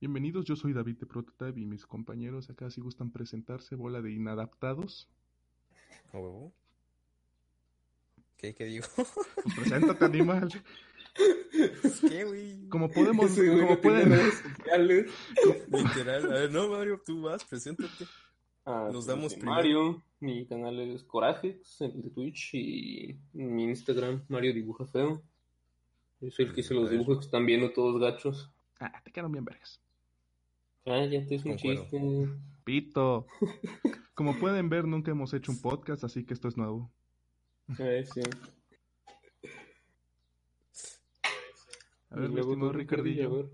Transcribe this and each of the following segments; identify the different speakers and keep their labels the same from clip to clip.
Speaker 1: bienvenidos, yo soy David de Prototype y mis compañeros acá si gustan presentarse, bola de inadaptados.
Speaker 2: Oh. ¿Qué, qué digo?
Speaker 1: Pues preséntate, animal.
Speaker 2: ¿Qué, güey?
Speaker 1: Como podemos,
Speaker 3: güey
Speaker 1: como
Speaker 3: no
Speaker 1: pueden.
Speaker 2: Literal. A ver, no, Mario, tú vas, preséntate.
Speaker 3: Ah,
Speaker 2: Nos
Speaker 3: pues,
Speaker 2: damos primero.
Speaker 3: Mario, mi canal es Corajex, el de Twitch y mi Instagram, Mario Dibuja Feo. Yo soy el que hizo los dibujos que están viendo todos gachos.
Speaker 1: Ah, te quedaron bien vergas.
Speaker 3: Ah, ya te es un chiste.
Speaker 1: Pito. Como pueden ver, nunca hemos hecho un podcast, así que esto es nuevo.
Speaker 3: Eh, sí.
Speaker 1: A ver, mi estimado Ricardillo.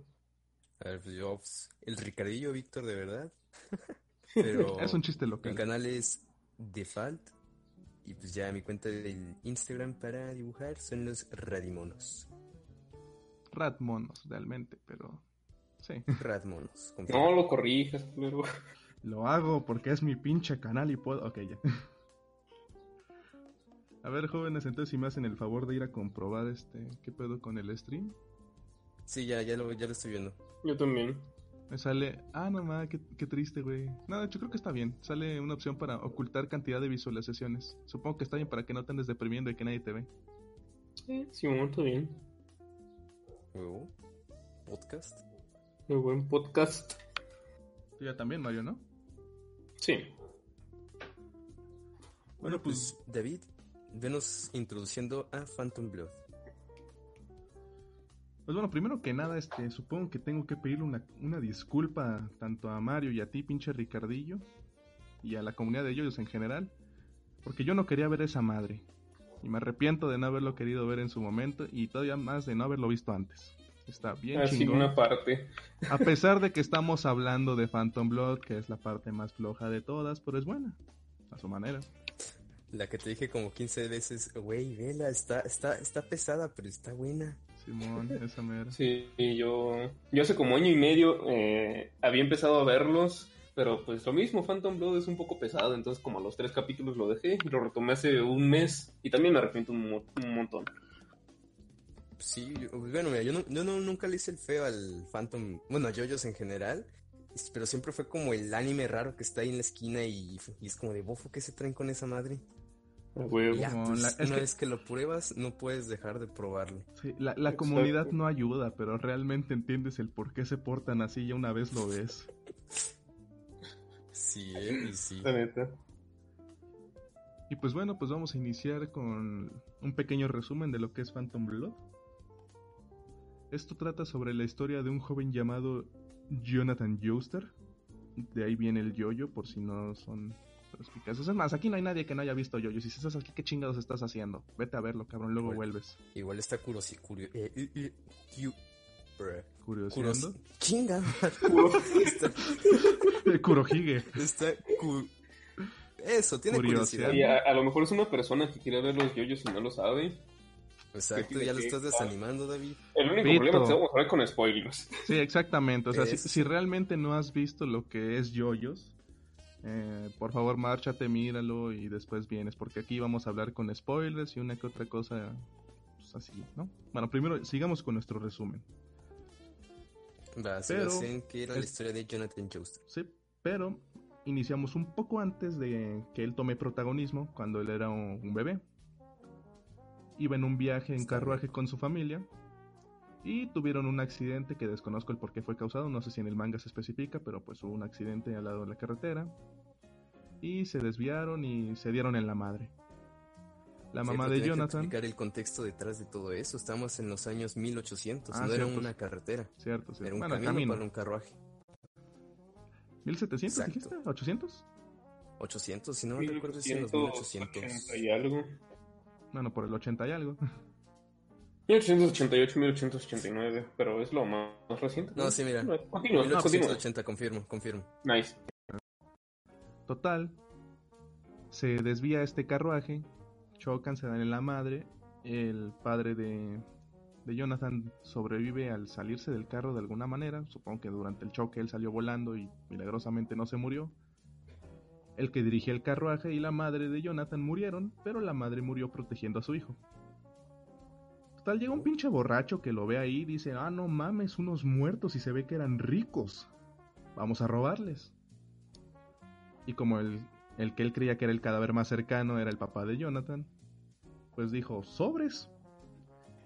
Speaker 3: a ver.
Speaker 2: Pues yo, pues, el Ricardillo Víctor, de verdad. Pero
Speaker 1: Es un chiste
Speaker 2: mi
Speaker 1: local.
Speaker 2: canal es Default. Y pues ya mi cuenta del Instagram para dibujar son los Radimonos.
Speaker 1: Ratmonos, realmente, pero sí.
Speaker 2: Radmonos. con
Speaker 3: No lo corrijas, pero.
Speaker 1: Lo hago porque es mi pinche canal y puedo. Ok, ya. A ver, jóvenes, entonces si me hacen el favor de ir a comprobar este. ¿Qué pedo con el stream?
Speaker 2: Sí, ya, ya, lo, ya lo estoy viendo.
Speaker 3: Yo también.
Speaker 1: Me sale. Ah, no mames, qué, qué triste, güey. No, de hecho creo que está bien. Sale una opción para ocultar cantidad de visualizaciones. Supongo que está bien para que no te andes deprimiendo y que nadie te ve.
Speaker 3: Sí, sí, muy bien.
Speaker 2: Luego, podcast.
Speaker 3: Muy buen podcast.
Speaker 1: Tú ya también, Mario, ¿no?
Speaker 3: Sí.
Speaker 2: Bueno, pues David, venos introduciendo a Phantom Blood.
Speaker 1: Pues bueno, primero que nada, este, supongo que tengo que pedirle una, una disculpa tanto a Mario y a ti, pinche Ricardillo, y a la comunidad de ellos en general, porque yo no quería ver esa madre. Y me arrepiento de no haberlo querido ver en su momento y todavía más de no haberlo visto antes. Está bien
Speaker 3: Así
Speaker 1: chingón.
Speaker 3: una parte.
Speaker 1: A pesar de que estamos hablando de Phantom Blood, que es la parte más floja de todas, pero es buena, a su manera.
Speaker 2: La que te dije como 15 veces, güey, vela, está, está, está pesada, pero está buena.
Speaker 1: Simón, esa mera.
Speaker 3: Sí, y yo, yo hace como año y medio eh, había empezado a verlos, pero pues lo mismo, Phantom Blood es un poco pesado, entonces como a los tres capítulos lo dejé y lo retomé hace un mes y también me arrepiento un, mo- un montón.
Speaker 2: Sí, yo- bueno, mira, yo, no, yo no- nunca le hice el feo al Phantom, bueno, a JoJo's en general, pero siempre fue como el anime raro que está ahí en la esquina y, y es como de bofo, ¿qué se traen con esa madre?
Speaker 3: Huevo.
Speaker 2: Ya,
Speaker 1: No,
Speaker 2: pues,
Speaker 1: la- es
Speaker 2: una
Speaker 1: que-
Speaker 2: vez que lo pruebas, no puedes dejar de probarlo.
Speaker 1: Sí, la, la comunidad no ayuda, pero realmente entiendes el por qué se portan así ya una vez lo ves.
Speaker 2: Sí, eh, y sí.
Speaker 3: La neta.
Speaker 1: Y pues bueno, pues vamos a iniciar con un pequeño resumen de lo que es Phantom Blood. Esto trata sobre la historia de un joven llamado Jonathan Joestar. De ahí viene el yoyo, por si no son perspicaces. Es más, aquí no hay nadie que no haya visto yoyo. Si estás aquí, ¿qué chingados estás haciendo? Vete a verlo, cabrón, luego vuelves.
Speaker 2: Igual está curiosi, curio, eh, eh, eh, bruh.
Speaker 1: Curioseando.
Speaker 2: Chinga. está,
Speaker 1: Kurohige.
Speaker 2: está cu- Eso, tiene
Speaker 1: Curiosidad.
Speaker 2: curiosidad.
Speaker 3: Y a, a lo mejor es una persona que quiere ver los yoyos y no lo sabe.
Speaker 2: Exacto, ya lo estás desanimando, David.
Speaker 3: El único
Speaker 1: Pito.
Speaker 3: problema es que vamos a ver con spoilers.
Speaker 1: Sí, exactamente. O sea, si realmente no has visto lo que es yoyos, eh, por favor, márchate, míralo y después vienes, porque aquí vamos a hablar con spoilers y una que otra cosa pues, así, ¿no? Bueno, primero sigamos con nuestro resumen.
Speaker 2: Va, se
Speaker 1: Pero-
Speaker 2: que era la
Speaker 1: es-
Speaker 2: historia de Jonathan Joestar.
Speaker 1: Sí, pero iniciamos un poco antes de que él tome protagonismo, cuando él era un, un bebé. Iba en un viaje en
Speaker 2: Está
Speaker 1: carruaje con su familia y tuvieron un accidente que desconozco el por qué fue causado, no sé si en el manga se especifica, pero pues hubo un accidente al lado de la carretera y se desviaron y se dieron en la madre. La mamá
Speaker 2: pero
Speaker 1: de
Speaker 2: tenía que
Speaker 1: Jonathan,
Speaker 2: explicar el contexto detrás de todo eso. Estamos en los años 1800,
Speaker 1: Ah,
Speaker 2: no era
Speaker 1: cierto.
Speaker 2: una carretera,
Speaker 1: cierto, cierto.
Speaker 2: era un
Speaker 1: Bueno,
Speaker 2: camino,
Speaker 1: camino.
Speaker 2: para un carruaje.
Speaker 1: 1700
Speaker 2: Exacto.
Speaker 1: dijiste, 800.
Speaker 2: 800, si no me recuerdo, es en los 1800.
Speaker 3: 1880 y algo.
Speaker 1: Bueno, por el 80 y algo.
Speaker 3: 1888, 1889, pero es lo más reciente.
Speaker 2: No, sí, mira.
Speaker 3: Continúa, continúa.
Speaker 2: 1880, confirmo, confirmo.
Speaker 3: Nice.
Speaker 1: Total, se desvía este carruaje, chocan, se dan en la madre. El padre de, de Jonathan sobrevive al salirse del carro de alguna manera. Supongo que durante el choque él salió volando y milagrosamente no se murió. El que dirigía el carruaje y la madre de Jonathan murieron, pero la madre murió protegiendo a su hijo. Total, llega un pinche borracho que lo ve ahí y dice, ah, no mames, unos muertos y se ve que eran ricos. Vamos a robarles. Y como el, el que él creía que era el cadáver más cercano era el papá de Jonathan, pues dijo, sobres.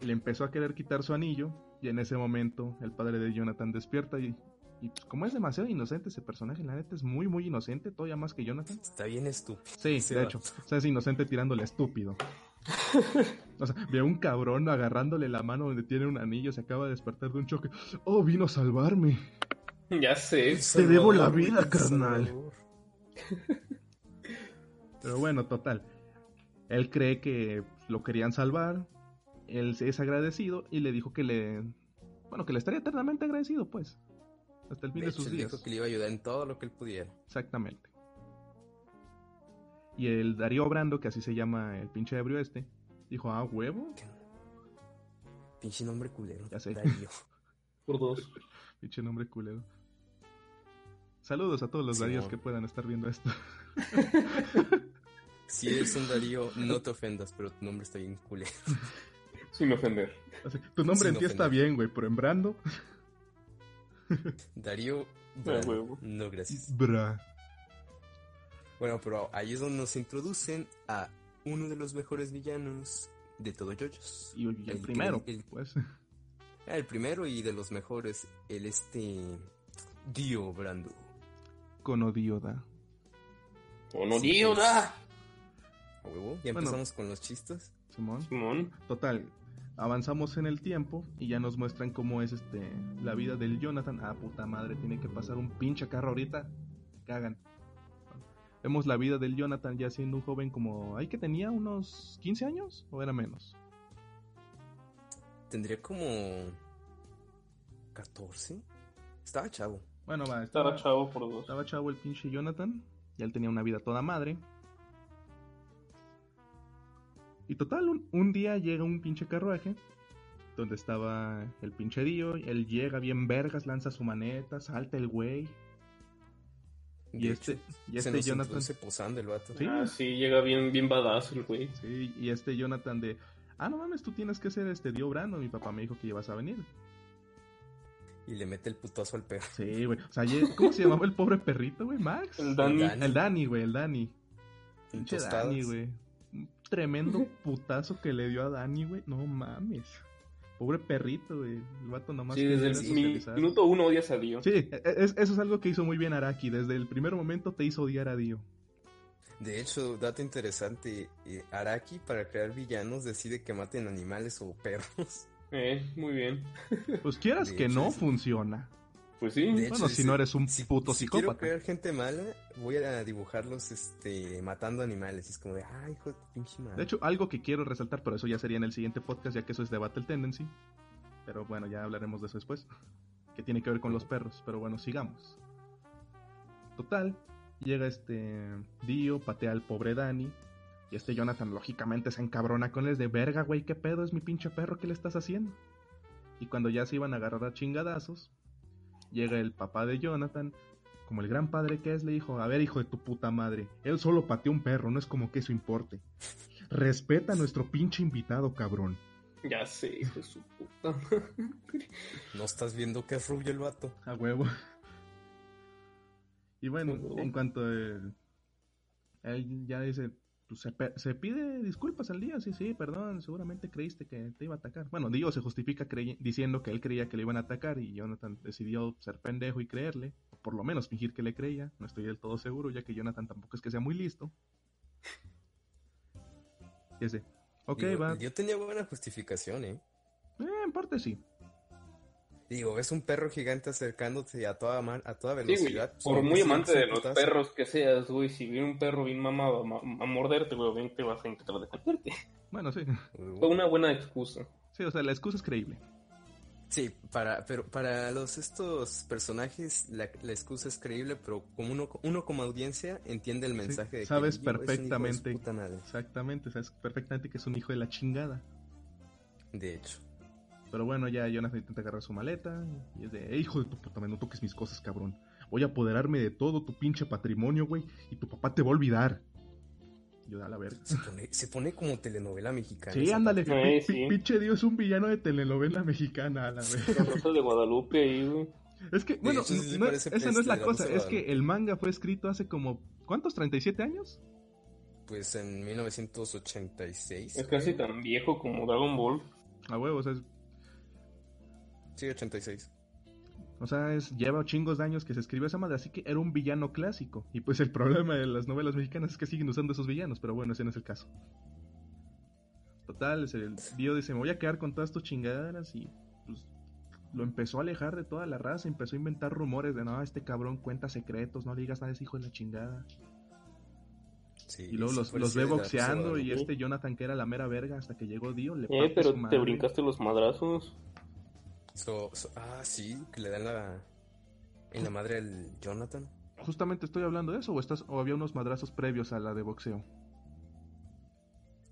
Speaker 1: Y le empezó a querer quitar su anillo y en ese momento el padre de Jonathan despierta y, y pues como es demasiado inocente ese personaje, la neta es muy muy inocente, todavía más que Jonathan.
Speaker 2: Está bien estúpido.
Speaker 1: Sí, de hecho, o sea, es inocente tirándole estúpido. O sea, ve a un cabrón agarrándole la mano donde tiene un anillo, se acaba de despertar de un choque. Oh, vino a salvarme.
Speaker 3: Ya sé.
Speaker 1: Te debo la vida, carnal. Pero bueno, total. Él cree que lo querían salvar. Él se es agradecido y le dijo que le. Bueno, que le estaría eternamente agradecido, pues. Hasta el fin
Speaker 2: De
Speaker 1: de,
Speaker 2: hecho,
Speaker 1: sus
Speaker 2: él
Speaker 1: días.
Speaker 2: dijo que le iba a ayudar en todo lo que él pudiera.
Speaker 1: Exactamente. Y el Darío Brando, que así se llama el pinche ebrio este, dijo: Ah, huevo.
Speaker 2: Pinche nombre culero.
Speaker 1: Ya sé.
Speaker 2: Darío.
Speaker 3: Por dos.
Speaker 1: Pinche nombre culero. Saludos a todos los
Speaker 2: Simón.
Speaker 1: Daríos que puedan estar viendo esto.
Speaker 2: Si eres un Darío, no te ofendas, pero tu nombre está bien culero.
Speaker 3: Sin ofender.
Speaker 1: Tu nombre
Speaker 2: Sin
Speaker 1: en ti está bien, güey, pero en Brando.
Speaker 2: Darío.
Speaker 3: Ah.
Speaker 2: No, gracias.
Speaker 1: Bra.
Speaker 2: Bueno, pero ahí es donde nos introducen a uno de los mejores villanos de todo Yoyos.
Speaker 1: Y el,
Speaker 2: El-
Speaker 1: primero,
Speaker 2: el-
Speaker 1: pues.
Speaker 2: Ah, el primero y de los mejores, el este. Dio Brando.
Speaker 1: Con Odioda.
Speaker 3: ¡Onodioda!
Speaker 2: ¿A huevo? Ya
Speaker 1: Bueno.
Speaker 2: empezamos con los chistes.
Speaker 1: Simón.
Speaker 3: Simón.
Speaker 1: Total, avanzamos en el tiempo y ya nos muestran cómo es este la vida del Jonathan. Ah, puta madre, tiene que pasar un pinche carro ahorita. Cagan. Vemos la vida del Jonathan ya siendo un joven como... ¿Ahí que tenía unos 15 años o era menos?
Speaker 2: Tendría como. 14. Estaba chavo.
Speaker 1: Bueno, va,
Speaker 3: Estaba
Speaker 1: estaba,
Speaker 3: chavo por dos.
Speaker 1: estaba chavo el pinche Jonathan. Y él tenía una vida toda madre. Y total, un, un día llega un pinche carruaje. Donde estaba el pinche Dio. Él llega bien vergas, lanza su maneta, salta el güey. Y
Speaker 2: De
Speaker 1: este,
Speaker 2: hecho,
Speaker 1: y
Speaker 2: se
Speaker 1: este
Speaker 2: nos
Speaker 1: Jonathan.
Speaker 2: introduce posando el vato.
Speaker 1: Sí.
Speaker 3: Ah, sí, llega bien, bien badass el güey.
Speaker 1: Sí, y este Jonathan de. Ah, no mames, tú tienes que ser este Dio Brando. Mi papá me dijo que ibas a venir.
Speaker 2: Y le mete el putazo al perro.
Speaker 1: Sí, güey. O sea, ¿cómo se llamaba el pobre perrito, güey? Max.
Speaker 3: El Dani.
Speaker 1: El Dani, güey, el Dani. Pinche. Dani, güey. Tremendo putazo que le dio a Dani, güey. No mames. Pobre perrito, güey. El vato nomás.
Speaker 3: Sí, desde el minuto uno odias a Dio.
Speaker 1: Sí, e- es- eso es algo que hizo muy bien Araki. Desde el primer momento te hizo odiar a Dio.
Speaker 2: De hecho, dato interesante, eh, Araki para crear villanos decide que maten animales o perros.
Speaker 3: Eh, muy bien.
Speaker 1: Pues quieras
Speaker 2: De
Speaker 1: que
Speaker 2: hecho,
Speaker 1: no,
Speaker 2: sí.
Speaker 1: funciona.
Speaker 2: De
Speaker 3: Pues sí.
Speaker 2: hecho,
Speaker 1: Bueno, si no eres un
Speaker 2: si,
Speaker 1: puto
Speaker 2: si quiero
Speaker 1: psicópata.
Speaker 2: crear gente mala, voy a dibujarlos este, matando animales. Es como de, ay, hijo de pinche madre.
Speaker 1: De hecho, algo que quiero resaltar, pero eso ya sería en el siguiente podcast, ya que eso es de Battle Tendency. Pero bueno, ya hablaremos de eso después. Que tiene que ver con los perros. Pero bueno, sigamos. Total, llega este Dio, patea al pobre Dani. Y este Jonathan, lógicamente, se encabrona con él. De verga, güey, ¿qué pedo? Es mi pinche perro, ¿qué le estás haciendo? Y cuando ya se iban a agarrar a chingadazos, llega el papá de Jonathan. Como el gran padre que es, le dijo: A ver, hijo de tu puta madre, él solo pateó un perro, no es como que eso importe. Respeta a nuestro pinche invitado, cabrón.
Speaker 3: Ya sé, hijo de su puta.
Speaker 2: ¿No estás viendo que es rubio el vato?
Speaker 1: A huevo. Y bueno,
Speaker 3: A
Speaker 1: en cuanto él, él ya dice, pues se, pide disculpas al día, sí, sí, perdón, seguramente creíste que te iba a atacar. Bueno, Dio se justifica diciendo que él creía que le iban a atacar y Jonathan decidió ser pendejo y creerle, o por lo menos fingir que le creía, no estoy del todo seguro, ya que Jonathan tampoco es que sea muy listo. Y es de, ok,
Speaker 2: Digo,
Speaker 1: va,
Speaker 2: Yo tenía buena justificación, ¿eh?
Speaker 1: eh, en parte sí.
Speaker 2: Digo, ves un perro gigante acercándote a toda, mar- a toda
Speaker 3: Sí, güey.
Speaker 2: velocidad.
Speaker 3: Por muy
Speaker 2: que
Speaker 3: amante de los
Speaker 2: putazo.
Speaker 3: perros que seas, güey, si viene un perro bien mamado a, a morderte, güey, obviamente vas a intentar defenderte.
Speaker 1: Bueno, sí.
Speaker 3: Fue una buena excusa.
Speaker 1: Sí, o sea, la excusa es creíble.
Speaker 2: Sí, para, pero para los estos personajes la, la excusa es creíble, pero como uno, uno como audiencia entiende el mensaje de que
Speaker 1: sabes
Speaker 2: Dio es un hijo de su
Speaker 1: perfectamente.
Speaker 2: puta madre.
Speaker 1: Exactamente, sabes perfectamente que es un hijo de la chingada.
Speaker 2: De hecho.
Speaker 1: Pero bueno, ya Jonathan intenta agarrar su maleta y es de, "Eh, hijo de tu puta madre, no toques mis cosas, cabrón. Voy a apoderarme de todo tu pinche patrimonio, güey, y tu papá te va a olvidar. Yo a la verga.
Speaker 2: Se pone, se pone como telenovela mexicana.
Speaker 1: Sí, ándale, pi- pi-
Speaker 3: sí.
Speaker 1: pinche Dios, un villano de telenovela mexicana, a la verga.
Speaker 3: La Rosa de Guadalupe ahí, güey.
Speaker 1: Es que, bueno,
Speaker 2: hecho, sí se
Speaker 1: no- esa no es la
Speaker 2: la
Speaker 1: cosa, es que el manga fue escrito hace como, ¿cuántos? ¿37 años?
Speaker 2: Pues en 1986.
Speaker 3: Es casi tan viejo como Dragon Ball.
Speaker 1: A huevo, o sea, es,
Speaker 2: Sí, 86.
Speaker 1: o sea, es, lleva chingos de años que se escribió esa madre, así que era un villano clásico. Y pues el problema de las novelas mexicanas es que siguen usando esos villanos, pero bueno, ese no es el caso. Total, el Dio dice, me voy a quedar con todas tus chingaderas y pues lo empezó a alejar de toda la raza, empezó a inventar rumores de, no, este cabrón cuenta secretos, no le digas nada a ese hijo de la chingada.
Speaker 2: Sí,
Speaker 1: Y luego los, ve boxeando y este Jonathan que era la mera verga hasta que llegó Dio, le
Speaker 3: Eh, pero te brincaste los madrazos.
Speaker 2: So- so- ah, sí, que le dan la. En la madre al Jonathan.
Speaker 1: Justamente estoy hablando de eso, o, estás, o había unos madrazos previos a la de boxeo.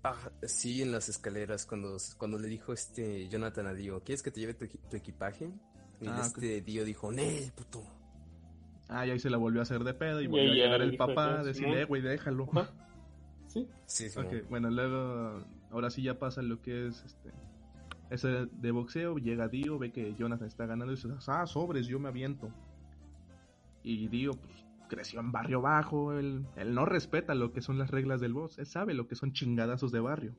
Speaker 2: Ah, sí, en las escaleras, cuando, cuando le dijo este Jonathan a Dio, ¿quieres que te lleve tu, equi- tu equipaje? Y
Speaker 1: Ah,
Speaker 2: este Dio dijo, ¡Nel, puto!
Speaker 1: Ah, y ahí se la volvió a hacer de pedo y
Speaker 3: Y
Speaker 1: volvió a llegar
Speaker 3: le
Speaker 1: el papá a
Speaker 3: "Ah,
Speaker 1: decirle,
Speaker 3: Simón".
Speaker 1: eh, güey, déjalo.
Speaker 3: Sí.
Speaker 2: Sí, sí.
Speaker 1: Ok, bueno, luego, ahora sí ya pasa lo que es este. Ese de boxeo, llega Dio, ve que Jonathan está ganando y dice, ah, sobres, yo me aviento. Y Dio, pues, creció en barrio bajo, él, él no respeta lo que son las reglas del box, él sabe lo que son chingadazos de barrio.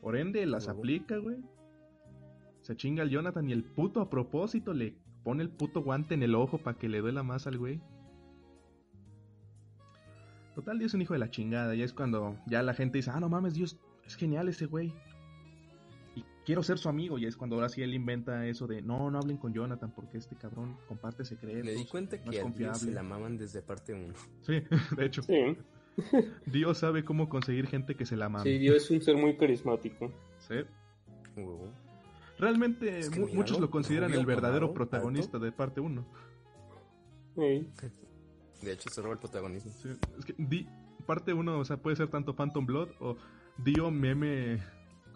Speaker 1: Por ende, las aplica, güey. Se chinga al Jonathan y el puto a propósito le pone el puto guante en el ojo para que le duela más al güey. Total, Dios es un hijo de la chingada. Y es cuando ya la gente dice, ah, no mames, Dios, es genial ese güey. Quiero ser su amigo. Y es cuando ahora sí él inventa eso de, no, no hablen con Jonathan porque este cabrón comparte secretos.
Speaker 2: Me di cuenta
Speaker 1: no
Speaker 2: que a se la maman desde parte 1.
Speaker 1: Sí, de hecho,
Speaker 3: Sí.
Speaker 1: Dios sabe cómo conseguir gente que se la mame.
Speaker 3: Sí, Dio es un ser muy carismático.
Speaker 1: Sí. Realmente
Speaker 2: Es que
Speaker 1: muchos lo consideran el verdadero protagonista de parte 1.
Speaker 3: Sí.
Speaker 2: De hecho, se roba el protagonismo.
Speaker 1: Sí, es que Di- parte 1, o sea, puede ser tanto Phantom Blood o Dio meme,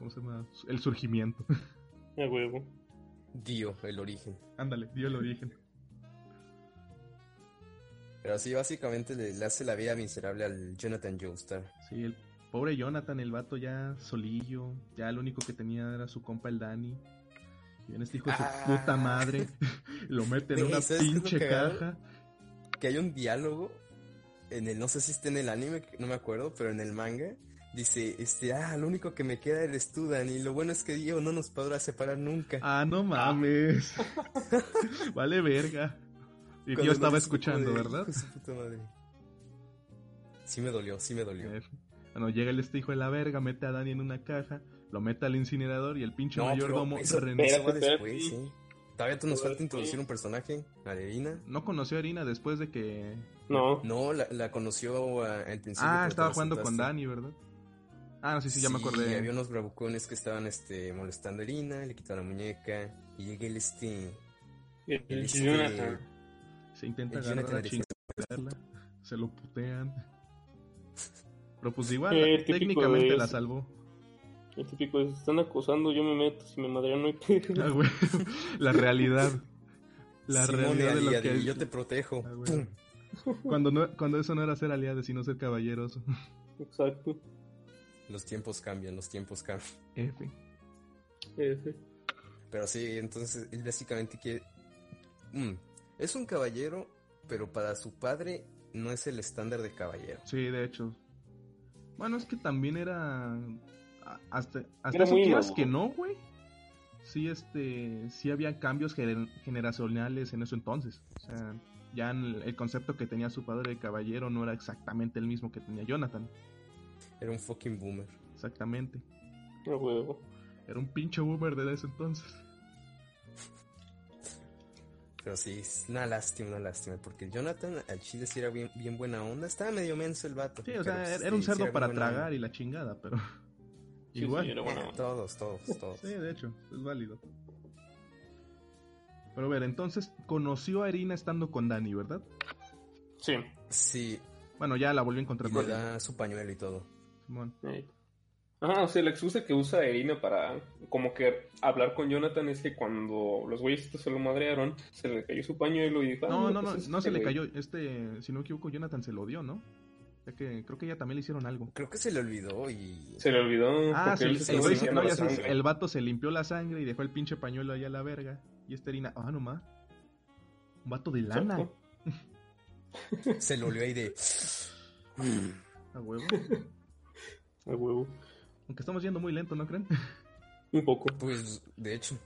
Speaker 1: ¿cómo se llama? El surgimiento.
Speaker 3: A huevo.
Speaker 2: Dio, el origen.
Speaker 1: Ándale, Dio el origen.
Speaker 2: Pero sí, básicamente le, le hace la vida miserable al Jonathan Joestar.
Speaker 1: Sí, el pobre Jonathan, el vato ya solillo, ya lo único que tenía era su compa el Dani. Y viene este hijo de su
Speaker 2: Ah.
Speaker 1: puta madre, lo mete en una
Speaker 2: ¿sabes qué es lo
Speaker 1: pinche caja.
Speaker 2: Que hay un diálogo en el, no sé si está en el anime, no me acuerdo, pero en el manga. Dice, este, ah, lo único que me queda eres tú, Dani. Lo bueno es que Dio no nos podrá separar nunca.
Speaker 1: Ah, no mames. vale verga. Y
Speaker 2: Cuando
Speaker 1: yo estaba escuchando, ¿verdad?
Speaker 2: "Hijo de su puta madre". Sí me dolió, sí me dolió.
Speaker 1: Bueno, llega el este hijo de la verga, mete a Dani en una caja, lo mete al incinerador y el pinche
Speaker 2: No,
Speaker 1: mayordomo
Speaker 2: eso, eso va
Speaker 3: Espérate,
Speaker 2: después,
Speaker 3: espérate.
Speaker 2: sí. Todavía tú nos falta introducir un personaje, Adelina.
Speaker 1: No conoció a Irina después de que...
Speaker 3: No.
Speaker 2: No, la, la conoció ah, al principio.
Speaker 1: Ah, estaba
Speaker 2: te
Speaker 1: jugando con. Dani, ¿verdad? Ah, no, sí, sí, ya me acordé.
Speaker 2: había unos bravucones que estaban este, molestando a Irina, le quitaron la muñeca. Y llega el este.
Speaker 3: El,
Speaker 2: el este-
Speaker 3: Jonathan.
Speaker 1: Se intenta
Speaker 2: el
Speaker 1: agarrar
Speaker 2: Jonathan
Speaker 1: a chingarla, se lo putean. Pero pues igual,
Speaker 3: Eh,
Speaker 1: técnicamente la salvó.
Speaker 3: El típico es, están acosando, yo me meto, si me madrean no hay.
Speaker 1: Ah, güey, la realidad. La
Speaker 2: Simón
Speaker 1: realidad de lo
Speaker 2: aliado,
Speaker 1: que
Speaker 2: Yo te protejo.
Speaker 1: Ah, cuando no cuando eso no era ser aliados sino ser caballeros.
Speaker 3: Exacto.
Speaker 2: Los tiempos cambian, los tiempos cambian.
Speaker 1: F.
Speaker 3: Ese.
Speaker 2: Pero sí, entonces él básicamente quiere. Mm, es un caballero, pero para su padre no es el estándar de caballero.
Speaker 1: Sí, de hecho. Bueno, es que también era a- hasta hasta
Speaker 3: muy
Speaker 1: quieras que no, güey. Sí, este, sí había cambios gener- generacionales en eso entonces. O sea, ya el, el concepto que tenía su padre de caballero no era exactamente el mismo que tenía Jonathan.
Speaker 2: Era un fucking boomer.
Speaker 1: Exactamente.
Speaker 3: A huevo.
Speaker 1: Era un pinche boomer de ese entonces.
Speaker 2: Pero sí, es una lástima, una lástima. Porque Jonathan al chile sí era bien, bien buena onda. Estaba medio menso el vato.
Speaker 1: Sí, o
Speaker 2: pero,
Speaker 1: sea,
Speaker 2: pues,
Speaker 1: era un
Speaker 2: sí
Speaker 1: cerdo para tragar
Speaker 2: onda.
Speaker 1: y la chingada, pero
Speaker 3: Sí,
Speaker 1: igual.
Speaker 3: sí, era buena
Speaker 2: Eh,
Speaker 3: onda.
Speaker 2: todos, todos, todos.
Speaker 1: Sí, de hecho, es válido. Pero a ver, entonces conoció a Irina estando con Dani, ¿verdad?
Speaker 3: Sí.
Speaker 2: Sí,
Speaker 1: Bueno, ya la volvió a encontrar.
Speaker 2: y le da su pañuelo y todo.
Speaker 1: Simón.
Speaker 3: Eh. Ajá, o sea, la excusa que usa Irina para como que hablar con Jonathan es que cuando los güeyes se lo madrearon, se le cayó su pañuelo y dijo, ah,
Speaker 1: No, no, no,
Speaker 3: pues
Speaker 1: no
Speaker 3: este
Speaker 1: se le
Speaker 3: güey.
Speaker 1: cayó. Este, si no me equivoco, Jonathan se lo dio, ¿no? Ya que creo que ella también le hicieron algo.
Speaker 2: Creo que se le olvidó y...
Speaker 3: Se le olvidó.
Speaker 1: Ah, sí,
Speaker 3: se
Speaker 1: se- no,
Speaker 3: sangre.
Speaker 1: el vato se limpió la sangre y dejó el pinche pañuelo ahí a la verga. Y esta Irina, ah, nomás. Un vato de lana.
Speaker 2: Se le olió ahí de...
Speaker 1: A huevo.
Speaker 3: A huevo.
Speaker 1: Aunque estamos yendo muy lento, ¿no creen?
Speaker 3: Un poco.
Speaker 2: Pues, de hecho.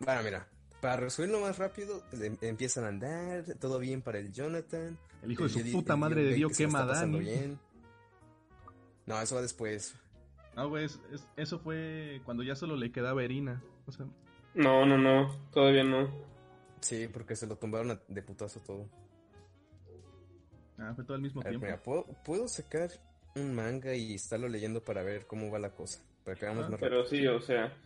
Speaker 2: Bueno, mira, para resumirlo más rápido, em- empiezan a andar, todo bien para el Jonathan.
Speaker 1: El hijo de su puta madre de Dio
Speaker 2: que se la
Speaker 1: quema a
Speaker 2: pasando
Speaker 1: Dani.
Speaker 2: bien. No, eso va después.
Speaker 1: No, güey, es- es- eso fue cuando ya solo le quedaba Irina. O sea,
Speaker 3: No, no, no. Todavía no.
Speaker 2: Sí, porque se lo tumbaron a- de putazo todo.
Speaker 1: ah, fue todo al mismo
Speaker 2: A ver,
Speaker 1: tiempo.
Speaker 2: mira, ¿puedo, puedo sacar un manga y estarlo leyendo para ver cómo va la cosa. Para que hagamos
Speaker 1: Ah,
Speaker 2: más rápido.
Speaker 3: Pero sí, o sea.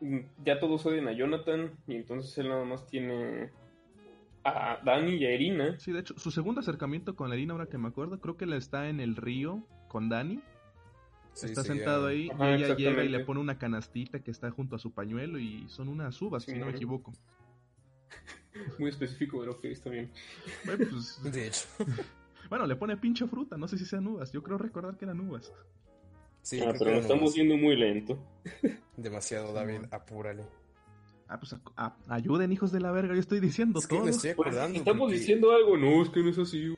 Speaker 3: mm, Ya todos odian a Jonathan. Y entonces él nada más tiene a Dani y a Irina.
Speaker 1: Sí, de hecho, su segundo acercamiento con la Irina, ahora que me acuerdo, creo que la está en el río con Dani.
Speaker 2: Sí,
Speaker 1: está
Speaker 2: sí,
Speaker 1: sentado
Speaker 2: ya.
Speaker 1: ahí
Speaker 3: Ajá,
Speaker 1: y ella llega y le pone una canastita que está junto a su pañuelo y son unas uvas,
Speaker 3: Sí,
Speaker 1: si no me equivoco.
Speaker 3: Muy específico, pero ok, está bien.
Speaker 1: Bueno, pues,
Speaker 2: De hecho.
Speaker 1: bueno, le pone pinche fruta, no sé si sean uvas. Yo creo recordar que eran uvas.
Speaker 2: Sí,
Speaker 3: ah, pero lo estamos
Speaker 2: no,
Speaker 3: yendo muy lento.
Speaker 2: demasiado, David, apúrale.
Speaker 1: Ah, pues a- a- ayuden, hijos de la verga, yo estoy diciendo
Speaker 2: Es que
Speaker 1: todo.
Speaker 2: me estoy
Speaker 3: Pues,
Speaker 2: acordando.
Speaker 3: estamos
Speaker 2: porque-
Speaker 3: diciendo algo. No, es que no es así.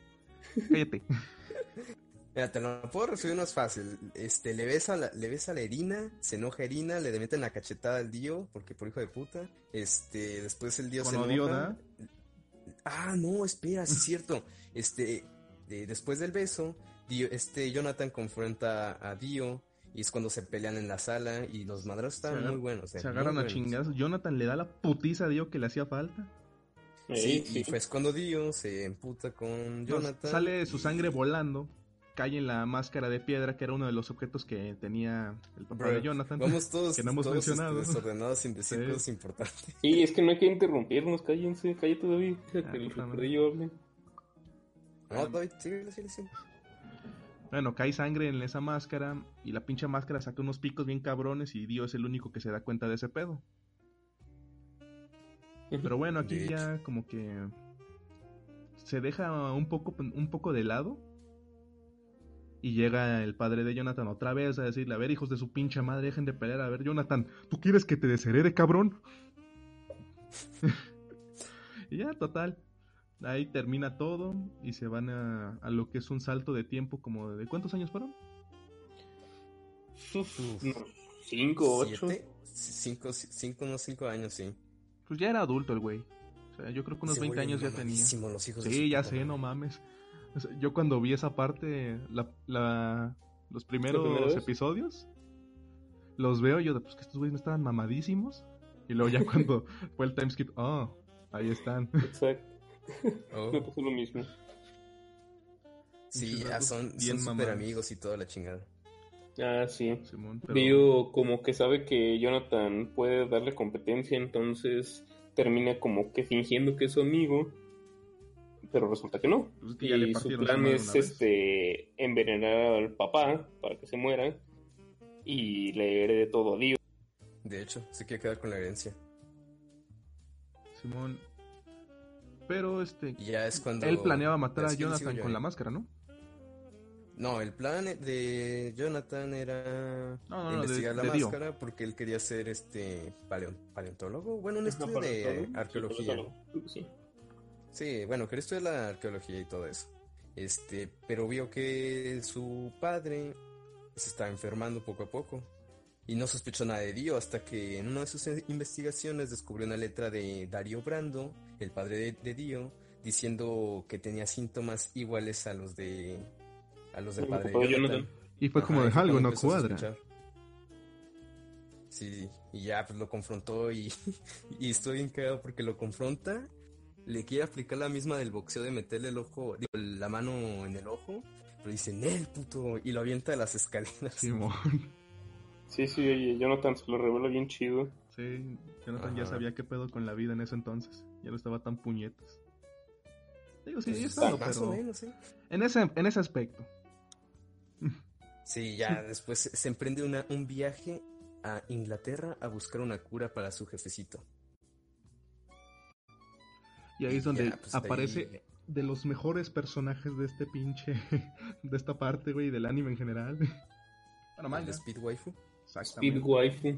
Speaker 1: Cállate.
Speaker 2: Mira, te lo puedo resumir más fácil. Este, le besa a la, le besa a la Irina, se enoja Irina, le meten la cachetada al Dio, porque por hijo de puta. Este, después el Dio se
Speaker 1: odio,
Speaker 2: enoja.
Speaker 1: ¿da?
Speaker 2: Ah, no, espera, sí es cierto. Este, de- después del beso, Dio, este Jonathan confronta a Dio y es cuando se pelean en la sala y los madrazos estaban
Speaker 1: agar-
Speaker 2: muy buenos. eh,
Speaker 1: Se agarran a chingazos. Jonathan le da la putiza a Dio que le hacía falta.
Speaker 2: Sí,
Speaker 3: Sí,
Speaker 2: y fue cuando Dio se emputa con
Speaker 1: Nos-
Speaker 2: Jonathan.
Speaker 1: sale su
Speaker 2: y-
Speaker 1: sangre volando. Cae en la máscara de piedra, que era uno de los objetos que tenía el papá
Speaker 2: Bro,
Speaker 1: de Jonathan.
Speaker 2: Vamos todos,
Speaker 1: que no hemos
Speaker 2: todos, este,
Speaker 1: mencionado.
Speaker 2: desordenados sin decir
Speaker 1: Sí.
Speaker 2: cosas importantes.
Speaker 3: Sí, es que no hay que interrumpirnos. Cállense, cállate, David.
Speaker 1: Ah,
Speaker 3: que el hable.
Speaker 1: Bueno, cae sangre en esa máscara y la pinche máscara saca unos picos bien cabrones y Dio es el único que se da cuenta de ese pedo. Pero bueno, aquí ya como que se deja un poco, un poco de lado y llega el padre de Jonathan otra vez a decirle, a ver hijos de su pinche madre, dejen de pelear, a ver Jonathan, ¿tú quieres que te desherede, cabrón? y ya, total. Ahí termina todo y se van a, a lo que es un salto de tiempo como de... ¿Cuántos años fueron?
Speaker 3: Uf, no, Cinco, ocho.
Speaker 2: Cinco, cinco, unos cinco años, sí.
Speaker 1: Pues ya era adulto el güey. O sea, yo creo que unos
Speaker 2: Se
Speaker 1: 20
Speaker 2: vuelven
Speaker 1: años ya tenía.
Speaker 2: los hijos de
Speaker 1: Sí, ya sé, no mames. O sea, yo cuando vi esa parte, la, la- los primeros episodios, los veo y yo, pues que estos güeyes no estaban mamadísimos. Y luego ya cuando fue el timeskip, oh, ahí están.
Speaker 3: Exacto.
Speaker 2: Oh,
Speaker 3: Me pasó lo mismo.
Speaker 2: sí, ya son,
Speaker 1: bien
Speaker 2: son super amigos y toda la chingada.
Speaker 3: Ah, sí.
Speaker 1: Simón, pero-
Speaker 3: Dio como que sabe que Jonathan puede darle competencia, entonces termina como que fingiendo que es su amigo, pero resulta que no.
Speaker 1: pues es que
Speaker 3: Y su plan es este envenenar al papá para que se muera y le herede todo a Dio.
Speaker 2: De hecho, se quiere quedar con la herencia.
Speaker 1: Simón. Pero este,
Speaker 2: ya es cuando.
Speaker 1: él planeaba matar a Jonathan con la máscara, ¿no?
Speaker 2: No, el plan de Jonathan era
Speaker 1: No, no, no,
Speaker 2: investigar
Speaker 1: de-
Speaker 2: la
Speaker 1: de Dio.
Speaker 2: máscara porque él quería ser este paleo- paleontólogo. Bueno, un estudio de arqueología.
Speaker 3: Sí. Sí.
Speaker 2: Sí, bueno, quería estudiar la arqueología y todo eso. Este, pero vio que su padre se estaba enfermando poco a poco. Y no sospechó nada de Dio hasta que en una de sus investigaciones descubrió una letra de Dario Brando, el padre de, de Dio, diciendo que tenía síntomas iguales a los de a los del
Speaker 3: El
Speaker 2: padre de Jonathan.
Speaker 3: Jonathan.
Speaker 1: Y fue como de algo no cuadra.
Speaker 2: Sí, y ya pues lo confrontó y, y estoy bien cagado porque lo confronta, le quiere aplicar la misma del boxeo de meterle el ojo, digo, la mano en el ojo, pero dice, Nel, puto, y lo avienta de las escaleras.
Speaker 1: Simón.
Speaker 3: Sí, sí, oye, Jonathan se lo revela bien chido.
Speaker 1: Sí, Jonathan ya
Speaker 2: Ajá.
Speaker 1: sabía qué pedo con la vida en ese entonces. Ya no estaba tan puñetas. Digo, sí,
Speaker 2: Pues,
Speaker 1: ya estaba,
Speaker 2: más
Speaker 1: pero
Speaker 2: o menos, sí.
Speaker 1: en ese, en ese aspecto.
Speaker 2: Sí, ya después se, emprende una, un viaje a Inglaterra a buscar una cura para su jefecito.
Speaker 1: Y ahí es donde
Speaker 2: ya, pues, de
Speaker 1: aparece
Speaker 2: ahí-
Speaker 1: de los mejores personajes de este pinche, de esta parte, güey, del anime en general.
Speaker 2: Bueno, manga. El Speed Waifu.
Speaker 3: Speed Waifu.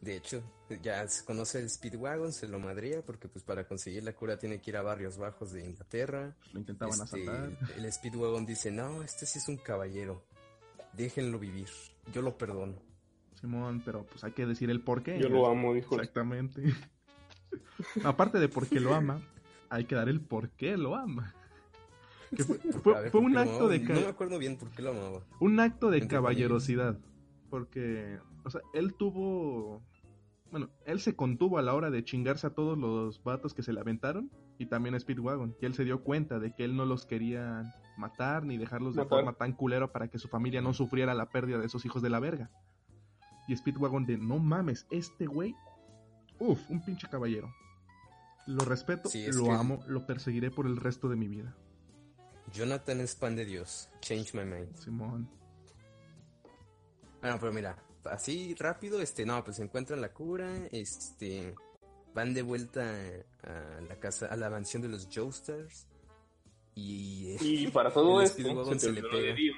Speaker 2: De hecho, ya se conoce el Speedwagon, se lo madría porque pues para conseguir la cura tiene que ir a barrios bajos de Inglaterra.
Speaker 1: Lo intentaban
Speaker 2: Este,
Speaker 1: asaltar.
Speaker 2: El Speedwagon dice, no, este sí es un caballero. Déjenlo vivir. Yo lo perdono.
Speaker 1: Simón, pero pues hay que decir el por qué.
Speaker 3: Yo lo amo, dijo.
Speaker 1: Exactamente. Aparte de por qué lo ama, hay que dar el por qué lo ama. Que fue, fue-
Speaker 2: A ver,
Speaker 1: fue
Speaker 2: ¿por
Speaker 1: un acto de
Speaker 2: No me acuerdo bien por qué lo amaba.
Speaker 1: un acto de caballerosidad. Porque, o sea, él tuvo. Bueno, él se contuvo a la hora de chingarse a todos los vatos que se le aventaron. Y también a Speedwagon. Y él se dio cuenta de que él no los quería matar ni dejarlos de
Speaker 3: Matar.
Speaker 1: forma tan culera para que su familia no sufriera la pérdida de esos hijos de la verga. Y Speedwagon de, no mames, este güey. Uf, un pinche caballero. Lo respeto,
Speaker 2: Sí,
Speaker 1: lo
Speaker 2: que-
Speaker 1: amo, lo perseguiré por el resto de mi vida.
Speaker 2: Jonathan es pan de Dios. Change my mind.
Speaker 1: Simón.
Speaker 2: Bueno, pero mira, así rápido, este, no, pues encuentran la cura, este, van de vuelta a la casa, a la mansión de los Joestars. Y, eh,
Speaker 3: Y para todo esto, se
Speaker 2: le
Speaker 3: olvidó de
Speaker 2: pega.
Speaker 3: Dio.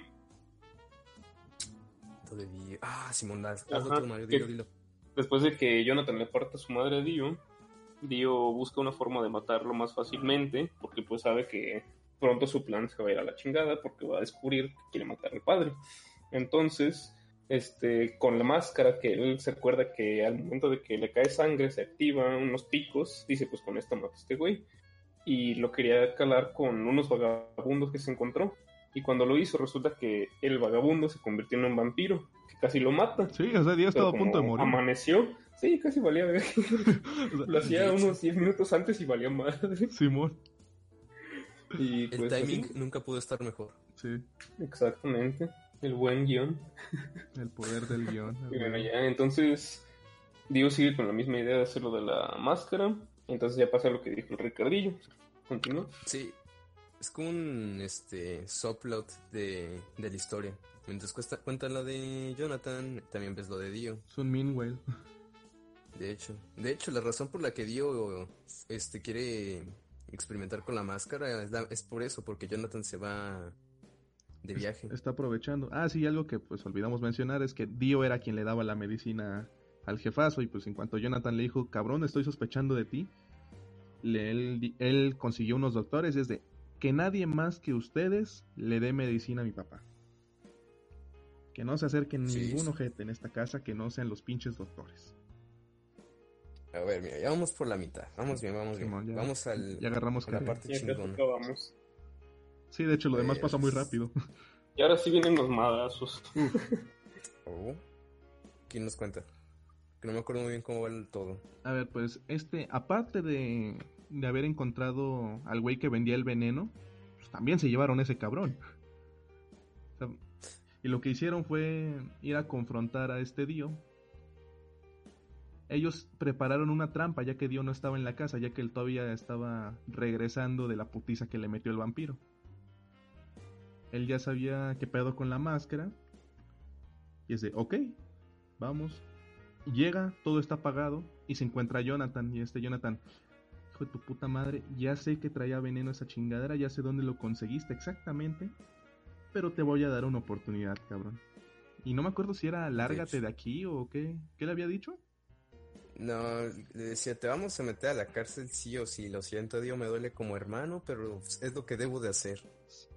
Speaker 2: Ah, Simón, las otro Mario, dilo, dilo.
Speaker 3: Después de que Jonathan le parta a su madre a Dio, Dio busca una forma de matarlo más fácilmente, porque pues sabe que pronto su plan se va a ir a la chingada, porque va a descubrir que quiere matar al padre. Entonces, este, con la máscara que él se acuerda que al momento de que le cae sangre se activa unos picos, dice pues con esta mato a este güey. Y lo quería calar con unos vagabundos que se encontró. Y cuando lo hizo resulta que el vagabundo se convirtió en un vampiro, que casi lo mata.
Speaker 1: Sí, o sea, estaba a punto de morir.
Speaker 3: Amaneció. Sí, casi valía. Lo hacía unos 10 minutos antes y valía más.
Speaker 1: Simón.
Speaker 3: Y
Speaker 2: El
Speaker 3: pues,
Speaker 2: timing
Speaker 3: así.
Speaker 2: nunca pudo estar mejor.
Speaker 1: Sí,
Speaker 3: Exactamente. El buen guion.
Speaker 1: el poder del guion.
Speaker 3: Y bueno, ya, entonces. Dio sigue con la misma idea de hacerlo de la máscara. Entonces ya pasa lo que dijo el Ricardillo. Continúa.
Speaker 2: Sí, es como un este subplot de, de la historia. Mientras cuesta, cuenta la de Jonathan, también ves lo de Dio.
Speaker 1: Es un Meanwhile.
Speaker 2: De hecho, de hecho, la razón por la que Dio este quiere experimentar con la máscara es, la- es por eso, porque Jonathan se va de viaje.
Speaker 1: Está aprovechando. Ah, sí, algo que pues olvidamos mencionar es que Dio era quien le daba la medicina al jefazo y pues en cuanto Jonathan le dijo, cabrón, estoy sospechando de ti, le- él, consiguió unos doctores y es de que nadie más que ustedes le dé medicina a mi papá. Que no se acerquen
Speaker 2: Sí,
Speaker 1: ningún
Speaker 2: sí.
Speaker 1: ojete en esta casa que no sean los pinches doctores.
Speaker 2: A ver, mira, ya vamos por la mitad. Vamos bien, vamos bien.
Speaker 1: Simón, ya-
Speaker 2: vamos al,
Speaker 1: Ya agarramos
Speaker 2: a la
Speaker 1: que...
Speaker 2: parte
Speaker 3: Ya
Speaker 2: chingona.
Speaker 3: acabamos.
Speaker 1: Sí, de hecho lo demás pasa muy rápido.
Speaker 3: Y ahora sí vienen los madazos.
Speaker 2: Oh. ¿Quién nos cuenta? Que no me acuerdo muy bien cómo va el todo.
Speaker 1: A ver, pues este, aparte de, de haber encontrado al güey que vendía el veneno, pues también se llevaron ese cabrón. O sea, y lo que hicieron fue ir a confrontar a este Dio. Ellos prepararon una trampa ya que Dio no estaba en la casa, ya que él todavía estaba regresando de la putiza que le metió el vampiro. Él ya sabía qué pedo con la máscara. Y es de, ok, vamos, Llega, todo está apagado y se encuentra Jonathan. Y este Jonathan, hijo de tu puta madre, ya sé que traía veneno esa chingadera, ya sé dónde lo conseguiste exactamente, pero te voy a dar una oportunidad, cabrón. Y no me acuerdo si era lárgate de aquí o qué. ¿Qué le había dicho?
Speaker 2: No, le decía, te vamos a meter a la cárcel sí o sí. Lo siento, Dio, me duele como hermano, pero es lo que debo de hacer.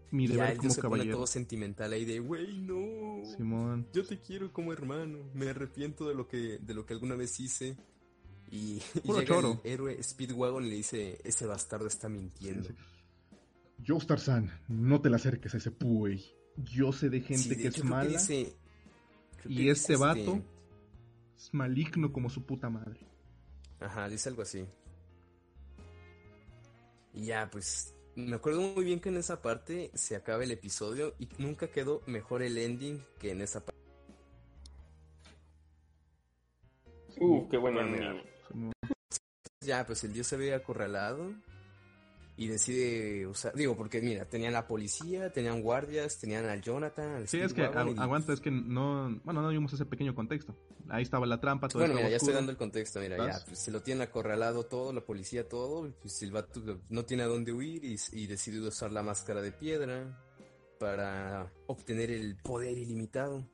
Speaker 1: Mi
Speaker 2: Y ya
Speaker 1: deber
Speaker 2: él
Speaker 1: como
Speaker 2: se pone
Speaker 1: caballero.
Speaker 2: todo sentimental ahí de, güey, no.
Speaker 1: Simón.
Speaker 2: Yo te quiero como hermano. Me arrepiento de lo que, de lo que alguna vez hice. Y, y llega
Speaker 1: choro.
Speaker 2: el héroe Speedwagon y le dice, ese bastardo está mintiendo.
Speaker 1: Sí, Yo, Tarzan, no te le acerques a ese güey. Yo sé de gente
Speaker 2: Sí, de
Speaker 1: que
Speaker 2: hecho,
Speaker 1: es
Speaker 2: que
Speaker 1: mala
Speaker 2: dice-
Speaker 1: y este
Speaker 2: dice,
Speaker 1: vato es maligno como su puta madre.
Speaker 2: Ajá, dice algo así. Y ya, pues, me acuerdo muy bien que en esa parte se acaba el episodio y nunca quedó mejor el ending que en esa parte.
Speaker 3: Uh, qué amigo.
Speaker 1: Simón.
Speaker 2: Ya, pues el dios se ve acorralado y decide usar, digo, porque mira, tenían la policía, tenían guardias, tenían al Jonathan, al
Speaker 1: Sí, es que
Speaker 2: y-
Speaker 1: aguanta, es que no, bueno, no vimos ese pequeño contexto. Ahí estaba la trampa, todo
Speaker 2: Bueno, mira, ya estoy dando el contexto, mira,
Speaker 1: ¿Vas?
Speaker 2: ya, pues, se lo tienen acorralado todo, la policía todo, pues el vato no tiene a dónde huir y, y decide usar la máscara de piedra para obtener el poder ilimitado.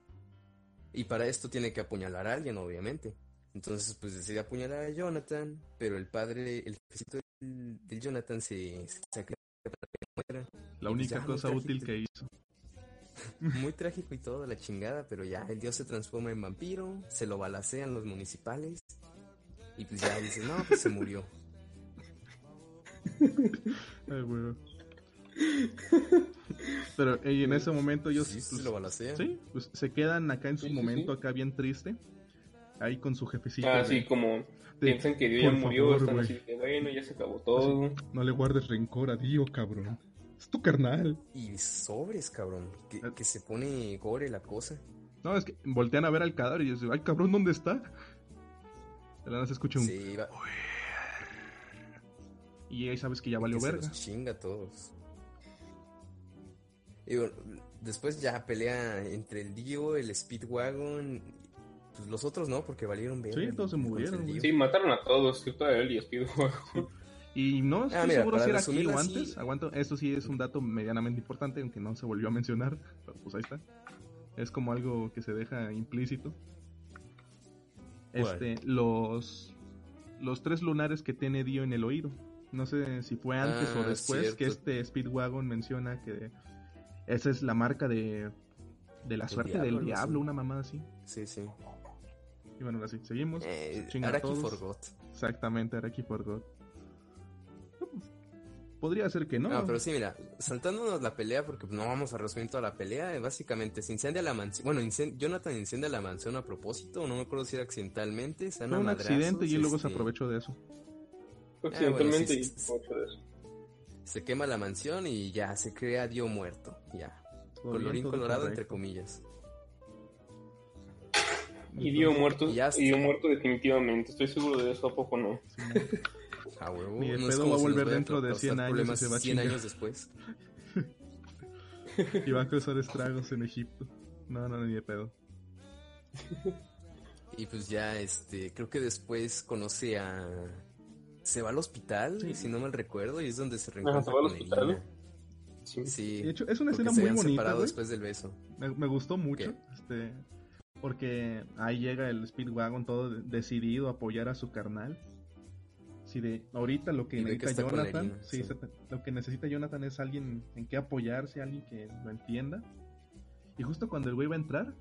Speaker 2: Y para esto tiene que apuñalar a alguien, obviamente. Entonces, pues decide apuñalar a Jonathan, pero el padre, el jefecito del, del Jonathan se sacrifica para que muera.
Speaker 1: La
Speaker 2: pues
Speaker 1: única
Speaker 2: ya,
Speaker 1: cosa útil
Speaker 2: trágico.
Speaker 1: que hizo.
Speaker 2: Muy trágico y todo, la chingada, pero ya el dios se transforma en vampiro, se lo balacean los municipales y pues ya dice, no, pues se murió.
Speaker 1: Ay, güey. Pero y en ese momento ellos
Speaker 2: Sí,
Speaker 1: pues,
Speaker 2: se lo balacean.
Speaker 1: sí, pues, se quedan acá en su
Speaker 3: sí,
Speaker 1: momento,
Speaker 3: sí.
Speaker 1: acá bien triste. Ahí con su jefecito.
Speaker 3: Ah,
Speaker 1: de-
Speaker 3: sí, como
Speaker 1: de,
Speaker 3: piensan que Dios ya murió,
Speaker 1: favor,
Speaker 3: están
Speaker 1: güey,
Speaker 3: así de bueno, ya se acabó todo.
Speaker 1: No le guardes rencor a Dio, cabrón. Es tu carnal.
Speaker 2: Y sobres, cabrón, que,
Speaker 1: Ah.
Speaker 2: que se pone gore la cosa.
Speaker 1: No, es que voltean a ver al cadáver y dicen, ay, cabrón, ¿dónde está? De la nada se escucha un...
Speaker 2: Sí, va,
Speaker 1: Y ahí sabes que ya valió
Speaker 2: que se
Speaker 1: verga.
Speaker 2: los chinga a todos. Y bueno, después ya pelea entre el Dio, el Speedwagon, pues los otros no, porque valieron verga.
Speaker 1: Sí, todos se murieron.
Speaker 3: Sí, mataron a todos, excepto a él y a Speedwagon.
Speaker 1: Y no estoy
Speaker 2: Ah, mira,
Speaker 1: seguro si era aquí o
Speaker 2: así-
Speaker 1: antes. Aguanto, esto sí es un dato medianamente importante, aunque no se volvió a mencionar. Pero pues ahí está. Es como algo que se deja implícito. Este, los los tres lunares que tiene Dio en el oído. No sé si fue antes
Speaker 2: Ah,
Speaker 1: o después
Speaker 2: cierto.
Speaker 1: que este Speedwagon menciona que esa es la marca de de la
Speaker 2: El
Speaker 1: suerte
Speaker 2: diablo,
Speaker 1: del diablo, una mamada así.
Speaker 2: Sí, sí.
Speaker 1: Y bueno, así seguimos.
Speaker 2: Eh, Araki. Forgot.
Speaker 1: Exactamente, Araki Forgot. Podría ser que no.
Speaker 2: No, pero sí, mira, saltándonos la pelea, porque no vamos a resumir toda la pelea, eh, básicamente se incendia la mansión. Bueno, Jonathan incendia la mansión a propósito, no me acuerdo si era accidentalmente. Se
Speaker 1: Fue un
Speaker 2: madrazos,
Speaker 1: accidente y él luego se
Speaker 2: este,
Speaker 1: aprovechó de eso.
Speaker 3: Accidentalmente
Speaker 2: bueno, sí,
Speaker 3: y
Speaker 2: sí,
Speaker 3: mucho de eso.
Speaker 2: Se quema la mansión y ya se crea Dio muerto. Ya. Colorín colorado,
Speaker 1: correcto.
Speaker 2: entre comillas.
Speaker 3: Y Dio muerto,
Speaker 2: Y
Speaker 3: Dio muerto definitivamente, estoy seguro de eso, ¿a poco no?
Speaker 2: A huevo.
Speaker 1: Ni de
Speaker 2: no
Speaker 1: pedo va a volver dentro de
Speaker 2: causar
Speaker 1: 100 años y se va a
Speaker 2: 100
Speaker 1: chingar.
Speaker 2: años después.
Speaker 1: Y va a causar estragos en Egipto. No, no, ni de pedo.
Speaker 2: Y pues ya, este, creo que después conoce a... Se va al hospital,
Speaker 1: Sí.
Speaker 2: si no mal recuerdo, y es donde se
Speaker 3: Ajá,
Speaker 2: reencuentra
Speaker 3: se va al
Speaker 2: con
Speaker 3: hospital.
Speaker 2: Elina.
Speaker 3: Sí.
Speaker 2: Sí.
Speaker 1: De hecho, es una escena muy bonita,
Speaker 2: separado después del beso.
Speaker 1: Me, me gustó mucho.
Speaker 2: ¿Qué?
Speaker 1: Este, porque ahí llega el Speedwagon todo de- decidido a apoyar a su carnal. Sí, de ahorita lo que
Speaker 2: Y ve que
Speaker 1: necesita Jonathan, sí, lo que necesita Jonathan es alguien en que apoyarse, alguien que lo entienda. Y justo cuando el güey va a entrar,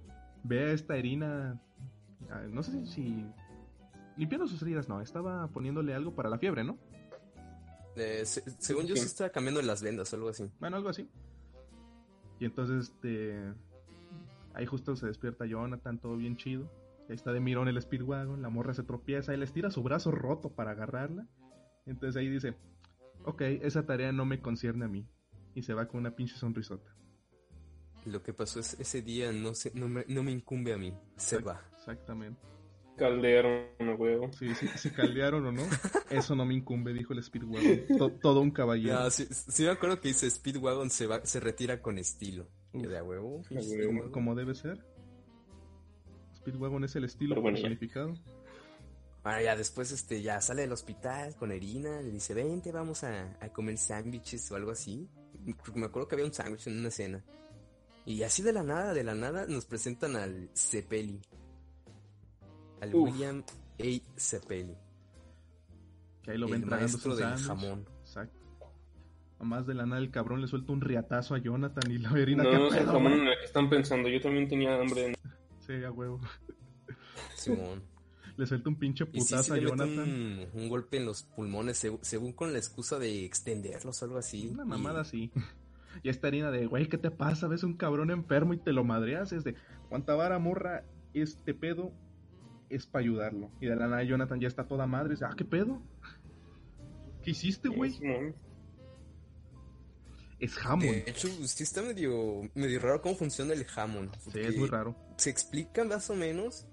Speaker 1: ve a esta Erina, no sé si, si- limpiando sus heridas, no, estaba poniéndole algo para la fiebre, ¿no?
Speaker 2: Eh, se- según yo,
Speaker 3: Sí.
Speaker 2: se estaba cambiando las vendas o algo así.
Speaker 1: Bueno, algo así. Y entonces, este. Ahí justo se despierta Jonathan, todo bien chido. Ahí está de mirón el Speedwagon, la morra se tropieza, él estira su brazo roto para agarrarla. Entonces ahí dice: Ok, esa tarea no me concierne a mí. Y se va con una pinche sonrisota.
Speaker 2: Lo que pasó es, ese día no, se, no, me, no me incumbe a mí. Se
Speaker 1: Exact-
Speaker 2: va.
Speaker 1: Exactamente.
Speaker 3: Caldearon a huevo.
Speaker 1: Sí, sí, si caldearon o no, eso no me incumbe, dijo el Speedwagon. To- todo un caballero.
Speaker 2: Ya, sí, sí me acuerdo que dice Speedwagon se va, se retira con estilo. De a huevo.
Speaker 1: Como, como debe ser. Speedwagon es el estilo
Speaker 3: bueno, ya.
Speaker 1: personificado.
Speaker 2: Ah, ya después este ya sale del hospital con Erina, le dice, vente, vamos a, a comer sándwiches o algo así. Me acuerdo que había un sándwich en una cena. Y así de la nada, de la nada, nos presentan al Cepeli. Al
Speaker 3: Uf.
Speaker 2: William A. Cepeli.
Speaker 1: Que ahí lo
Speaker 2: el
Speaker 1: ven
Speaker 2: maestro del jamón.
Speaker 1: Más de la nada el cabrón le suelta un riatazo a Jonathan y la verina
Speaker 3: No,
Speaker 1: ¿qué
Speaker 3: no es el
Speaker 1: pedo,
Speaker 3: jamón que están pensando. Yo también tenía hambre.
Speaker 1: Sí, a huevo.
Speaker 2: Simón.
Speaker 1: Le suelta un pinche
Speaker 2: Y sí, sí
Speaker 1: putazo a Jonathan.
Speaker 2: un, un golpe en los pulmones, seg- según con la excusa de extenderlos o algo así.
Speaker 1: Una
Speaker 2: Y-
Speaker 1: mamada así. Y esta harina de, güey, ¿qué te pasa? Ves un cabrón enfermo y te lo madreas. Es de, ¿cuánta vara morra este pedo es para ayudarlo? Y de la nada Jonathan ya está toda madre. Dice, ah, ¿qué pedo? ¿Qué hiciste, güey?
Speaker 3: Simón.
Speaker 1: Es
Speaker 2: De
Speaker 1: Hammond.
Speaker 2: hecho, sí está medio, medio raro cómo funciona el jamón.
Speaker 1: Sí, es muy raro.
Speaker 2: Se explica más o menos,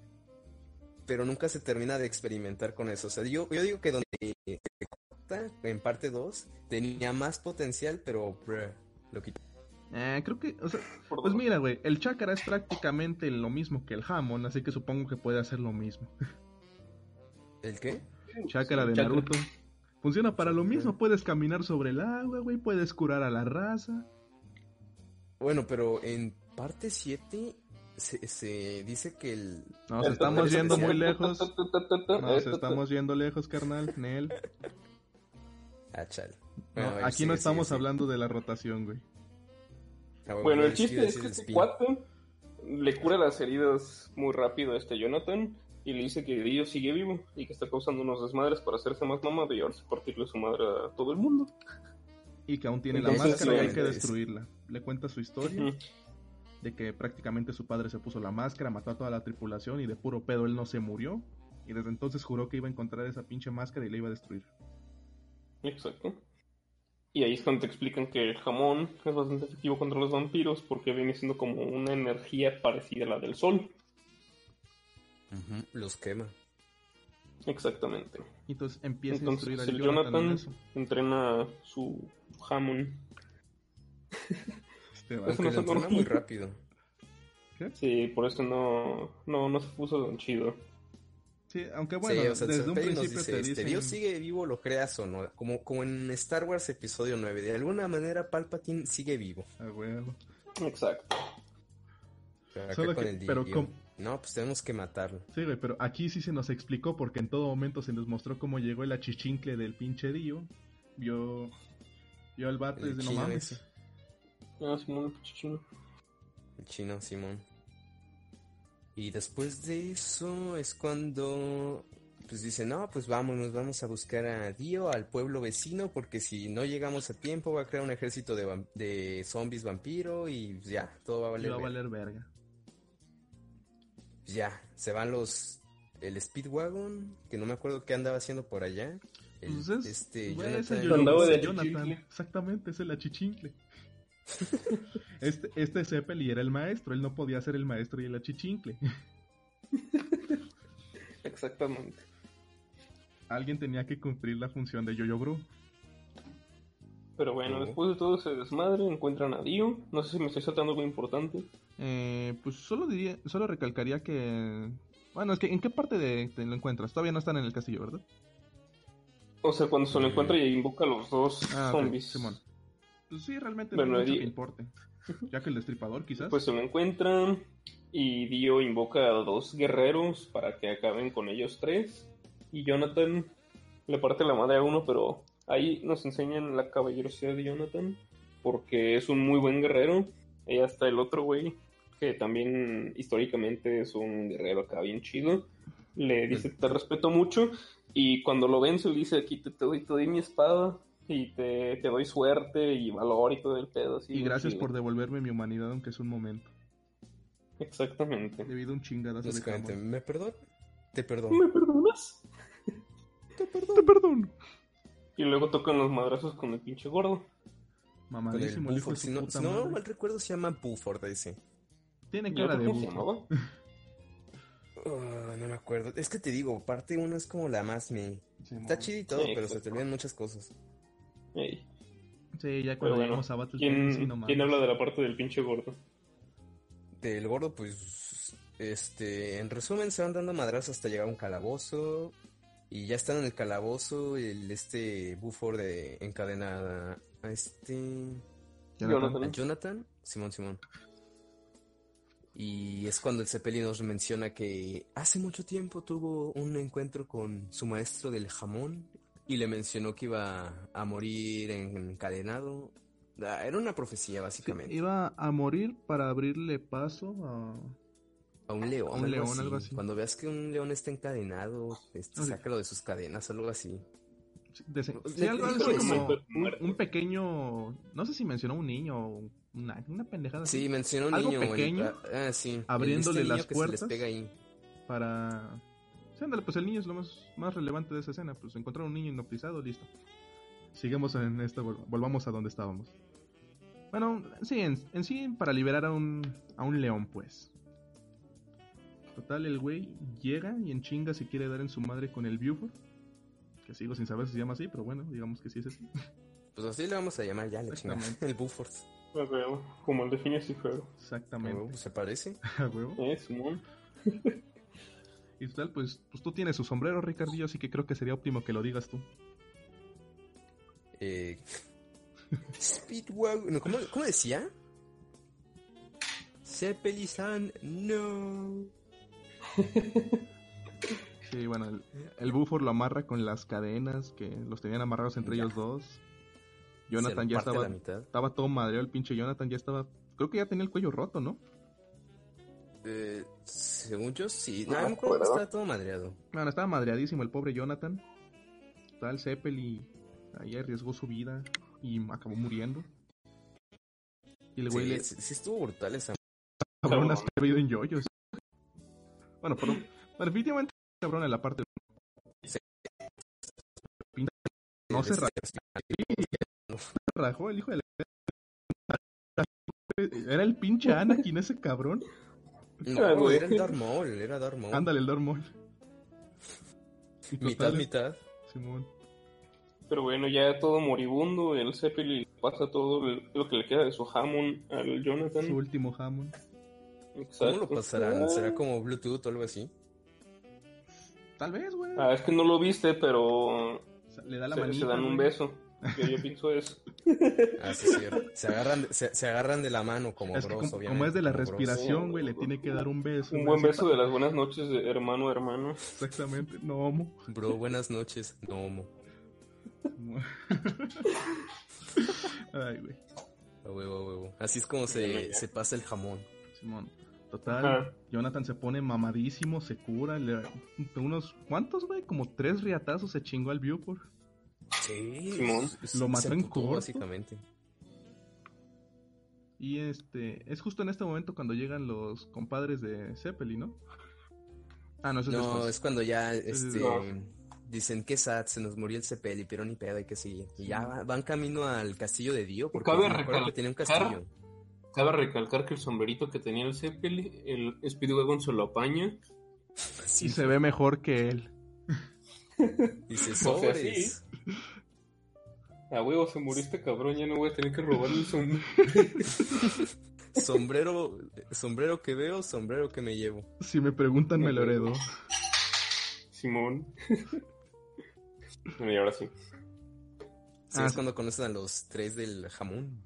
Speaker 2: pero nunca se termina de experimentar con eso. O sea, yo, yo digo que donde en parte 2, tenía más potencial, pero bruh, lo quitó.
Speaker 1: Eh, creo que, o sea, pues mira, güey, el chakra es prácticamente lo mismo que el jamón, así que supongo que puede hacer lo mismo.
Speaker 2: ¿El qué?
Speaker 1: Chakra de
Speaker 3: Chakra.
Speaker 1: Funciona para lo mismo, puedes caminar sobre el agua, güey, puedes curar a la raza.
Speaker 2: Bueno, pero en parte 7 se, se dice que el...
Speaker 1: Nos
Speaker 3: El-
Speaker 1: estamos yendo muy lejos. Nos estamos yendo lejos, carnal, Nel.
Speaker 2: Ah, chale.
Speaker 1: No,
Speaker 2: Bueno, ver,
Speaker 1: aquí
Speaker 2: sigue,
Speaker 1: no estamos
Speaker 2: sigue.
Speaker 1: hablando de la rotación, güey.
Speaker 2: Ah,
Speaker 3: Bueno, el chiste es que
Speaker 2: el
Speaker 3: este cuate le cura las heridas muy rápido a este Jonathan y le dice que Dio sigue vivo y que está causando unos desmadres para hacerse más mamado y ahora partirle su madre a todo el mundo.
Speaker 1: Y que aún tiene la máscara y hay que
Speaker 2: es-
Speaker 1: destruirla. Le cuenta su historia de que prácticamente su padre se puso la máscara, mató a toda la tripulación y de puro pedo él no se murió. Y desde entonces juró que iba a encontrar esa pinche máscara y la iba a destruir.
Speaker 3: Exacto. Y ahí es cuando te explican que el jamón es bastante efectivo contra los vampiros porque viene siendo como una energía parecida a la del sol.
Speaker 2: Ujú, Los quema.
Speaker 3: Exactamente.
Speaker 1: Y entonces empieza
Speaker 3: Entonces
Speaker 1: a destruir
Speaker 3: el
Speaker 1: al Jonathan.
Speaker 3: Jonathan entrena su jamón.
Speaker 1: Este.
Speaker 3: Eso
Speaker 2: Aunque
Speaker 3: no se
Speaker 2: entrena muy rápido.
Speaker 3: Sí, por eso no, no, no se puso tan chido.
Speaker 1: Sí, aunque bueno,
Speaker 2: sí, o sea,
Speaker 1: desde un
Speaker 2: Cepelli nos
Speaker 1: principio
Speaker 2: dice,
Speaker 1: te
Speaker 2: este,
Speaker 1: dicen...
Speaker 2: Dios sigue vivo, lo creas o no. Como, como en Star Wars episodio 9. De alguna manera Palpatine sigue vivo.
Speaker 1: A huevo.
Speaker 3: Exacto.
Speaker 2: Pero
Speaker 1: Solo
Speaker 2: con
Speaker 1: que-
Speaker 2: el
Speaker 1: pero com-
Speaker 2: No, pues tenemos que matarlo.
Speaker 1: Sí, güey, pero aquí sí se nos explicó porque en todo momento se nos mostró cómo llegó el achichincle del pinche Dio. Vio, vio al vato
Speaker 2: El
Speaker 1: dice, no mames.
Speaker 2: ese.
Speaker 3: Ah, Simón, pinche chino.
Speaker 2: El chino, Simón. Y después de eso es cuando pues dice, no, pues vámonos, vamos a buscar a Dio, al pueblo vecino, porque si no llegamos a tiempo va a crear un ejército de, de zombies vampiro y ya, todo va a valer.
Speaker 1: va a valer verga.
Speaker 2: Ya, se van los... El Speedwagon, que no me acuerdo qué andaba haciendo por allá. El,
Speaker 1: Pues es,
Speaker 2: este,
Speaker 1: güey, es el
Speaker 2: Jonathan-
Speaker 3: Andaba de
Speaker 1: de Jonathan. Exactamente, es el achichincle. este, este Zeppeli era el maestro, él no podía ser el maestro y el achichincle.
Speaker 3: Exactamente.
Speaker 1: Alguien tenía que cumplir la función de Yo-Yo Bro.
Speaker 3: Pero bueno, después de todo ese desmadre, encuentran a Dio. No sé si me estoy saltando algo importante.
Speaker 1: Eh, pues solo diría, solo recalcaría que... Bueno, es que ¿en qué parte de, te lo encuentras? Todavía no están en el castillo, ¿verdad?
Speaker 3: O sea, cuando se lo
Speaker 2: Mm.
Speaker 3: encuentra y invoca a los dos
Speaker 1: Ah,
Speaker 3: zombies.
Speaker 1: Simón. Pues sí, realmente
Speaker 3: Bueno,
Speaker 1: no hay mucho
Speaker 3: di-
Speaker 1: que importe. Ya que el destripador quizás.
Speaker 3: Pues se lo encuentran y Dio invoca a dos guerreros para que acaben con ellos tres. Y Jonathan le parte la madre a uno, pero ahí nos enseñan la caballerosidad de Jonathan porque es un muy buen guerrero. Y hasta el otro güey, que también históricamente es un guerrero acá bien chido, le dice te respeto mucho y cuando lo vence le dice aquí te, te doy, te doy mi espada y te, te doy suerte y valor y todo el pedo. así,
Speaker 1: y gracias
Speaker 3: chido.
Speaker 1: por devolverme mi humanidad, aunque es un momento.
Speaker 3: Exactamente.
Speaker 1: Debido a un chingadazo de.
Speaker 2: ¿me perdono? Te perdono.
Speaker 3: ¿Me perdonas?
Speaker 1: Te perdono.
Speaker 3: Y luego tocan los madrazos con el pinche gordo.
Speaker 2: El
Speaker 1: Mamadísimo el hijo
Speaker 2: Si no,
Speaker 1: puta
Speaker 2: si no
Speaker 1: madre.
Speaker 2: mal recuerdo, se llama Buford ese.
Speaker 1: Tiene
Speaker 3: ¿Y
Speaker 1: cara de bufo.
Speaker 2: Ah, no me acuerdo. Es que te digo, parte uno es como la más me. Está chido y todo,
Speaker 3: Sí,
Speaker 2: pero se te olvidan muchas cosas.
Speaker 1: Sí, ya
Speaker 3: Pero
Speaker 1: cuando
Speaker 3: bueno,
Speaker 1: llegamos a Battle
Speaker 3: ¿quién,
Speaker 1: sí, no.
Speaker 3: ¿quién habla de la parte del pinche gordo?
Speaker 2: Del gordo, pues. Este. En resumen, se van dando madrazos hasta llegar a un calabozo. Y ya están en el calabozo. El este Buford de encadenada a este.
Speaker 3: Jonathan.
Speaker 2: A Jonathan, Simón Simón. Y es cuando el Zeppelin nos menciona que hace mucho tiempo tuvo un encuentro con su maestro del jamón y le mencionó que iba a morir encadenado. Ah, Era una profecía,
Speaker 1: Sí,
Speaker 2: básicamente.
Speaker 1: iba a morir para abrirle paso a...
Speaker 2: A un león,
Speaker 1: a un
Speaker 2: algo,
Speaker 1: león,
Speaker 2: así.
Speaker 1: algo así.
Speaker 2: Cuando veas que un león está encadenado, este, sácalo de sus cadenas, algo así.
Speaker 1: de- sí, algo así como un, un pequeño... No sé si mencionó un niño o una, una pendejada así.
Speaker 2: Sí, mencionó un
Speaker 1: Algo
Speaker 2: niño.
Speaker 1: pequeño,
Speaker 2: ah, sí.
Speaker 1: abriéndole
Speaker 2: este
Speaker 1: las puertas.
Speaker 2: pega ahí.
Speaker 1: para... Sí, ándale, pues el niño es lo más, más relevante de esa escena. Pues encontrar un niño hipnotizado, listo. Sigamos en esto, vol- volvamos a donde estábamos. Bueno, sí, en, en sí, para liberar a un, a un león, pues. Total, el güey llega y en chinga se quiere dar en su madre con el Buford. Que sigo sin saber si se llama así, pero bueno, digamos que sí es así.
Speaker 2: Pues así le vamos a llamar ya, chingada.
Speaker 1: Exactamente.
Speaker 2: El Buford.
Speaker 3: A huevo, como el de Phineas y Ferb.
Speaker 1: Exactamente.
Speaker 2: ¿Se parece?
Speaker 1: A huevo.
Speaker 3: Eh, Simón.
Speaker 1: Y total, pues, pues tú tienes su sombrero, Ricardillo, así que creo que sería óptimo que lo digas tú.
Speaker 2: Eh... Speedwagon. no, ¿cómo, ¿Cómo decía? Zeppelin no.
Speaker 1: Sí, bueno, el, el Buford lo amarra con las cadenas que los tenían amarrados entre
Speaker 2: Ya.
Speaker 1: ellos dos. Jonathan ya estaba,
Speaker 2: la mitad.
Speaker 1: estaba todo madreado, el pinche Jonathan ya estaba, creo que ya tenía el cuello roto, ¿no?
Speaker 2: Eh, según yo, sí.
Speaker 3: No
Speaker 2: No,
Speaker 3: me
Speaker 2: me acuerdo estaba todo madreado.
Speaker 1: Bueno, estaba madreadísimo el pobre Jonathan. Tal Zeppeli ahí arriesgó su vida y acabó muriendo. Y el güey
Speaker 2: Sí,
Speaker 1: le
Speaker 2: sí, sí estuvo brutal esa.
Speaker 1: cabrón hasta vida en yoyos. Bueno, pero pero definitivamente cabrón en la parte
Speaker 2: Sí.
Speaker 1: Pinta- no se
Speaker 2: Este-
Speaker 1: rajó el hijo de la... Era el pinche Anakin ese cabrón.
Speaker 2: No, era el Darth Maul, era Darth Maul.
Speaker 1: Ándale, el Darth Maul. Y
Speaker 2: mitad, mitad.
Speaker 1: Simón.
Speaker 3: Pero bueno, ya todo moribundo, el Zeppelin pasa todo lo que le queda de su jamón al Jonathan.
Speaker 1: Su último Hammond.
Speaker 2: ¿Cómo
Speaker 3: Exacto.
Speaker 2: lo pasarán? ¿Será como Bluetooth o algo así?
Speaker 1: Tal vez, güey.
Speaker 3: Ah, es que no lo viste, pero
Speaker 1: O sea, le da la
Speaker 3: se,
Speaker 1: manita.
Speaker 3: se dan un
Speaker 1: güey.
Speaker 3: beso. Yo, yo pienso eso.
Speaker 2: Ah, sí, es cierto. Se agarran, de- se, se agarran de la mano como
Speaker 1: Es que
Speaker 2: Bros,
Speaker 1: como,
Speaker 2: obviamente.
Speaker 1: como es de la respiración, güey, le tiene que dar un beso.
Speaker 3: Un buen beso de las buenas noches de hermano a hermano.
Speaker 1: Exactamente, no homo.
Speaker 2: Bro, buenas noches. No, homo.
Speaker 1: Ay, güey.
Speaker 2: A huevo, a huevo. Así es como se, se pasa el jamón.
Speaker 1: Simón. Total,
Speaker 3: Ajá.
Speaker 1: Jonathan se pone mamadísimo, se cura. Le, unos, ¿cuántos, güey? Como tres riatazos se chingó al Viewport.
Speaker 2: Sí.
Speaker 3: Simón.
Speaker 1: Lo
Speaker 2: se
Speaker 1: mató en corto.
Speaker 2: Básicamente.
Speaker 1: Y este, es justo en este momento cuando llegan los compadres de Zeppelin, ¿no? Ah, no, eso es
Speaker 2: No,
Speaker 1: después.
Speaker 2: es cuando ya este,
Speaker 3: No.
Speaker 2: dicen que sad, se nos murió el Cepeli, pero ni pedo, hay que seguir. Y ya va- van camino al castillo de Dio, porque
Speaker 3: Cabe
Speaker 2: acuerdo que tenía un
Speaker 3: recalcar-
Speaker 2: castillo.
Speaker 3: Cabe recalcar que el sombrerito que tenía el Zeppelin, el Speedwagon se lo apaña.
Speaker 2: Sí,
Speaker 1: Y se ve mejor que él.
Speaker 2: Dice sobres.
Speaker 3: A huevo, se murió este cabrón, ya no voy a tener que robarle el sombrero.
Speaker 2: sombrero, sombrero que veo, sombrero que me llevo.
Speaker 1: Si me preguntan, me lo heredo.
Speaker 3: Simón. Y ahora sí.
Speaker 2: Sí,
Speaker 1: Ah,
Speaker 2: es cuando conocen a los tres del jamón.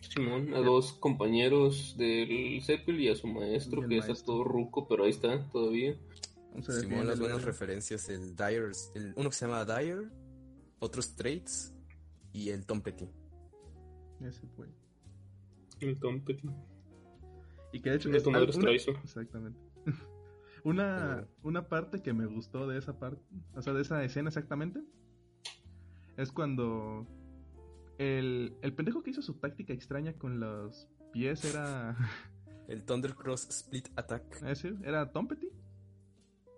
Speaker 3: Simón, a dos compañeros del Zeppelin y a su maestro, que está
Speaker 1: maestro.
Speaker 3: todo ruco, pero ahí está, todavía.
Speaker 2: Simón, las buenas referencias, el Dyer, el, uno que se llama Dyer, otros Traits y el Tom Petty.
Speaker 1: Ese, güey.
Speaker 3: El Tom Petty.
Speaker 1: Y que de hecho
Speaker 3: madre,
Speaker 1: una-
Speaker 3: Straizo.
Speaker 1: Exactamente. Una, una parte que me gustó de esa parte, o sea, de esa escena exactamente, es cuando el, el pendejo que hizo su táctica extraña con los pies era
Speaker 2: El Thunder Cross Split Attack.
Speaker 1: ese, era Tom Petty.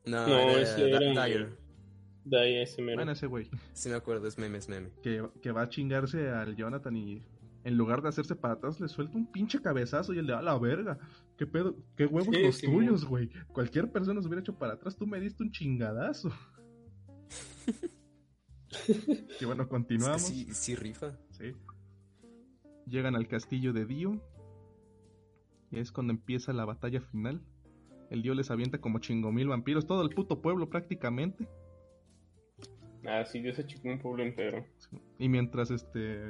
Speaker 2: No,
Speaker 3: No,
Speaker 2: era
Speaker 3: ese era-
Speaker 2: Dyer.
Speaker 3: De ahí ese mero.
Speaker 1: Bueno, ese güey,
Speaker 2: Sí me acuerdo, es meme, es meme.
Speaker 1: que, que va a chingarse al Jonathan y en lugar de hacerse para atrás le suelta un pinche cabezazo y el de a la verga. ¿Qué pedo? ¿Qué huevos
Speaker 3: Sí,
Speaker 1: los
Speaker 3: sí,
Speaker 1: tuyos, güey? Cualquier persona se hubiera hecho para atrás, tú me diste un chingadazo. y bueno,
Speaker 2: Es que
Speaker 1: continuamos.
Speaker 2: sí, sí rifa.
Speaker 1: Sí. Llegan al castillo de Dio. Y es cuando empieza la batalla final. El Dio les avienta como chingo mil vampiros. Todo el puto pueblo prácticamente.
Speaker 3: Ah, sí, Dios se chicó un pueblo entero.
Speaker 1: Y mientras este.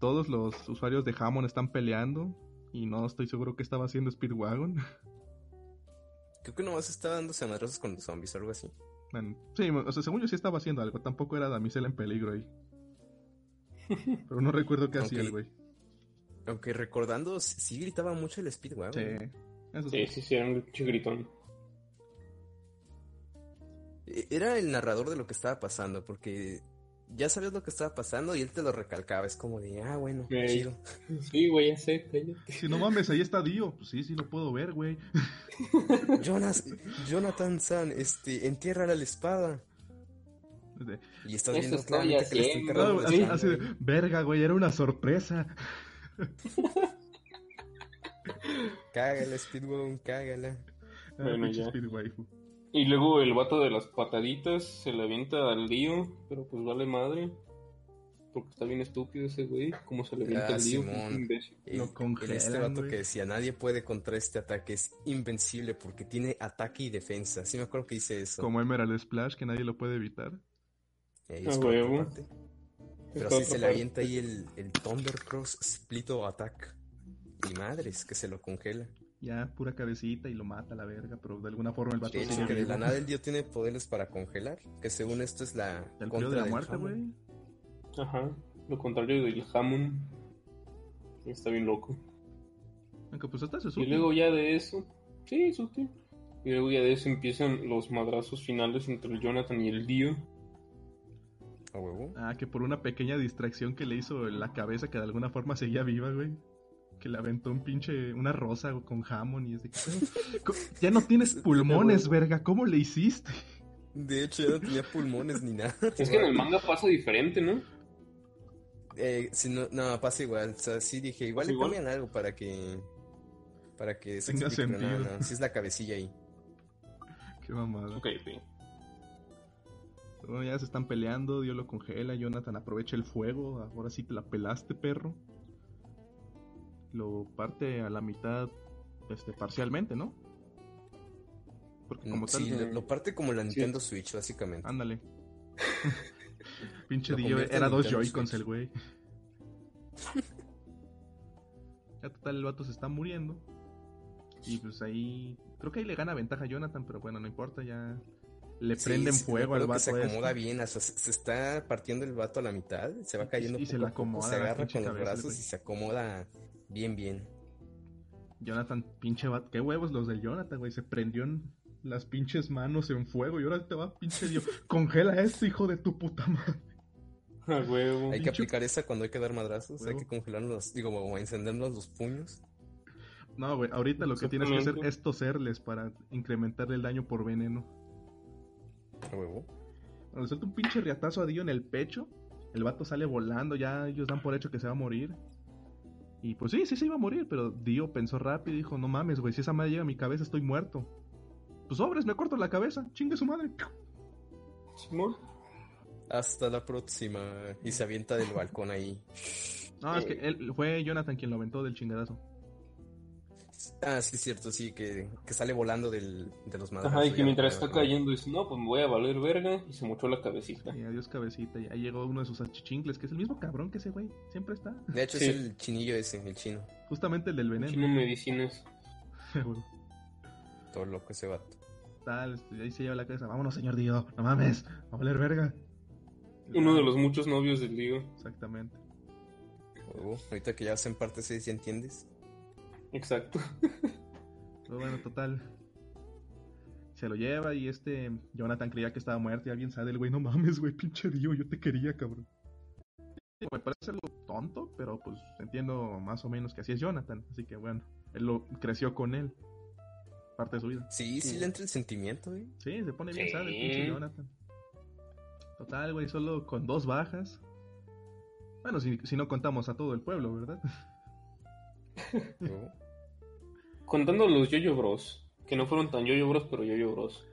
Speaker 1: Todos los usuarios de Hammond están peleando. Y no estoy seguro qué estaba haciendo Speedwagon.
Speaker 2: Creo que nomás estaba dándose a madrazos con los zombies o algo así.
Speaker 1: Bueno, sí, o sea, según yo sí estaba haciendo algo. Tampoco era damisela en peligro ahí. Pero no recuerdo qué hacía el güey.
Speaker 2: Aunque recordando, sí gritaba mucho el Speedwagon.
Speaker 1: Sí. Eso
Speaker 3: Sí, sí, sí, era un gritón.
Speaker 2: E- Era el narrador de lo que estaba pasando, porque ya sabías lo que estaba pasando y él te lo recalcaba. Es como de, ah, bueno, chido.
Speaker 3: Sí, güey, ya sé, cállate.
Speaker 1: Si no mames, ahí está Dio. Pues sí, sí lo puedo ver, güey.
Speaker 2: Jonas, Jonathan San, este, entierra la espada. Y estás
Speaker 3: Eso
Speaker 2: viendo claramente que le está enterrando
Speaker 1: No,
Speaker 2: la
Speaker 1: así, así de, verga, güey, era una sorpresa.
Speaker 2: Cágala, Speedwagon, cágala.
Speaker 1: Ah,
Speaker 3: Bueno,
Speaker 1: pinche
Speaker 3: ya. Y luego el vato de las pataditas se le avienta al lío, pero pues vale madre. Porque está bien estúpido ese güey. ¿Cómo se le avienta
Speaker 2: Ah,
Speaker 3: al lío? Imbécil.
Speaker 1: Lo
Speaker 2: el este vato
Speaker 1: güey.
Speaker 2: que decía, nadie puede contra este ataque, es invencible porque tiene ataque y defensa. Sí me acuerdo que dice eso.
Speaker 1: Como Emerald Splash, que nadie lo puede evitar.
Speaker 2: Eh,
Speaker 3: A
Speaker 2: es
Speaker 3: huevo.
Speaker 2: parte. Pero sí se le avienta ahí el, el Thunder Cross Split Attack. Y madres, que se lo congela.
Speaker 1: Ya, pura cabecita y lo mata a la verga, pero de alguna forma el vato sigue
Speaker 2: que de la nada el dio tiene poderes para congelar. Que según esto es la
Speaker 1: El
Speaker 2: contra
Speaker 1: de la muerte, güey.
Speaker 3: Ajá. Lo contrario del Hammond. Está bien loco.
Speaker 1: Aunque pues hasta se
Speaker 3: Y
Speaker 1: supo.
Speaker 3: luego ya de eso. Sí, sutil. Y luego ya de eso empiezan los madrazos finales entre el Jonathan y el Dio.
Speaker 2: A huevo.
Speaker 1: Ah, que por una pequeña distracción que le hizo en la cabeza, que de alguna forma seguía viva, güey. Que le aventó un pinche, una rosa con jamón y es de que... Ya no tienes pulmones, verga, ¿cómo le hiciste?
Speaker 2: De hecho, ya no tenía pulmones ni nada.
Speaker 3: Es que en el manga pasa diferente, ¿no?
Speaker 2: Eh, si no, no, pasa igual. O sea, sí dije, igual
Speaker 3: ¿Pasa
Speaker 2: le cambian algo para que. Para que se
Speaker 1: Tenga
Speaker 2: no,
Speaker 1: sentido.
Speaker 2: no, sí es la cabecilla ahí.
Speaker 1: Qué mamada.
Speaker 3: Ok, ok.
Speaker 1: Bueno, ya se están peleando, Dios lo congela, Jonathan aprovecha el fuego, ahora sí te la pelaste, perro. Lo parte a la mitad, este, parcialmente, ¿no? Porque como tal,
Speaker 2: sí,
Speaker 3: tal-
Speaker 2: lo, lo parte como la Nintendo Switch, básicamente.
Speaker 1: ándale. Pinche Dio era dos Joy-Cons el güey. ya total, el vato se está muriendo. Y pues ahí, creo que ahí le gana ventaja a Jonathan, pero bueno, no importa, ya le
Speaker 2: Sí,
Speaker 1: prenden fuego al vato.
Speaker 2: que se acomoda
Speaker 1: este.
Speaker 2: bien, o sea, se, está partiendo el vato a la mitad, se va cayendo
Speaker 1: y se
Speaker 2: poco
Speaker 1: le
Speaker 2: a poco,
Speaker 1: acomoda
Speaker 2: se
Speaker 1: la
Speaker 2: agarra con los
Speaker 1: cabeza,
Speaker 2: brazos y se acomoda bien, bien.
Speaker 1: Jonathan, pinche vato. Qué huevos los del Jonathan, güey. Se prendió en las pinches manos en fuego y ahora te va, pinche Dios. Congela esto, hijo de tu puta madre.
Speaker 3: A huevo.
Speaker 2: Hay que aplicar esa cuando hay que dar madrazos, hay que congelarlos, digo, o encenderlos los puños.
Speaker 1: No, güey. Ahorita lo que tienes que hacer es toserles para incrementar el daño por veneno.
Speaker 2: A huevo.
Speaker 1: Cuando le suelta un pinche riatazo a Dio en el pecho, el vato sale volando. Ya ellos dan por hecho que se va a morir. Y pues sí, sí se iba a morir, pero Dio pensó rápido y dijo: No mames, güey. Si esa madre llega a mi cabeza, estoy muerto. Pues sobres, me corto la cabeza. Chingue su madre.
Speaker 3: Simón.
Speaker 2: Hasta la próxima. Y se avienta del balcón ahí.
Speaker 1: No, es que él, fue Jonathan quien lo aventó del chingadazo.
Speaker 2: Ah, sí, es cierto, sí, que, que sale volando del, de los madrazos.
Speaker 3: Ajá, y que mientras está cayendo dice, no, pues me voy a valer verga. Y se mochó la cabecita.
Speaker 1: Y adiós cabecita. Y ahí llegó uno de sus achichincles, que es el mismo cabrón que ese güey. Siempre está.
Speaker 2: De hecho,
Speaker 3: Sí.
Speaker 2: es el chinillo ese, el chino.
Speaker 1: Justamente el del veneno.
Speaker 3: Chino medicinas.
Speaker 1: Güey.
Speaker 2: Todo loco ese vato.
Speaker 1: Tal, este, ahí se lleva la cabeza. Vámonos, señor Dio. No mames. Va a valer verga.
Speaker 3: Uno de los muchos novios del Dio.
Speaker 1: Exactamente.
Speaker 2: Ahorita que ya hacen parte 6, ¿ya entiendes?
Speaker 3: Exacto.
Speaker 1: Pero bueno, total. Se lo lleva y este Jonathan creía que estaba muerto y alguien sale el güey, no mames, güey, pinche Dio, yo te quería, cabrón. Sí, Me parece algo tonto, pero pues entiendo más o menos que así es Jonathan. Así que bueno, él lo creció con él. Parte de su vida.
Speaker 2: Sí, sí,
Speaker 3: Sí.
Speaker 2: le entra el sentimiento, güey.
Speaker 1: Sí, se pone bien
Speaker 3: Sí.
Speaker 1: sad el pinche Jonathan. Total, güey, solo con dos bajas. Bueno, si, si no contamos a todo el pueblo, ¿verdad?
Speaker 2: Huevo.
Speaker 3: Contando los Yoyo Bros. Que no fueron tan Yoyo Bros, pero Yoyo Bros.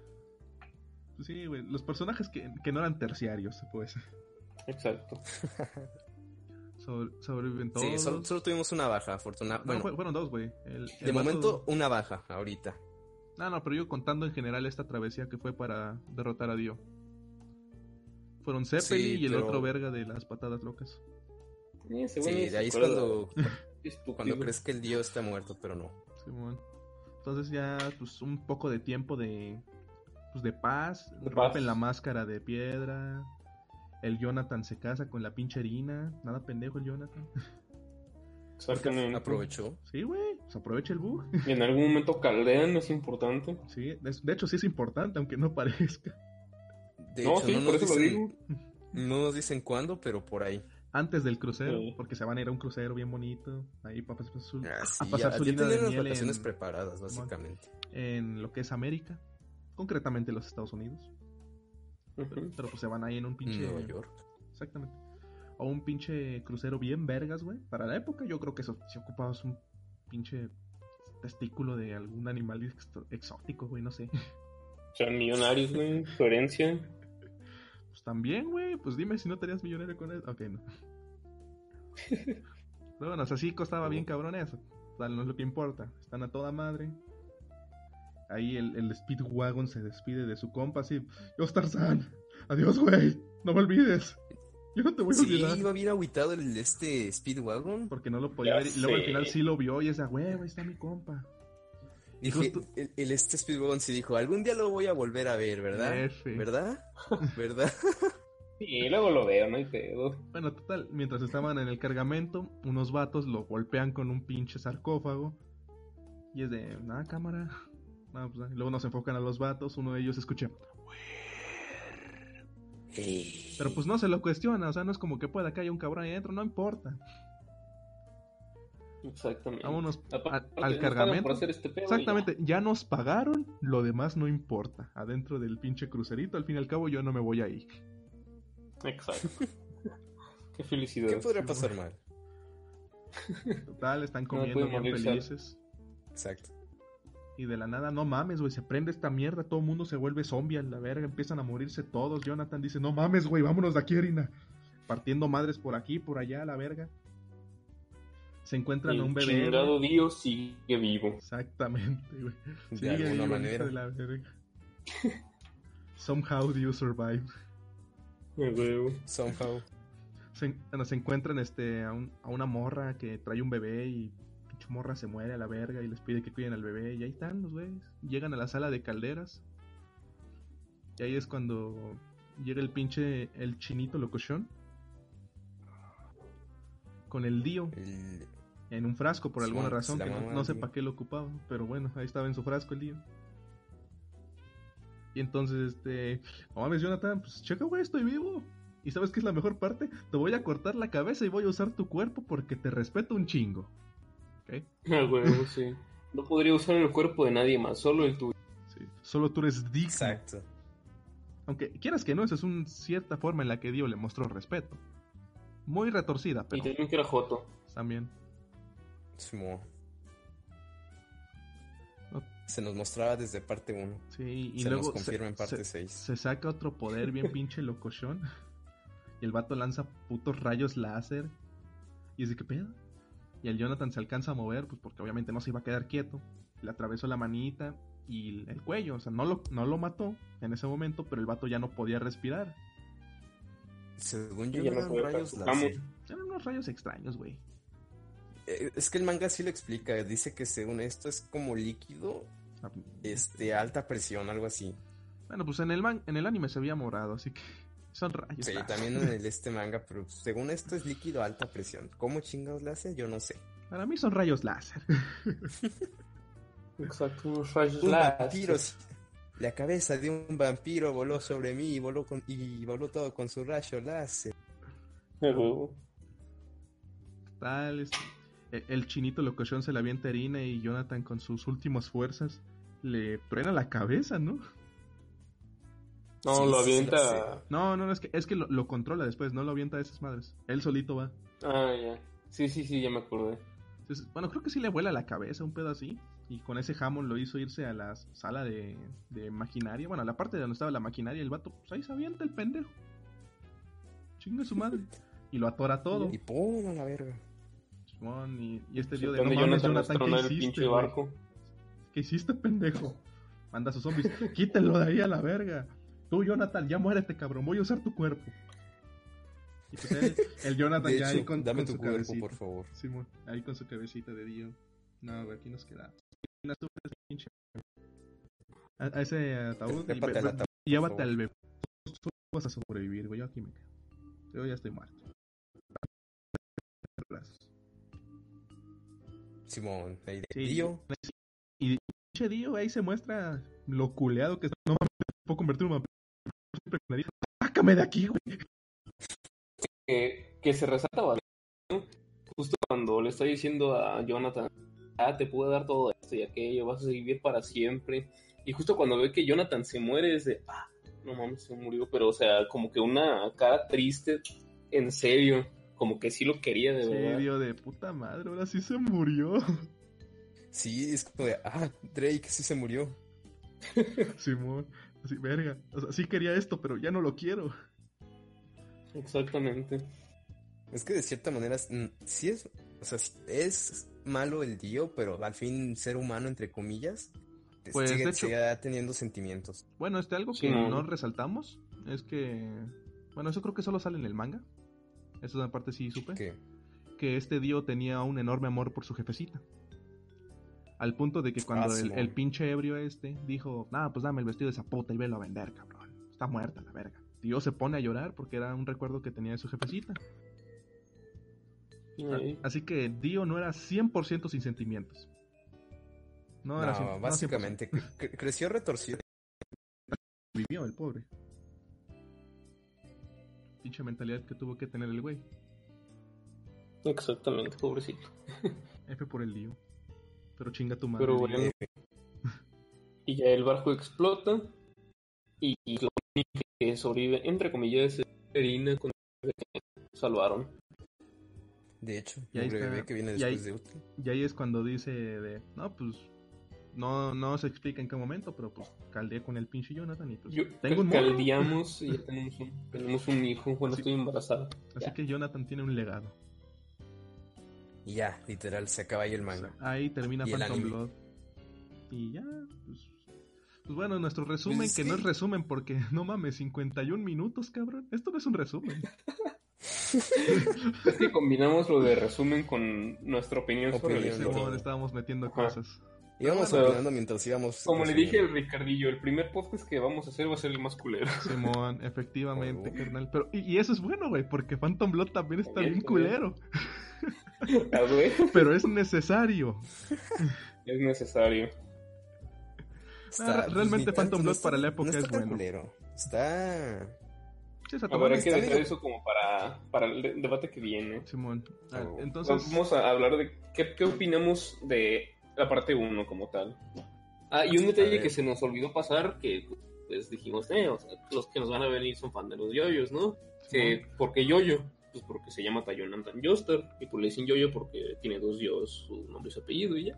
Speaker 1: Sí, güey, los personajes que, que no eran terciarios, pues.
Speaker 3: Exacto.
Speaker 1: Sobre- sobreviven todos.
Speaker 2: Sí, solo, solo tuvimos una baja, afortunada.
Speaker 1: No,
Speaker 2: Bueno,
Speaker 1: fue- fueron dos, güey. El- el
Speaker 2: de momento una baja, ahorita.
Speaker 1: No, no, pero yo contando en general esta travesía que fue para derrotar a Dio. Fueron Zeppeli
Speaker 2: Sí,
Speaker 1: y el
Speaker 2: pero-
Speaker 1: otro verga de las patadas locas.
Speaker 2: Sí,
Speaker 3: güey
Speaker 2: de ahí es cuando,
Speaker 3: Estúpido.
Speaker 2: cuando crees que el dios está muerto, pero no.
Speaker 1: Simón. Entonces ya, pues, un poco de tiempo de, pues, de paz.
Speaker 3: De
Speaker 1: rompen
Speaker 3: paz.
Speaker 1: la máscara de piedra. El Jonathan se casa con la pinche Irina. Nada pendejo el Jonathan.
Speaker 3: Exactamente.
Speaker 2: Aprovechó.
Speaker 1: Sí, güey. Pues aprovecha el bug.
Speaker 3: Y en algún momento caldean, es importante.
Speaker 1: Sí, de, de hecho sí es importante, aunque no parezca.
Speaker 2: De
Speaker 3: no,
Speaker 2: hecho,
Speaker 3: sí,
Speaker 2: no,
Speaker 3: por eso lo digo.
Speaker 2: no nos dicen cuándo, pero por ahí.
Speaker 1: Antes del crucero,
Speaker 3: Sí.
Speaker 1: porque se van a ir a un crucero bien bonito. Ahí para pasar su,
Speaker 2: Ah,
Speaker 1: a pasar
Speaker 2: ya,
Speaker 1: su
Speaker 2: ya
Speaker 1: luna de miel
Speaker 2: vacaciones
Speaker 1: en-
Speaker 2: preparadas, básicamente.
Speaker 1: en lo que es América, concretamente los Estados Unidos. Pero, pues se van ahí en un pinche.
Speaker 2: Nueva York.
Speaker 1: Exactamente. O un pinche crucero bien vergas, güey. Para la época, yo creo que eso, si ocupabas un pinche testículo de algún animal ex- exótico, güey, no sé.
Speaker 3: Son millonarios, güey, su herencia.
Speaker 1: Pues también, güey. Pues dime si no tenías millonario con eso. Ok, no. Pero bueno, o sea, sí costaba bien cabrón eso. O sea, no es lo que importa. Están a toda madre. Ahí el, el Speedwagon se despide de su compa así. Yo, Tarzan. Adiós, güey. No me olvides. Yo no te voy a
Speaker 2: Sí,
Speaker 1: olvidar.
Speaker 2: iba bien agüitado el este Speedwagon.
Speaker 1: Porque no lo podía
Speaker 3: Ya
Speaker 1: ver. Y luego al final sí lo vio y es de, güey, ahí está mi compa.
Speaker 2: Dije,
Speaker 1: Justo-
Speaker 2: el, el este Speedwagon sí dijo, algún día lo voy a volver a ver, ¿verdad?
Speaker 1: F.
Speaker 2: ¿Verdad? ¿Verdad?
Speaker 3: Sí, luego lo veo, no hay pedo.
Speaker 1: Bueno, total, mientras estaban en el cargamento, unos vatos lo golpean con un pinche sarcófago. Y es de, nada, cámara. No, pues, ah, y luego nos enfocan a los vatos, uno de ellos escucha.
Speaker 2: Eh,
Speaker 1: Pero pues no se lo cuestiona, o sea, no es como que pueda que haya un cabrón ahí adentro, no importa.
Speaker 3: Exactamente.
Speaker 1: Vámonos
Speaker 3: Aparte,
Speaker 1: al cargamento.
Speaker 3: Por hacer este pedo
Speaker 1: Exactamente, ya nos pagaron, lo demás no importa. Adentro del pinche crucerito, al fin y al cabo yo no me voy ahí.
Speaker 3: Exacto. Qué felicidad.
Speaker 2: ¿Qué podría pasar mal?
Speaker 1: Total, están
Speaker 3: No
Speaker 1: comiendo
Speaker 3: puede
Speaker 1: bien
Speaker 3: morir, Sal.
Speaker 1: felices.
Speaker 2: Exacto.
Speaker 1: Y de la nada, no mames, güey, se prende esta mierda, todo el mundo se vuelve zombie a la verga, empiezan a morirse todos. Jonathan dice, no mames, güey, vámonos de aquí, Irina. Partiendo madres por aquí, por allá, a la verga. Se encuentran a un bebé. güey.
Speaker 3: chingado Dios sigue vivo.
Speaker 1: Exactamente, güey.
Speaker 2: De
Speaker 1: Sigue
Speaker 2: alguna
Speaker 1: vivo
Speaker 2: manera.
Speaker 1: de la verga. Somehow do you survive.
Speaker 2: Somehow.
Speaker 1: Se, bueno, se encuentran este, a, un- a una morra que trae un bebé y pinche morra se muere a la verga y les pide que cuiden al bebé. Y ahí están los güeyes. Llegan a la sala de calderas. Y ahí es cuando llega el pinche, el chinito locochón. Con el Dio
Speaker 2: El-
Speaker 1: en un frasco por
Speaker 2: Sí,
Speaker 1: alguna
Speaker 2: pues,
Speaker 1: razón que no, sé para qué lo ocupaba. Pero bueno, ahí estaba en su frasco el Dio. Y entonces, este, no mames, Jonathan, pues checa, güey, estoy vivo. ¿Y sabes qué es la mejor parte? Te voy a cortar la cabeza y voy a usar tu cuerpo porque te respeto un chingo. ¿Ok?
Speaker 3: A huevo, sí. No podría usar el cuerpo de nadie más, solo el tuyo.
Speaker 1: Sí. Solo tú eres digno.
Speaker 2: Exacto.
Speaker 1: Aunque quieras que no, esa es una cierta forma en la que Dio le mostró respeto. Muy retorcida,
Speaker 3: Y
Speaker 1: pero
Speaker 3: también que era Joto.
Speaker 1: también.
Speaker 2: Se nos mostraba desde parte 1.
Speaker 1: Sí, y
Speaker 2: Se
Speaker 1: luego
Speaker 2: nos confirma en parte
Speaker 1: se-
Speaker 2: 6.
Speaker 1: se saca otro poder bien pinche locochón. Y el vato lanza putos rayos láser. Y dice, ¿qué pedo? Y el Jonathan se alcanza a mover, pues porque obviamente no se iba a quedar quieto. Le atravesó la manita y el cuello. O sea, no lo, no lo mató en ese momento, pero el vato ya no podía respirar.
Speaker 2: Según yo,
Speaker 3: ya no
Speaker 2: rayos láser.
Speaker 1: Eran unos rayos extraños, güey.
Speaker 2: Eh, Es que el manga sí lo explica. Dice que según esto es como líquido, este, a alta presión, algo así.
Speaker 1: Bueno, pues en el, man- en el anime se había morado, así que son rayos.
Speaker 2: Sí,
Speaker 1: láser.
Speaker 2: también en el este manga, pero según esto es líquido a alta presión. ¿Cómo chingados le hace? Yo no sé.
Speaker 1: Para mí son rayos láser.
Speaker 3: Exacto, unos rayos
Speaker 2: Un
Speaker 3: láser.
Speaker 2: vampiro. La cabeza de un vampiro voló sobre mí y voló, con, y voló todo con su rayo láser.
Speaker 1: Tal, este, el chinito locochón se la avienta a Irina y Jonathan con sus últimas fuerzas le truena la cabeza, ¿no?
Speaker 3: No,
Speaker 2: Sí,
Speaker 3: lo
Speaker 2: sí, sí,
Speaker 3: avienta.
Speaker 1: No, no, no, es que, es que lo, lo controla después, no lo avienta a esas madres. Él solito va.
Speaker 3: Ah, ya. Sí, sí, sí, ya me acordé.
Speaker 1: Entonces, bueno, creo que sí le vuela la cabeza un pedo así. Y con ese jamón lo hizo irse a la sala de, de maquinaria. Bueno, a la parte de donde estaba la maquinaria, el vato, pues ahí se avienta el pendejo. Chinga su madre. Y lo atora todo.
Speaker 2: Y pum, a la verga.
Speaker 1: Simón, y, y este dio de no
Speaker 3: prende
Speaker 1: mames,
Speaker 3: Jonathan a
Speaker 1: ¿qué
Speaker 3: el
Speaker 1: hiciste,
Speaker 3: barco.
Speaker 1: ¿Qué hiciste, pendejo? Manda a sus zombies. Quítenlo de ahí a la verga. Tú, Jonathan, ya muérete, cabrón. Voy a usar tu cuerpo. Y pues el, el Jonathan
Speaker 2: De
Speaker 1: ya
Speaker 2: hecho,
Speaker 1: ahí con,
Speaker 2: dame
Speaker 1: con
Speaker 2: tu
Speaker 1: su
Speaker 2: cuerpo,
Speaker 1: cabecita.
Speaker 2: por favor.
Speaker 1: Simón, ahí con su cabecita de Dio. No, güey, aquí nos pinche. A, a ese ataúd. y
Speaker 2: ataúd,
Speaker 1: Llévate al bebé. Tú vas a sobrevivir, güey. Yo aquí me quedo. Yo ya estoy muerto.
Speaker 2: Simón, ahí de
Speaker 1: Sí.
Speaker 2: Dio.
Speaker 1: Y pinche Dio ahí se muestra lo culeado que está. No mames, puedo convertir en un vampiro. Siempre con nariz. Sácame de aquí, güey.
Speaker 3: Que, que se resalta bastante. ¿no? Justo cuando le está diciendo a Jonathan, ah, te puedo dar todo esto y aquello, vas a vivir para siempre. Y justo cuando ve que Jonathan se muere, es de, ah, no mames, se murió. Pero, o sea, como que una cara triste, en serio, como que sí lo quería de
Speaker 1: Sí,
Speaker 3: verdad.
Speaker 1: Dio de puta madre, ahora sí se murió.
Speaker 2: Sí, es como de, ah, Drake sí se murió.
Speaker 1: Simón, así, verga. O sea, sí quería esto, pero ya no lo quiero.
Speaker 3: Exactamente.
Speaker 2: Es que de cierta manera, mm, sí es, o sea, es malo el Dio, pero al fin ser humano, entre comillas,
Speaker 1: Pues,
Speaker 2: sigue,
Speaker 1: de hecho-
Speaker 2: sigue teniendo sentimientos.
Speaker 1: Bueno, este algo
Speaker 3: Sí,
Speaker 1: que
Speaker 3: no
Speaker 1: resaltamos es que. Bueno, eso creo que solo sale en el manga. Esa es parte sí supe.
Speaker 2: Que,
Speaker 1: Que este Dio tenía un enorme amor por su jefecita. Al punto de que cuando
Speaker 2: Ah,
Speaker 1: el, pinche ebrio este dijo, nada, pues dame el vestido de esa puta y velo a vender, cabrón. Está muerta la verga. Dio se pone a llorar porque era un recuerdo que tenía de su jefecita. Así que Dio no era 100% sin sentimientos. No,
Speaker 2: no,
Speaker 1: era 100%, no, 100%.
Speaker 2: básicamente, cre- cre- creció retorcido.
Speaker 1: vivió el pobre. Pinche mentalidad que tuvo que tener el güey.
Speaker 3: Exactamente, pobrecito.
Speaker 1: F por el Dio. Pero chinga tu madre.
Speaker 3: Pero bueno. Y ya el barco explota. Y, y lo único que sobrevive, entre comillas, es Erina con el que salvaron.
Speaker 2: De hecho,
Speaker 1: Y ahí
Speaker 2: un
Speaker 1: está-
Speaker 2: bebé que viene
Speaker 1: y ahí-
Speaker 2: después de Util.
Speaker 1: Y ahí es cuando dice de, no, pues, no, no se explica en qué momento, pero pues caldeé con el pinche Jonathan y pues
Speaker 3: Yo,
Speaker 1: tengo un
Speaker 3: caldeamos y ya tenemos un, tenemos un hijo. Bueno,
Speaker 1: Sí.
Speaker 3: estoy embarazada.
Speaker 1: Así
Speaker 3: ya.
Speaker 1: que Jonathan tiene un legado.
Speaker 2: Y ya, literal, se acaba ahí el manga.
Speaker 1: Ahí termina
Speaker 2: Y el
Speaker 1: Phantom. Blood. Y ya, pues, pues bueno, nuestro resumen,
Speaker 2: Pues es
Speaker 1: que no es resumen porque no mames, 51 minutos, cabrón. Esto no es un resumen.
Speaker 3: Es que combinamos lo de resumen con nuestra opinión sobre
Speaker 2: Opinión.
Speaker 1: Simón, estábamos metiendo
Speaker 3: Ajá.
Speaker 1: cosas.
Speaker 2: Íbamos
Speaker 3: Bueno,
Speaker 2: opinando mientras íbamos.
Speaker 3: Como le dije al Ricardillo, el primer podcast que vamos a hacer va a ser el más culero.
Speaker 1: Simón, efectivamente,
Speaker 2: Oh.
Speaker 1: carnal. Pero, y, y eso es bueno, güey, porque Phantom Blood también está
Speaker 3: Bien,
Speaker 1: culero.
Speaker 3: A ver,
Speaker 1: Pero es necesario.
Speaker 3: es necesario.
Speaker 1: Ah, realmente
Speaker 2: ni
Speaker 1: Phantom Blood
Speaker 2: está-
Speaker 1: para la época
Speaker 2: no
Speaker 1: es
Speaker 2: está tan
Speaker 1: bueno.
Speaker 2: culero. Está.
Speaker 1: Sí,
Speaker 3: ver, hay que
Speaker 2: está
Speaker 3: dejar
Speaker 2: medio-
Speaker 3: eso como para, para el de- debate que viene.
Speaker 1: Simón. Ah,
Speaker 2: Oh.
Speaker 1: Entonces,
Speaker 3: Vamos a hablar de qué, qué opinamos de la parte 1 como tal. Ah, y un detalle que se nos olvidó pasar, que pues dijimos, eh, o sea, los que nos van a venir son fan de los yoyos, ¿no? Que, ¿Por qué yoyo? Pues porque se llama Jonathan Joestar, y pues le dicen yoyo porque tiene dos yos, su nombre y su apellido y ya.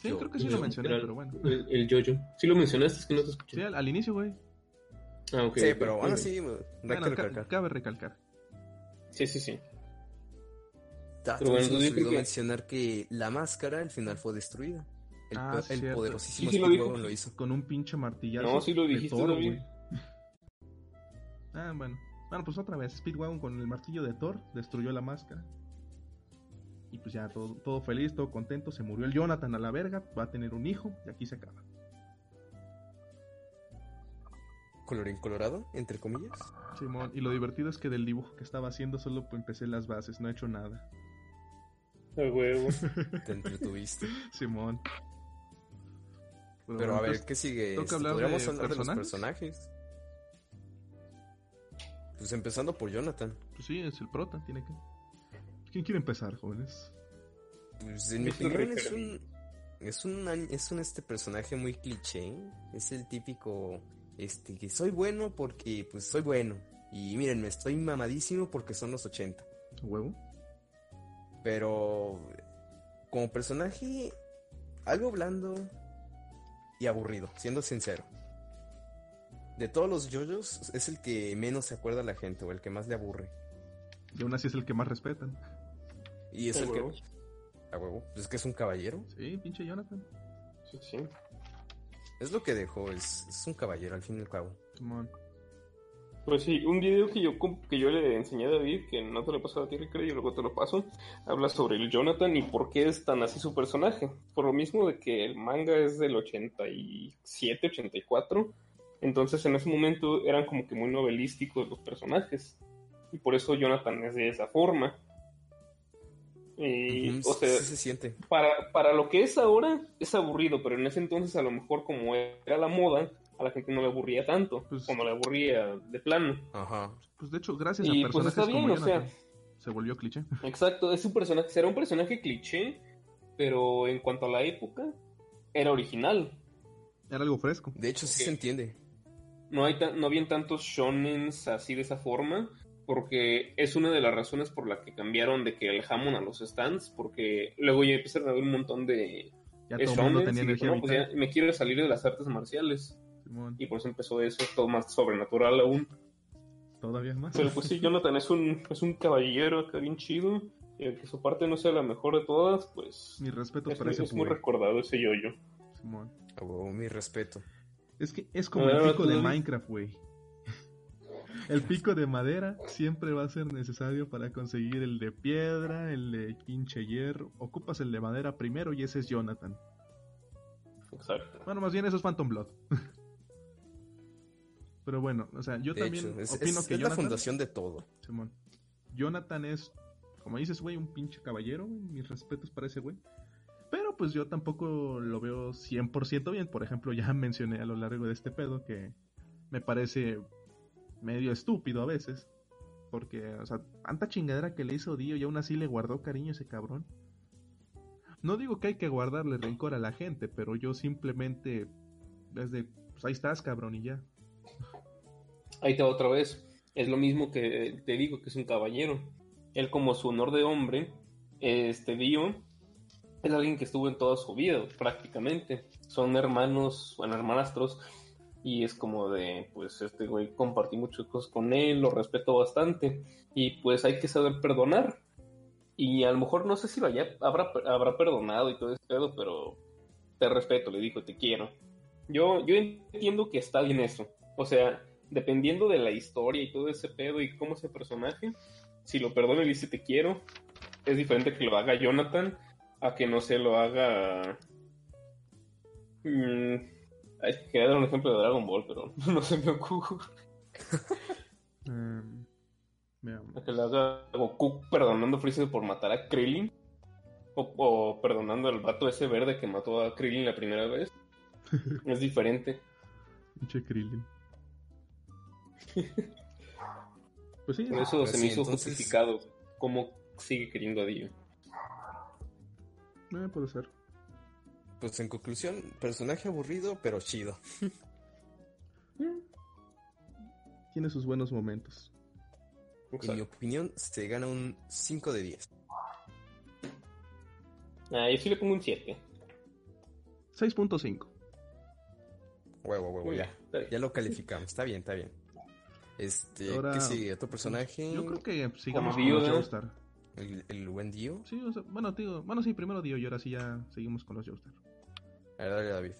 Speaker 1: sí,
Speaker 2: yo-
Speaker 1: creo que sí
Speaker 3: yo-
Speaker 1: lo mencioné, pero bueno.
Speaker 3: El, el yoyo. Sí lo mencionaste, es que no te escuché.
Speaker 1: Sí, al, al inicio, güey.
Speaker 3: Ah, ok,
Speaker 2: sí, pero
Speaker 1: Bueno, ca-
Speaker 2: recalcar.
Speaker 1: cabe recalcar.
Speaker 3: Sí, sí, sí. Pero bueno, entonces
Speaker 2: olvidó
Speaker 3: que-
Speaker 2: mencionar que la máscara al final fue destruida. El,
Speaker 1: Ah,
Speaker 2: po- el poderosísimo
Speaker 3: Sí, sí lo
Speaker 2: Speedwagon
Speaker 3: dijo.
Speaker 2: lo hizo.
Speaker 1: Con un pinche martillazo.
Speaker 3: No, sí lo dijiste,
Speaker 1: Thor. Ah, bueno. Bueno, pues otra vez. Speedwagon con el martillo de Thor destruyó la máscara. Y pues ya todo, todo feliz, todo contento. Se murió el Jonathan a la verga. Va a tener un hijo y aquí se acaba.
Speaker 2: Colorín colorado, entre comillas.
Speaker 1: Simón. Y lo divertido es que del dibujo que estaba haciendo solo empecé las bases. No he hecho nada.
Speaker 3: A huevo.
Speaker 2: Te entretuviste.
Speaker 1: Simón.
Speaker 2: Pero a ver, ¿qué sigue?
Speaker 1: ¿toca hablar
Speaker 2: ¿Podríamos
Speaker 1: de
Speaker 2: hablar de los
Speaker 1: personajes?
Speaker 2: Pues empezando por Jonathan.
Speaker 1: Pues sí, es el prota. Tiene que. ¿Quién quiere empezar, jóvenes?
Speaker 2: Pues en mi opinión es un es un es un este personaje muy cliché, es el típico este que soy bueno porque pues soy bueno y mírenme, estoy mamadísimo porque son los 80,
Speaker 1: ¿Huevo?
Speaker 2: Pero como personaje algo blando y aburrido, siendo sincero. De todos los yoyos es el que menos se acuerda a la gente o el que más le aburre.
Speaker 1: Y aún así es el que más respetan.
Speaker 2: Y es
Speaker 3: A
Speaker 2: el
Speaker 3: huevo.
Speaker 2: que a huevo, es que es un caballero.
Speaker 1: Sí, pinche Jonathan.
Speaker 3: Sí, sí.
Speaker 2: Es lo que dejó, es, es un caballero al fin y al cabo.
Speaker 1: Simón.
Speaker 3: Pues sí, un video que yo, que yo le enseñé a David, que no te lo he pasado a ti, Ricardo, yo luego te lo paso, habla sobre el Jonathan y por qué es tan así su personaje. Por lo mismo de que el manga es del 87, 84, entonces en ese momento eran como que muy novelísticos los personajes. Y por eso Jonathan es de esa forma. Y, o sea,
Speaker 2: sí se siente.
Speaker 3: para, para lo que es ahora, es aburrido, pero en ese entonces a lo mejor como era la moda, a la gente no le aburría tanto,
Speaker 1: Pues-
Speaker 3: o no le aburría de plano.
Speaker 2: Ajá.
Speaker 1: Pues de hecho, gracias
Speaker 3: Y
Speaker 1: a
Speaker 3: pues
Speaker 1: personajes
Speaker 3: está bien,
Speaker 1: como
Speaker 3: o sea,
Speaker 1: se volvió cliché.
Speaker 3: exacto, es un personaje, será un personaje cliché, pero en cuanto a la época, era original.
Speaker 1: Era algo fresco.
Speaker 2: De hecho, sí se entiende.
Speaker 3: No, hay tan- no habían tantos shonens así de esa forma, porque es una de las razones por la que cambiaron de que el jamón a los stands, porque luego ya empezaron a haber un montón de,
Speaker 1: Ya todo el mundo
Speaker 3: shonen,
Speaker 1: tenía
Speaker 3: dijo,
Speaker 1: energía
Speaker 3: no, pues ya me quiero salir de las artes marciales.
Speaker 1: Simón,
Speaker 3: Y por eso empezó eso, todo más sobrenatural aún.
Speaker 1: todavía más.
Speaker 3: Pero pues sí, Jonathan es un, es un caballero acá bien chido. Y aunque su parte no sea la mejor de todas, pues
Speaker 1: Mi respeto
Speaker 3: es,
Speaker 1: para ese
Speaker 3: es muy recordado ese yoyo.
Speaker 1: Simón.
Speaker 2: A huevo, mi respeto.
Speaker 1: Es que es como el pico de. Minecraft, güey. El pico de madera siempre va a ser necesario para conseguir el de piedra, el de pinche hierro. Ocupas el de madera primero y ese es Jonathan.
Speaker 3: Exacto.
Speaker 1: Bueno, más bien eso es Phantom Blood. Pero bueno, o sea, yo
Speaker 2: De
Speaker 1: también
Speaker 2: hecho, es,
Speaker 1: opino
Speaker 2: es-
Speaker 1: que
Speaker 2: es la fundación de todo.
Speaker 1: Simón, Jonathan es, como dices, güey, un pinche caballero, güey. Mis respetos para ese güey. Pero pues yo tampoco lo veo 100% bien. Por ejemplo, ya mencioné a lo largo de este pedo que me parece medio estúpido a veces. Porque, o sea, tanta chingadera que le hizo Dio y aún así le guardó cariño ese cabrón. No digo que hay que guardarle rencor a la gente, pero yo simplemente, desde, pues ahí estás, cabrón, y ya.
Speaker 3: Ahí te va otra vez. Es lo mismo que te digo que es un caballero. Él como su honor de hombre, este Dio, es alguien que estuvo en toda su vida prácticamente. Son hermanos, bueno, hermanastros. Y es como de, pues este güey compartí muchas cosas con él, lo respeto bastante. Y pues hay que saber perdonar. Y a lo mejor no sé si lo haya, habrá, habrá perdonado y todo ese pedo, pero te respeto, le digo, te quiero. Yo, yo entiendo que está bien eso. O sea, dependiendo de la historia y todo ese pedo y cómo es el personaje, si lo perdona y dice te quiero, es diferente que lo haga Jonathan a que no se lo haga. Mm, ay, quería dar un ejemplo de Dragon Ball, pero no se me ocurre.
Speaker 1: Veamos.
Speaker 3: A que lo haga Goku perdonando a Freezer por matar a Krillin. O, o perdonando al vato ese verde que mató a Krillin la primera vez. es diferente.
Speaker 1: Pinche Krillin. Pues sí,
Speaker 3: Por eso
Speaker 2: Pues
Speaker 3: se
Speaker 2: sí,
Speaker 3: me hizo
Speaker 2: entonces-
Speaker 3: justificado cómo sigue queriendo a Dio.
Speaker 1: eh, puede ser.
Speaker 2: Pues en conclusión, personaje aburrido, pero chido.
Speaker 1: Tiene sus buenos momentos.
Speaker 2: En mi opinión, se gana un 5 de 10.
Speaker 3: Ah, yo sí le pongo un 7.
Speaker 1: 6.5.
Speaker 2: Huevo, huevo, ya. Ya lo calificamos. Está bien, está bien. Este,
Speaker 1: Ahora-
Speaker 2: ¿qué sigue? ¿Otro personaje?
Speaker 1: Yo creo que sigamos con los. Joestar.
Speaker 2: ¿El, el buen Dio?
Speaker 1: Sí, o sea, bueno, tío, bueno, sí, primero Dio y ahora sí ya seguimos con los Joestar.
Speaker 2: A ver, dale, David.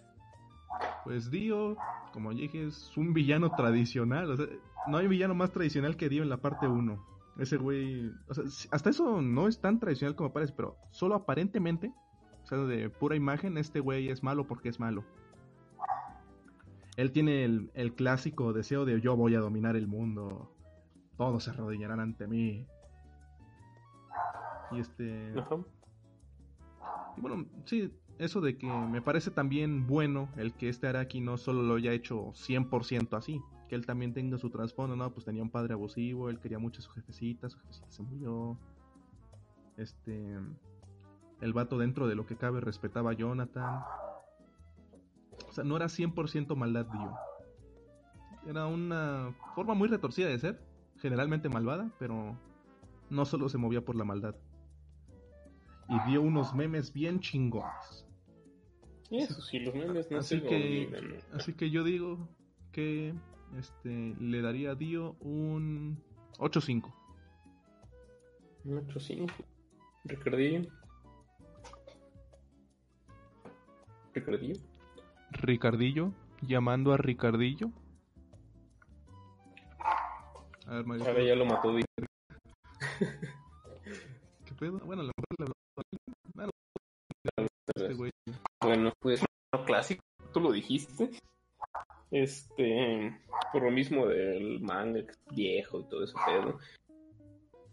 Speaker 1: Pues Dio, como ya dije, es un villano tradicional. O sea, no hay villano más tradicional que Dio en la parte 1. Ese güey, o sea, hasta eso no es tan tradicional como parece, pero solo aparentemente, o sea, de pura imagen, este güey es malo porque es malo. Él tiene el, el clásico deseo de yo voy a dominar el mundo, todos se arrodillarán ante mí. Y este...
Speaker 3: Ajá.
Speaker 1: Y bueno, sí, eso de que me parece también bueno el que este Araki no solo lo haya hecho 100% así, que él también tenga su trasfondo, ¿no? Pues tenía un padre abusivo, él quería mucho a su jefecita, su jefecita se murió. Este. El vato dentro de lo que cabe respetaba a Jonathan. O sea, no era 100% maldad Dio. Era una forma muy retorcida de ser, generalmente malvada, pero no solo se movía por la maldad y dio unos memes bien chingones.
Speaker 3: Eso sí, los memes no
Speaker 1: Así
Speaker 3: se
Speaker 1: que,
Speaker 3: olvidan,
Speaker 1: así que yo digo que este le daría a Dio un 8.5.
Speaker 3: Un 8-5. Ricardillo. Ricardillo.
Speaker 1: Ricardillo, llamando a Ricardillo. A ver, Mario,
Speaker 3: Ahora ya lo mató.
Speaker 1: ¿qué pedo? Bueno, a lo mejor le habló a- Ah, no, este güey.
Speaker 3: Bueno, pues no, clásico, tú lo dijiste. Este, por lo mismo del manga viejo y todo ese pedo.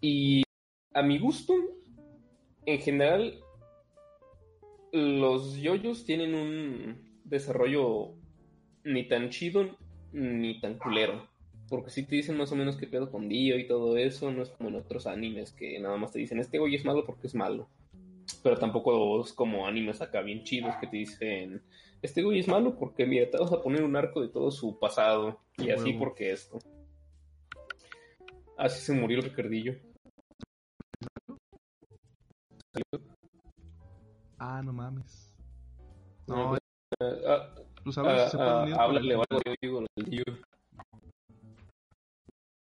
Speaker 3: Y a mi gusto, en general, los yoyos tienen un desarrollo ni tan chido ni tan culero. Porque si te dicen más o menos qué pedo con Dio y todo eso, no es como en otros animes que nada más te dicen este güey es malo porque es malo. Pero tampoco es como animes acá bien chidos que te dicen este güey es malo porque mira, te vas a poner un arco de todo su pasado y así porque esto. Así se murió el Ricardillo.
Speaker 1: Ah, no mames. No,
Speaker 3: Ah,
Speaker 1: pues a ver si se
Speaker 3: ah, ah,
Speaker 1: unir
Speaker 3: háblale o algo, yo digo, el tío.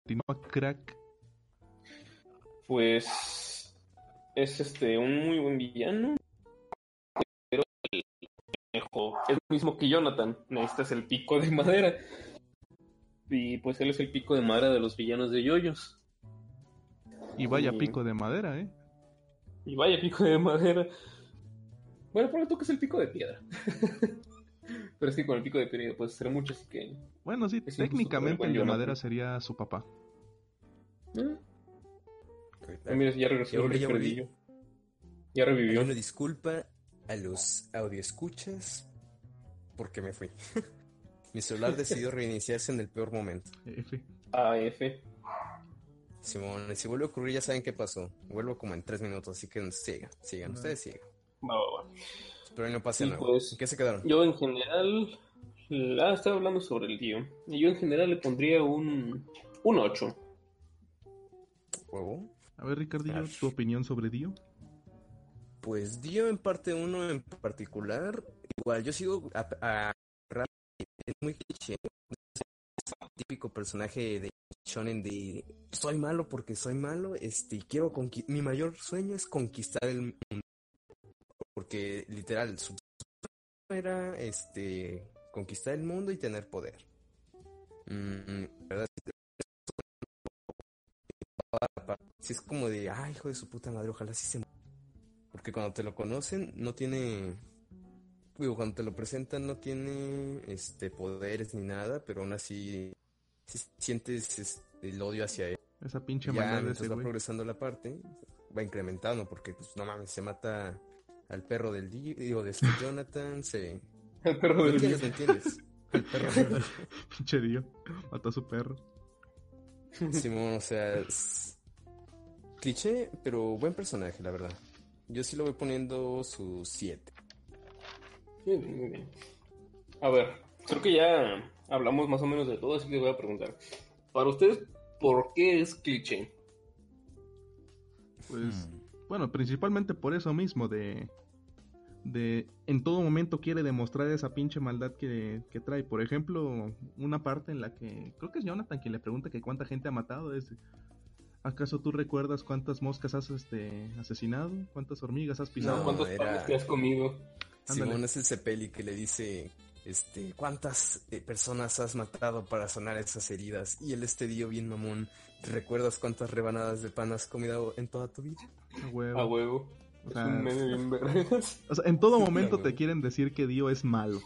Speaker 1: continúa crack.
Speaker 3: Pues es este un muy buen villano. Pero el conejo es lo mismo que Jonathan. Necesitas el pico de madera. Y pues él es el pico de madera de los villanos de yoyos.
Speaker 1: Y vaya
Speaker 3: Y-
Speaker 1: pico de madera, ¿eh?
Speaker 3: Y vaya pico de madera. Bueno, por tú que es el pico de piedra. Pero es que con el pico de piedra puedes hacer mucho, así que.
Speaker 1: Bueno, sí, técnicamente el de madera sería su papá.
Speaker 3: ¿eh? Ah, mira, ya regresó el
Speaker 2: ya.
Speaker 3: Ya revivió.
Speaker 2: Una disculpa a los audioescuchas porque me fui. Mi celular decidió reiniciarse en el peor momento.
Speaker 1: F.
Speaker 3: AF.
Speaker 2: Simón, y si vuelve a ocurrir ya saben qué pasó. Vuelvo como en tres minutos, así que sigan, sigan, ustedes sigan.
Speaker 3: Va, va, va.
Speaker 2: Espero que no pase
Speaker 3: Sí,
Speaker 2: nada.
Speaker 3: pues.
Speaker 2: ¿En qué se quedaron?
Speaker 3: Yo en general. Ah, estaba hablando sobre el tío. Y yo en general le pondría un. Un 8.
Speaker 2: ¿Huevo?
Speaker 1: A ver, Ricardillo,
Speaker 2: Ash.
Speaker 1: tu opinión sobre Dio.
Speaker 2: Pues Dio en parte uno en particular, igual yo sigo a, a- es muy cliché, es el típico personaje de shonen de soy malo porque soy malo, este quiero mi mayor sueño es conquistar el mundo. Porque literal su era este conquistar el mundo y tener poder. Mm, verdad si es como de, ay, hijo de su puta madre, ojalá sí se porque cuando te lo conocen, no tiene. Digo, cuando te lo presentan, no tiene este poderes ni nada, pero aún así sí sientes este, el odio hacia él.
Speaker 1: Esa pinche
Speaker 2: Ya
Speaker 1: de ese
Speaker 2: va progresando la parte, va incrementando, porque pues no mames, se mata al perro del Di- digo, de este Jonathan, se.
Speaker 3: El perro
Speaker 2: ¿Me
Speaker 3: del
Speaker 2: entiendes? ¿Me entiendes? El perro del
Speaker 1: Pinche Dio. Mató a su perro.
Speaker 2: Simón, o sea, es cliché, pero buen personaje, la verdad. Yo sí lo voy poniendo su 7.
Speaker 3: Muy bien, muy bien. A ver, creo que ya hablamos más o menos de todo, así que les voy a preguntar. Para ustedes, ¿por qué es cliché?
Speaker 1: Pues,
Speaker 2: Hmm.
Speaker 1: Bueno, principalmente por eso mismo, de. De. En todo momento quiere demostrar esa pinche maldad que, que trae. Por ejemplo, una parte en la que. Creo que es Jonathan quien le pregunta que cuánta gente ha matado. Es. ¿Acaso tú recuerdas cuántas moscas has este, asesinado? ¿Cuántas hormigas has pisado?
Speaker 2: No,
Speaker 3: ¿Cuántos
Speaker 2: era-
Speaker 3: panes te has comido?
Speaker 1: Ándale.
Speaker 2: Simón es el Cepeli que le dice, este, ¿cuántas eh, personas has matado para sanar esas heridas? Y él este dio bien mamón, ¿recuerdas cuántas rebanadas de pan has comido en toda tu vida?
Speaker 1: A huevo.
Speaker 3: A huevo.
Speaker 1: O
Speaker 3: Es
Speaker 1: sea,
Speaker 3: un meme bien vergas.
Speaker 1: O sea, en todo momento te quieren decir que Dio es malo.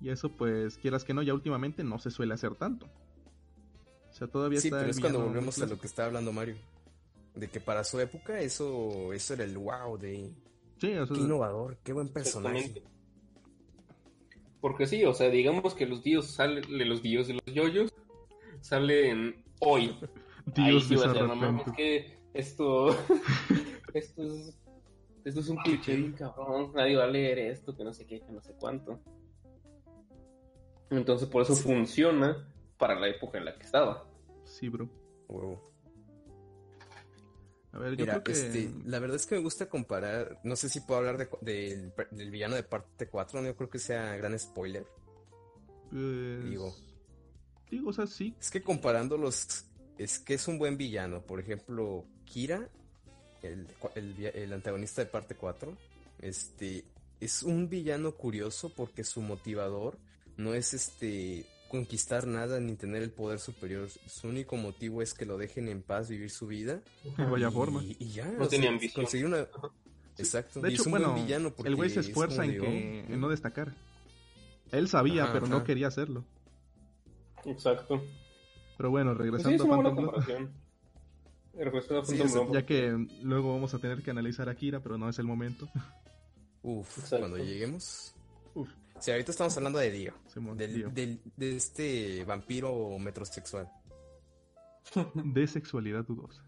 Speaker 1: Y eso, pues, quieras que no, ya últimamente no se suele hacer tanto. O sea, todavía
Speaker 2: Sí,
Speaker 1: está.
Speaker 2: pero
Speaker 1: el
Speaker 2: es cuando volvemos a lo que estaba hablando Mario. De que para su época eso, eso era el wow de
Speaker 1: Sí, o sea,
Speaker 2: qué innovador, qué buen personaje.
Speaker 3: Porque sí, o sea, digamos que los dios salen, los dios de los yoyos salen hoy. Ahí
Speaker 1: Dios
Speaker 3: sí
Speaker 1: de
Speaker 3: va a
Speaker 1: esa
Speaker 3: ser, no mames,
Speaker 1: repente.
Speaker 3: que esto, esto es, esto es un cliché bien cabrón, nadie va a leer esto, que no sé qué, que no sé cuánto. Entonces por eso
Speaker 2: Sí.
Speaker 3: funciona para la época en la que estaba.
Speaker 1: Sí, bro.
Speaker 2: Huevo.
Speaker 1: A ver, yo
Speaker 2: Mira,
Speaker 1: creo que.
Speaker 2: este, la verdad es que me gusta comparar, no sé si puedo hablar de, del, del villano de parte 4, no creo que sea gran spoiler.
Speaker 1: pues,
Speaker 2: digo.
Speaker 1: Digo, o sea, sí.
Speaker 2: Es que comparándolos, es que es un buen villano. Por ejemplo, Kira, el, el el antagonista de parte 4, este, es un villano curioso porque su motivador no es este conquistar nada ni tener el poder superior. Su único motivo es que lo dejen en paz vivir su vida.
Speaker 1: De vaya
Speaker 2: y,
Speaker 1: forma.
Speaker 2: y ya,
Speaker 3: No
Speaker 2: o
Speaker 3: tenía
Speaker 2: sea, conseguir una... Exacto.
Speaker 1: De
Speaker 2: y
Speaker 1: hecho,
Speaker 2: es un
Speaker 1: bueno,
Speaker 2: buen villano porque
Speaker 1: el güey se
Speaker 2: es
Speaker 1: esfuerza en, que,
Speaker 2: oh,
Speaker 1: en no destacar. Él sabía,
Speaker 2: Ajá,
Speaker 1: pero no quería hacerlo.
Speaker 3: Exacto.
Speaker 1: Pero bueno,
Speaker 3: Pues sí,
Speaker 1: regresando a Phantom Blood,
Speaker 2: Sí,
Speaker 1: ya que luego vamos a tener que analizar a Kira, pero no es el momento.
Speaker 2: Uf,
Speaker 3: Exacto.
Speaker 2: cuando lleguemos.
Speaker 1: Uf.
Speaker 2: Sí, ahorita estamos hablando de Dio.
Speaker 1: Simón,
Speaker 2: Del,
Speaker 1: Dio.
Speaker 2: del- de este vampiro metrosexual.
Speaker 1: De sexualidad dudosa.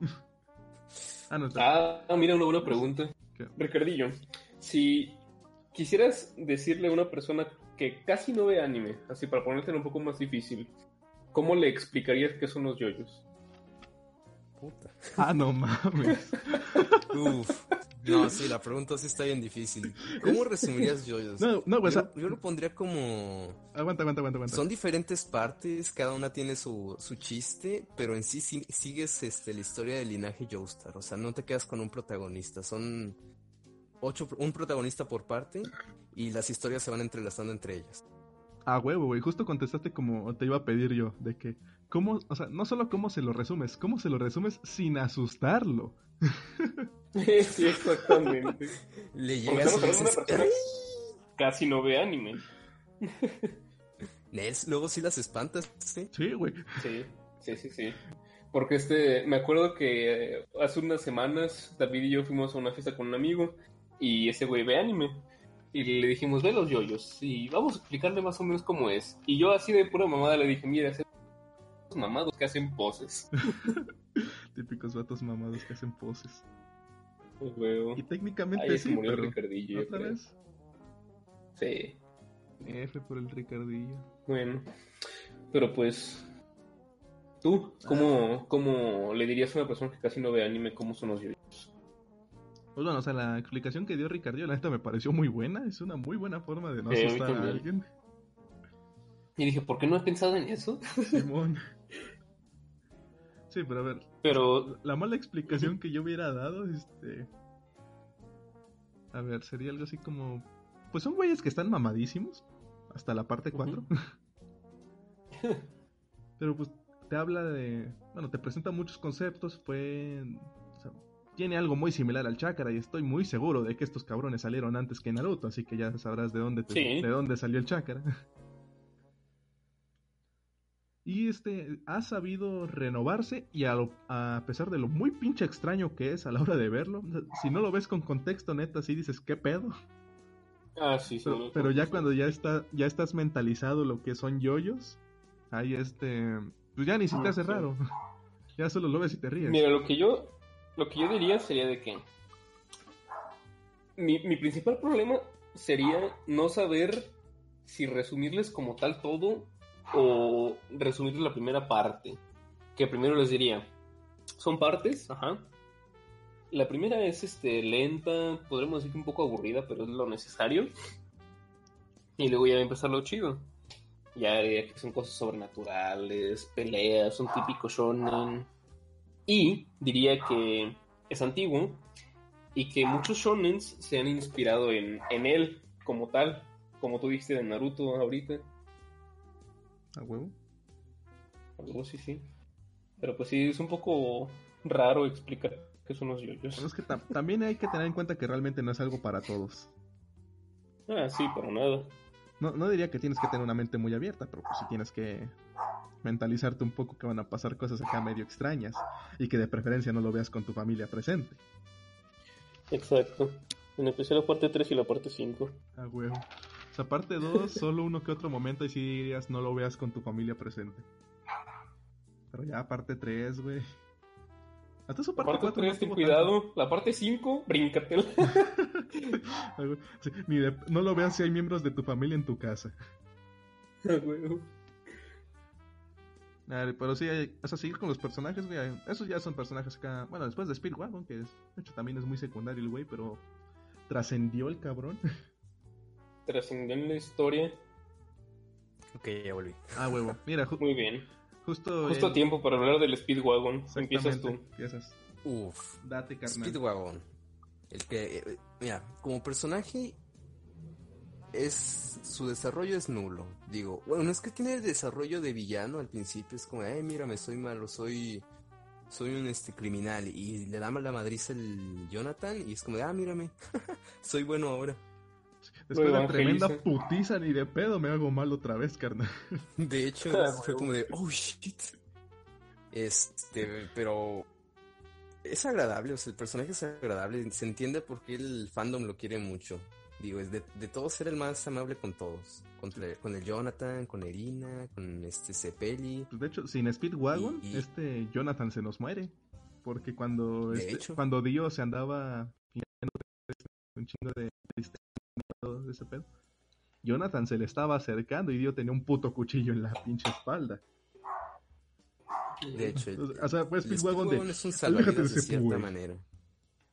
Speaker 1: ah, no, está.
Speaker 3: Ah, mira una buena pregunta.
Speaker 1: ¿Qué?
Speaker 3: Ricardillo, si quisieras decirle a una persona que casi no ve anime, así para ponértelo un poco más difícil, ¿cómo le explicarías qué son los yoyos?
Speaker 2: Puta.
Speaker 1: Ah, no mames.
Speaker 2: Uf. No, sí, la pregunta sí está bien difícil. ¿Cómo resumirías JoJo's?
Speaker 1: No, no, o
Speaker 2: yo, lo pondría como...
Speaker 1: Aguanta, aguanta, aguanta, aguanta.
Speaker 2: Son diferentes partes, cada una tiene su, su chiste, pero en sí, sí sigues este, la historia del linaje Joestar. O sea, no te quedas con un protagonista. Son ocho, un protagonista por parte y las historias se van entrelazando entre ellas.
Speaker 1: Ah, huevo, güey. Justo contestaste como te iba a pedir yo, de que, ¿cómo, o sea, no solo cómo se lo resumes, cómo se lo resumes sin asustarlo.
Speaker 3: sí, exactamente.
Speaker 2: Le
Speaker 3: Porque
Speaker 2: llegas
Speaker 3: estamos una que casi no ve anime.
Speaker 2: Nels, luego sí las espantas, ¿sí?
Speaker 1: Sí, güey.
Speaker 3: Sí, sí, sí, sí. Porque este, me acuerdo que hace unas semanas David y yo fuimos a una fiesta con un amigo y ese güey ve anime. Y le dijimos, ve los yoyos y vamos a explicarle más o menos cómo es. Y yo así de pura mamada le dije, mira, esos mamados que hacen poses.
Speaker 1: Típicos vatos mamados que hacen poses.
Speaker 3: Pues, huevo.
Speaker 1: Y técnicamente
Speaker 3: Ahí se
Speaker 1: sí,
Speaker 3: murió el
Speaker 1: pero...
Speaker 3: Ricardillo.
Speaker 1: ¿Otra vez?
Speaker 3: Sí,
Speaker 1: F por el Ricardillo.
Speaker 3: bueno. Pero pues, ¿tú cómo, cómo le dirías a una persona que casi no ve anime cómo son los yoyos?
Speaker 1: Pues bueno, o sea, la explicación que dio Ricardillo, la neta me pareció muy buena. Es una muy buena forma de no
Speaker 3: Sí,
Speaker 1: asustar a alguien.
Speaker 3: Y dije, ¿por qué no he pensado en eso?
Speaker 1: Simón. Sí, pero a ver,
Speaker 3: Pero
Speaker 1: la mala explicación que yo hubiera dado, este... A ver, sería algo así como... Pues son güeyes que están mamadísimos, hasta la parte 4. pero pues te habla de... Bueno, te presenta muchos conceptos, fue... o sea, tiene algo muy similar al chakra y estoy muy seguro de que estos cabrones salieron antes que Naruto, así que ya sabrás de dónde, te-
Speaker 3: Sí.
Speaker 1: de dónde salió el chakra. Y este ha sabido renovarse y a, lo- a pesar de lo muy pinche extraño que es a la hora de verlo, si no lo ves con contexto neta, sí dices, ¿qué pedo?
Speaker 3: Ah, sí, sí.
Speaker 1: Pero,
Speaker 3: no,
Speaker 1: pero ya cuando ya está ya estás mentalizado lo que son yoyos, ahí este, pues ya ni se te
Speaker 3: Ah,
Speaker 1: hace raro. Ya solo lo ves y te ríes.
Speaker 3: Mira, lo que yo, lo que yo diría sería de que mi, mi principal problema sería no saber si resumirles como tal todo o resumirles la primera parte. Que primero les diría, son partes, ajá. La primera es este lenta, podremos decir que un poco aburrida, pero es lo necesario. Y luego ya va a empezar lo chido. Ya diría que son cosas sobrenaturales, peleas, un típico shonen. Y diría que es antiguo y que muchos shonens se han inspirado en, en él como tal, como tú dijiste de Naruto ahorita.
Speaker 1: A huevo.
Speaker 3: Algo sí, sí. Pero pues sí, es un poco raro explicar qué son los yoyos.
Speaker 1: Pero es que tam- también hay que tener en cuenta que realmente no es algo para todos.
Speaker 3: Ah, sí, para nada.
Speaker 1: No, no diría que tienes que tener una mente muy abierta, pero pues sí tienes que mentalizarte un poco que van a pasar cosas acá medio extrañas y que de preferencia no lo veas con tu familia presente.
Speaker 3: Exacto. En especial la parte 3 y la parte 5.
Speaker 1: A huevo. Sea, parte 2, solo uno que otro momento y si dirías no lo veas con tu familia presente. Pero ya parte 3, güey. Hasta su
Speaker 3: La
Speaker 1: parte
Speaker 3: parte
Speaker 1: 4
Speaker 3: 3, ten cuidado. La parte 5, bríncatela.
Speaker 1: Ni de- no lo veas si hay miembros de tu familia en tu casa. Dale, pero sí, hay, o sea, seguir con los personajes, güey. Esos ya son personajes acá. Bueno, después de Speedwagon, que es, de hecho también es muy secundario el güey, pero trascendió el cabrón.
Speaker 3: Trascendió en la historia.
Speaker 2: Ok, ya volví.
Speaker 1: Ah, huevo. Mira,
Speaker 3: Muy bien.
Speaker 1: justo.
Speaker 3: Justo tiempo para hablar del Speedwagon. Empiezas tú.
Speaker 1: Empiezas.
Speaker 2: Uf,
Speaker 1: Date, carnal.
Speaker 2: Speedwagon. El que, eh, mira, como personaje es su desarrollo es nulo. Digo, bueno, no es que tiene el desarrollo de villano al principio, es como, eh, mírame, soy malo, soy soy un este criminal y le da la madriza el Jonathan y es como, de, ah, mírame, soy bueno ahora.
Speaker 1: Después de tremenda putiza ni de pedo me hago mal otra vez, carnal.
Speaker 2: De hecho,
Speaker 3: Ah,
Speaker 2: fue como de, oh shit. Este, pero es agradable, o sea, el personaje es agradable, se entiende por qué el fandom lo quiere mucho. Digo, es de, de todos ser el más amable con todos. Con, con el Jonathan, con Erina, con este Cepeli.
Speaker 1: Pues de hecho, sin Speedwagon,
Speaker 2: Y- y-
Speaker 1: este Jonathan se nos muere. Porque cuando,
Speaker 2: De
Speaker 1: este-
Speaker 2: hecho.
Speaker 1: cuando Dio se andaba un chingo de todo ese pedo, Jonathan se le estaba acercando y Dio tenía un puto cuchillo en la pinche espalda.
Speaker 2: De hecho,
Speaker 1: O sea, pues
Speaker 2: el
Speaker 1: Speedwagon
Speaker 2: Speedwagon
Speaker 1: de...
Speaker 2: es un
Speaker 1: "Aléjate
Speaker 2: salvavidas
Speaker 1: de
Speaker 2: de cierta
Speaker 1: güey".
Speaker 2: manera.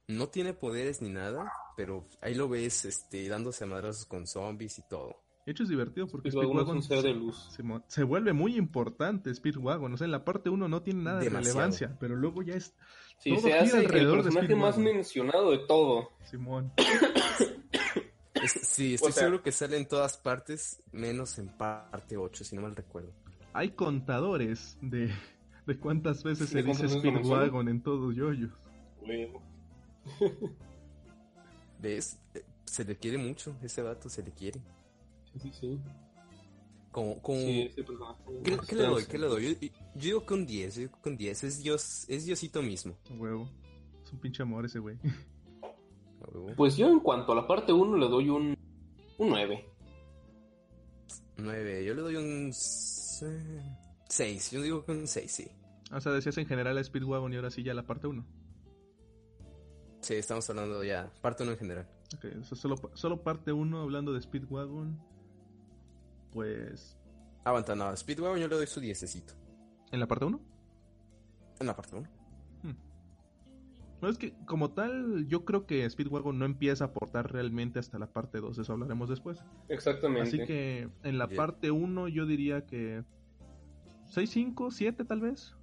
Speaker 2: No tiene poderes ni nada, pero ahí lo ves este, dándose a madrazos con zombies y todo.
Speaker 1: De hecho es divertido porque
Speaker 3: Speedwagon es
Speaker 1: Speedwagon
Speaker 3: un ser de
Speaker 1: se,
Speaker 3: luz.
Speaker 1: se se vuelve muy importante Speedwagon. O sea, en la parte 1 no tiene nada de relevancia, pero luego ya es
Speaker 3: Sí,
Speaker 1: Todo
Speaker 3: se hace el
Speaker 1: alrededor de
Speaker 3: personaje más mencionado de todo.
Speaker 1: Simón.
Speaker 2: Sí, estoy
Speaker 3: O sea-
Speaker 2: seguro que sale en todas partes, menos en parte 8, si no mal recuerdo.
Speaker 1: Hay contadores de, de cuántas veces se
Speaker 3: ¿De
Speaker 1: dice Speedwagon en todos yoyos.
Speaker 3: Luego.
Speaker 2: ¿Ves? Eh, Se le quiere mucho, ese vato se le quiere.
Speaker 3: Sí, sí, sí.
Speaker 2: Como, como...
Speaker 3: Sí, ese personaje.
Speaker 2: ¿Qué, le doy? ¿Qué le doy? Yo, yo digo que un 10, yo digo que un 10. Es Dios, es Diosito mismo.
Speaker 1: Huevo. Es un pinche amor ese güey.
Speaker 3: Pues yo en cuanto a la parte 1 le doy un, un 9.
Speaker 2: 9, yo le doy un 6. Yo digo que un 6, sí.
Speaker 1: O sea, decías en general a Speedwagon y ahora sí ya la parte 1.
Speaker 2: Sí, estamos hablando ya, parte 1 en general.
Speaker 1: Ok, o sea, solo, solo parte 1 hablando de Speedwagon. Pues.
Speaker 2: Aguanta, no, Speedwagon yo le doy su 10
Speaker 1: ¿En la parte 1?
Speaker 2: En la parte 1.
Speaker 1: No, es que como tal, yo creo que Speedwagon no empieza a aportar realmente hasta la parte 2, eso hablaremos después.
Speaker 3: Exactamente.
Speaker 1: Así que en la parte 1 yo diría que 6, 5, 7 tal vez.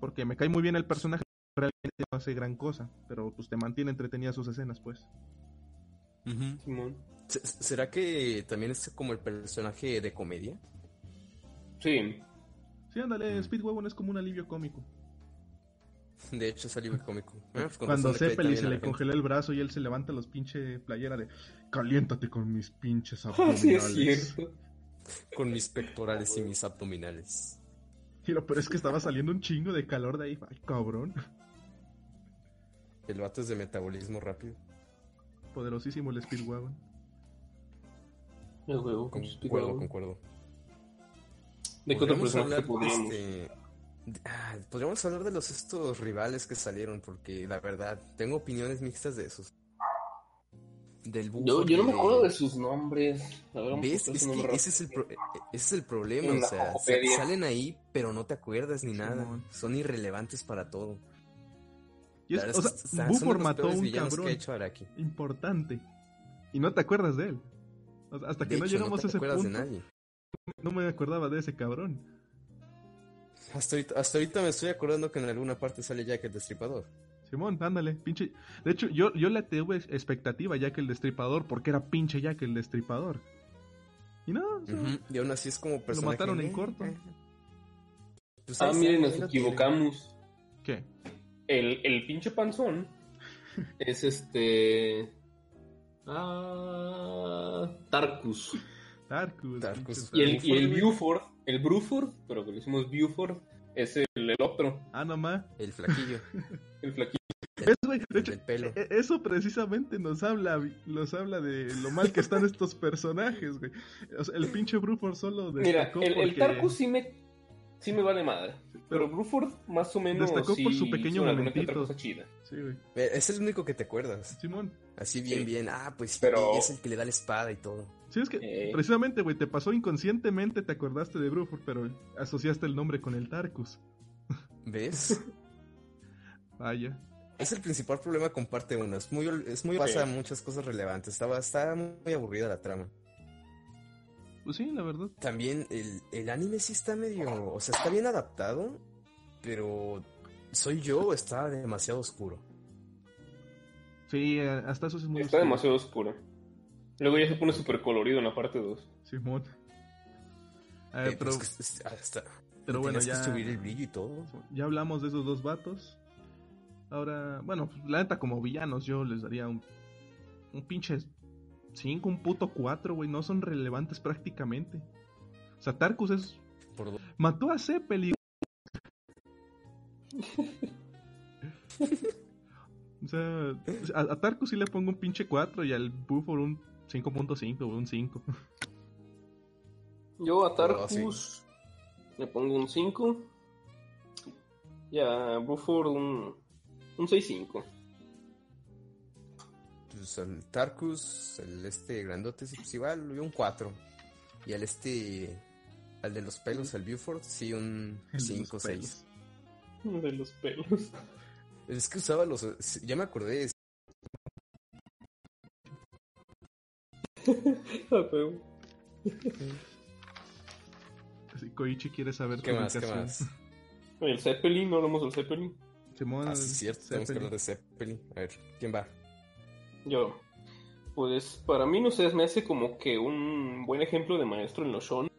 Speaker 1: Porque me cae muy bien el personaje, realmente no hace gran cosa, pero pues te mantiene entretenida sus escenas, pues.
Speaker 3: Simón.
Speaker 2: Se- ¿Será que también es como el personaje de comedia?
Speaker 3: Sí.
Speaker 1: Sí, ándale,
Speaker 2: Mm.
Speaker 1: Speedwagon es como un alivio cómico.
Speaker 2: De hecho, es alivio cómico. Pues
Speaker 1: Cuando Zeppelin se le
Speaker 2: la gente.
Speaker 1: congeló el brazo y él se levanta los pinche playera de caliéntate con mis pinches
Speaker 3: Ah,
Speaker 1: abdominales.
Speaker 3: sí, es cierto.
Speaker 2: Con mis pectorales y mis abdominales.
Speaker 1: Y lo peor es que estaba saliendo un chingo de calor de ahí. Ay, cabrón.
Speaker 2: El vato es de metabolismo rápido.
Speaker 1: Poderosísimo el Speedwagon.
Speaker 3: El huevo, con
Speaker 2: Concuerdo, concuerdo.
Speaker 3: ¿De qué otro
Speaker 2: Podríamos
Speaker 3: personaje
Speaker 2: hablar,
Speaker 3: podríamos?
Speaker 2: este, ah, podríamos hablar de los estos rivales que salieron, porque la verdad, tengo opiniones mixtas de esos. Del
Speaker 3: Yo, yo no me acuerdo de sus nombres.
Speaker 2: ¿Ves? Es
Speaker 3: nombre
Speaker 2: ese es el, pro- eh, ese es el problema, o sea, salen ahí, pero no te acuerdas ni nada. Son irrelevantes para todo.
Speaker 1: Y es-
Speaker 2: La verdad
Speaker 1: o sea,
Speaker 2: que son de
Speaker 1: Buford mató a un cabrón
Speaker 2: que ha hecho Araki.
Speaker 1: importante. Y no te acuerdas de él. O sea, hasta que
Speaker 2: De
Speaker 1: no
Speaker 2: hecho,
Speaker 1: llegamos
Speaker 2: te
Speaker 1: a ese
Speaker 2: acuerdas
Speaker 1: punto,
Speaker 2: de nadie.
Speaker 1: no me acordaba de ese cabrón.
Speaker 2: Hasta ahorita, hasta ahorita me estoy acordando que en alguna parte sale Jack el Destripador.
Speaker 1: Simón, ándale, pinche. De hecho, yo, yo le tuve expectativa que el destripador, porque era pinche que el destripador. Y no, o sea,
Speaker 2: Ujú, Y aún así es como personaje.
Speaker 1: mataron en corto.
Speaker 2: eh. Pues
Speaker 3: Ah, miren, nos
Speaker 2: lo
Speaker 3: equivocamos.
Speaker 1: ¿qué?
Speaker 3: El, el pinche panzón es este. Ah. Tarkus.
Speaker 1: Tarkus.
Speaker 3: Y el, y el Buford, el Bruford, pero que le decimos Buford, es el, el otro,
Speaker 1: Ah, nomás.
Speaker 2: El flaquillo.
Speaker 3: el flaquito.
Speaker 1: Es, güey, de
Speaker 2: el
Speaker 1: hecho,
Speaker 2: pelo.
Speaker 1: e- eso precisamente nos habla, nos habla de lo mal que están estos personajes, güey. O sea, el pinche Bruford solo
Speaker 3: Mira,
Speaker 1: destacó
Speaker 3: el, el
Speaker 1: porque-
Speaker 3: Tarkus sí me, sí me vale madre. Pero Bruford, más o menos.
Speaker 1: Destacó por su pequeño momentito.
Speaker 3: cosa chida.
Speaker 1: Sí, güey.
Speaker 2: Eh, Es el único que te acuerdas.
Speaker 1: Simón.
Speaker 2: Así bien,
Speaker 3: Sí.
Speaker 2: bien. Ah, pues sí,
Speaker 3: Pero-
Speaker 2: es el que le da la espada y todo.
Speaker 1: Sí, es que
Speaker 3: Eh.
Speaker 1: precisamente, güey, te pasó inconscientemente, te acordaste de Bruford, pero asociaste el nombre con el Tarkus.
Speaker 2: ¿Ves?
Speaker 1: Vaya.
Speaker 2: es el principal problema con parte 1. Es muy, es muy
Speaker 3: Sí.
Speaker 2: pasa muchas cosas relevantes. Estaba, está muy aburrida la trama.
Speaker 1: Pues sí, la verdad.
Speaker 2: También el, el anime sí está medio. O sea, está bien adaptado. Pero. ¿Soy yo o está demasiado oscuro?
Speaker 1: Sí, eh, hasta eso es muy
Speaker 3: Está
Speaker 1: oscuro.
Speaker 3: demasiado oscuro. Luego ya se pone súper colorido en la parte 2.
Speaker 1: Simón. A ver,
Speaker 2: Eh,
Speaker 1: pero,
Speaker 2: pues es que ah, está-
Speaker 1: pero bueno, ya,
Speaker 2: que subir el brillo y todo.
Speaker 1: ya hablamos de esos dos vatos. Ahora, bueno, la neta, como villanos, yo les daría un, un pinche 5, un puto 4, güey. No son relevantes prácticamente. O sea, Tarkus es.
Speaker 2: Por do-
Speaker 1: Mató a Zeppelin. o sea, a, a Tarkus sí le pongo un pinche 4 y al Buford un 5.5 o un 5.
Speaker 3: Yo a
Speaker 2: Oh,
Speaker 3: Tarkus le pongo un 5. Y a Bruford un, un 6.5.
Speaker 2: Pues al Tarkus, el este grandote, sí, pues igual, yo un 4. Y al este. Al de los pelos, el Buford, sí, un
Speaker 1: El de
Speaker 2: 5
Speaker 1: los
Speaker 2: 6.
Speaker 1: pelos.
Speaker 3: De los pelos.
Speaker 2: Es que usaba los. Ya me acordé.
Speaker 1: Así, Koichi quiere saber
Speaker 2: ¿Qué más? ¿Qué más?
Speaker 3: El Zeppelin, no hablamos del Zeppelin.
Speaker 1: Simón,
Speaker 2: Ah, sí, es cierto. Tenemos que
Speaker 1: Zeppelin.
Speaker 2: hablar de Zeppelin. A ver, ¿quién va?
Speaker 3: Yo. Pues para mí, no sé, me hace como que un buen ejemplo de maestro en los shonen.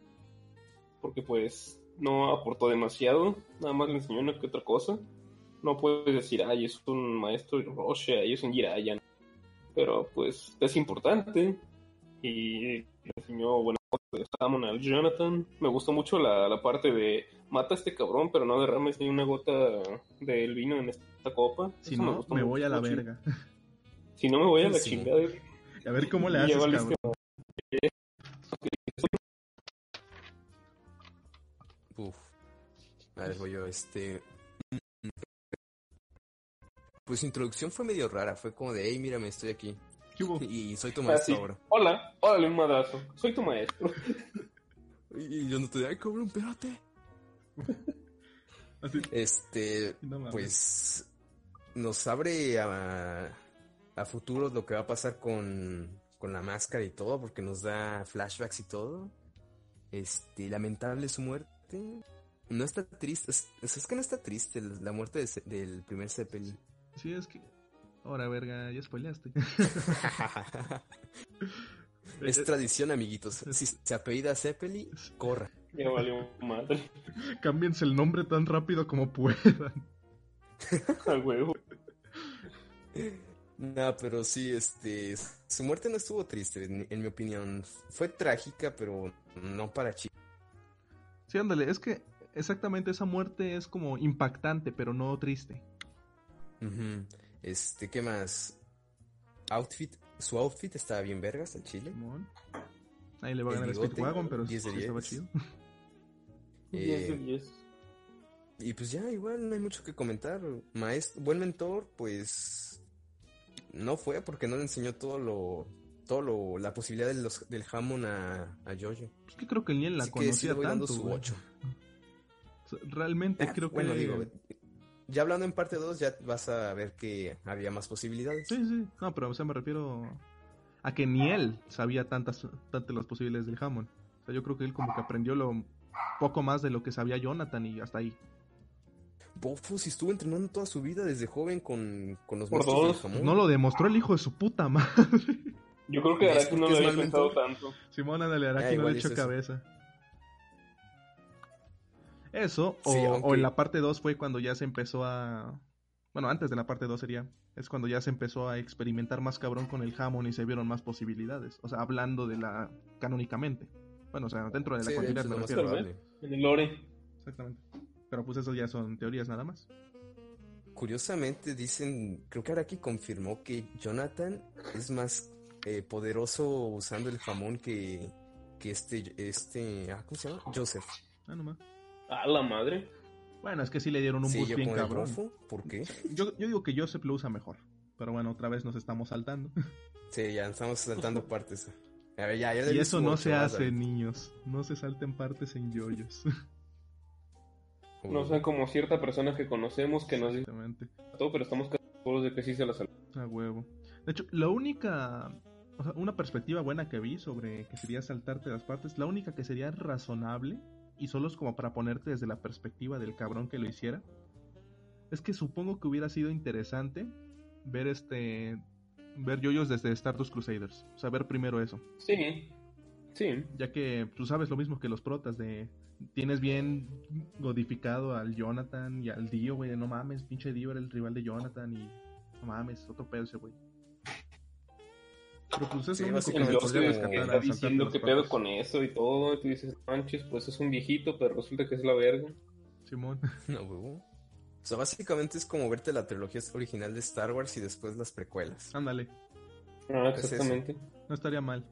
Speaker 3: Porque pues no aportó demasiado, nada más le enseñó una que otra cosa. No puedes decir, ay, es un maestro Roche, ay, es un Jiraiya. Pero pues es importante. Y le enseñó buenas cosas de al Jonathan. Me gustó mucho la, la parte de mata a este cabrón, pero no derrames ni una gota del vino en esta copa.
Speaker 1: Si
Speaker 3: Eso
Speaker 1: no,
Speaker 3: gustó
Speaker 1: me
Speaker 3: mucho,
Speaker 1: voy a la
Speaker 3: mucho.
Speaker 1: verga.
Speaker 3: Si no me voy a la
Speaker 2: Sí.
Speaker 3: chingada.
Speaker 1: A ver cómo le haces, cabrón.
Speaker 2: Uf. A ver, voy yo, este. Pues su introducción fue medio rara. Fue como de, hey, mírame, estoy aquí. Y soy tu maestro ahora.
Speaker 3: Hola, órale un madrazo. Soy tu maestro.
Speaker 2: Y yo no te ay, cabrón, espérate.
Speaker 1: Así,
Speaker 2: Este,
Speaker 1: no
Speaker 2: pues nos abre a, a futuro lo que va a pasar con, con la máscara y todo, porque nos da flashbacks y todo. Este, lamentable su muerte. No está triste, es, es que no está triste la muerte de del primer Zeppelin.
Speaker 1: Sí, es que. Ahora, verga, ya spoileaste.
Speaker 2: es tradición, amiguitos. Si se apellida Zeppelin, corra.
Speaker 3: Ya valió madre.
Speaker 1: Cámbiense el nombre tan rápido como puedan.
Speaker 3: A huevo.
Speaker 2: No, pero sí, este, su muerte no estuvo triste, en, en mi opinión. Fue trágica, pero no para chicos.
Speaker 1: Sí, ándale, es que exactamente esa muerte es como impactante, pero no triste.
Speaker 2: Ujú. Este, ¿qué más? Outfit, su outfit estaba bien vergas al chile.
Speaker 1: Simón. Ahí le va a
Speaker 2: El
Speaker 1: ganar
Speaker 2: bigote,
Speaker 1: Speedwagon, pero sí
Speaker 2: 10 de
Speaker 1: estaba
Speaker 2: 10.
Speaker 1: chido.
Speaker 3: Diez de
Speaker 2: Eh,
Speaker 3: diez.
Speaker 2: y pues ya, igual no hay mucho que comentar. Maestro, buen mentor, pues no fue porque no le enseñó todo lo, todo lo, la posibilidad de los, del jamón a, a Jojo.
Speaker 1: Es que creo que ni él la
Speaker 2: Así que sí
Speaker 1: conocía
Speaker 2: le voy dando
Speaker 1: tanto.
Speaker 2: su
Speaker 1: güey.
Speaker 2: 8.
Speaker 1: O sea, Realmente
Speaker 2: Ah,
Speaker 1: creo
Speaker 2: bueno,
Speaker 1: que.
Speaker 2: digo, ya hablando en parte 2, ya vas a ver que había más posibilidades.
Speaker 1: Sí, sí. No, pero o sea, me refiero a que ni él sabía tantas, tantas las posibilidades del Hammond. O sea, yo creo que él como que aprendió lo poco más de lo que sabía Jonathan y hasta ahí.
Speaker 2: Bofo, si estuvo entrenando toda su vida desde joven con, con los maestros del jamón.
Speaker 1: No lo demostró el hijo de su puta madre.
Speaker 3: Yo creo que
Speaker 2: ¿Ves
Speaker 3: Araki no lo había pensado tanto.
Speaker 1: Simón Ándale
Speaker 2: Ah,
Speaker 1: Araki no
Speaker 2: igual
Speaker 1: le echó
Speaker 2: eso.
Speaker 1: Eso, o,
Speaker 2: Sí,
Speaker 1: o
Speaker 2: aunque-
Speaker 1: en la parte 2 fue cuando ya se empezó a... Bueno, antes de la parte 2 sería... Es cuando ya se empezó a experimentar más cabrón con el Hammond y se vieron más posibilidades. O sea, hablando de la... canónicamente. Bueno, o sea, dentro de la
Speaker 2: Sí, de
Speaker 1: continuidad me refiero.
Speaker 3: En el lore.
Speaker 1: Exactamente. Pero pues eso ya son teorías nada más.
Speaker 2: Curiosamente dicen, creo que Araki confirmó que Jonathan es más eh, poderoso usando el jamón que, que este, este, ah, ¿cómo se llama? Joseph.
Speaker 1: Ah, nomás.
Speaker 3: A la madre.
Speaker 1: Bueno, es que sí le dieron un
Speaker 2: Sí,
Speaker 1: boost bien cabrón.
Speaker 2: ¿por qué?
Speaker 1: Yo, yo digo que Joseph lo usa mejor. Pero bueno, otra vez nos estamos saltando.
Speaker 2: Sí, ya estamos saltando partes. A ver, ya,
Speaker 1: Y eso no se hace, niños. No se salten partes en yoyos.
Speaker 3: No sean como cierta persona que conocemos que nos dice
Speaker 1: Exactamente.
Speaker 3: todo, pero estamos casi seguros de que sí se la salvó.
Speaker 1: A huevo. De hecho, la única. o sea, una perspectiva buena que vi sobre que sería saltarte las partes, la única que sería razonable, y solo es como para ponerte desde la perspectiva del cabrón que lo hiciera, es que supongo que hubiera sido interesante ver este. ver yoyos desde Stardust Crusaders. O sea, ver primero eso.
Speaker 3: Sí. Sí.
Speaker 1: Ya que tú sabes lo mismo que los protas de. Tienes bien godificado al Jonathan y al Dio, güey. No mames, pinche Dio era el rival de Jonathan y. No mames, otro pedo ese, güey. Pero pues es
Speaker 2: Sí,
Speaker 1: lo único que podría
Speaker 3: que
Speaker 2: como-
Speaker 1: rescatar
Speaker 3: está diciendo que pedo con eso y todo, y tú dices, manches, pues es un viejito, pero resulta que es la verga.
Speaker 1: Simón.
Speaker 2: No, huevo. O sea, básicamente es como verte la trilogía original de Star Wars y después las precuelas.
Speaker 1: Ándale.
Speaker 3: Ah,
Speaker 2: Es
Speaker 3: exactamente.
Speaker 1: No estaría mal.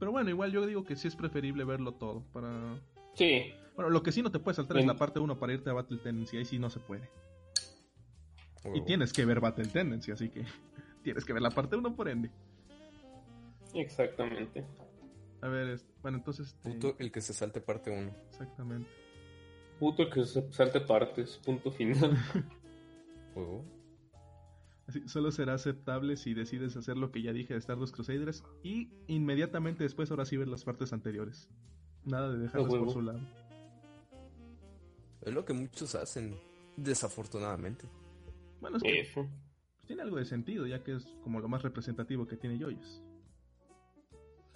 Speaker 1: Pero bueno, igual yo digo que sí es preferible verlo todo. Para.
Speaker 3: Sí.
Speaker 1: Bueno, lo que sí no te puedes saltar es la parte 1 para irte a Battle Tendency. Ahí sí no se puede. Y tienes que ver Battle Tendency, así que. tienes que ver la parte 1 por ende.
Speaker 3: Exactamente.
Speaker 1: A ver, este, bueno, entonces. este,
Speaker 2: Puto el que se salte parte 1.
Speaker 1: Exactamente.
Speaker 3: Puto que se salte partes, punto final.
Speaker 2: Juego.
Speaker 1: Así, solo será aceptable si decides hacer lo que ya dije de Stardust Crusaders y inmediatamente después ahora sí ver las partes anteriores. Nada de dejarlas por su lado.
Speaker 2: Es lo que muchos hacen, desafortunadamente.
Speaker 1: Bueno, es que
Speaker 3: Eso.
Speaker 1: tiene algo de sentido, ya que es como lo más representativo que tiene Yoyos.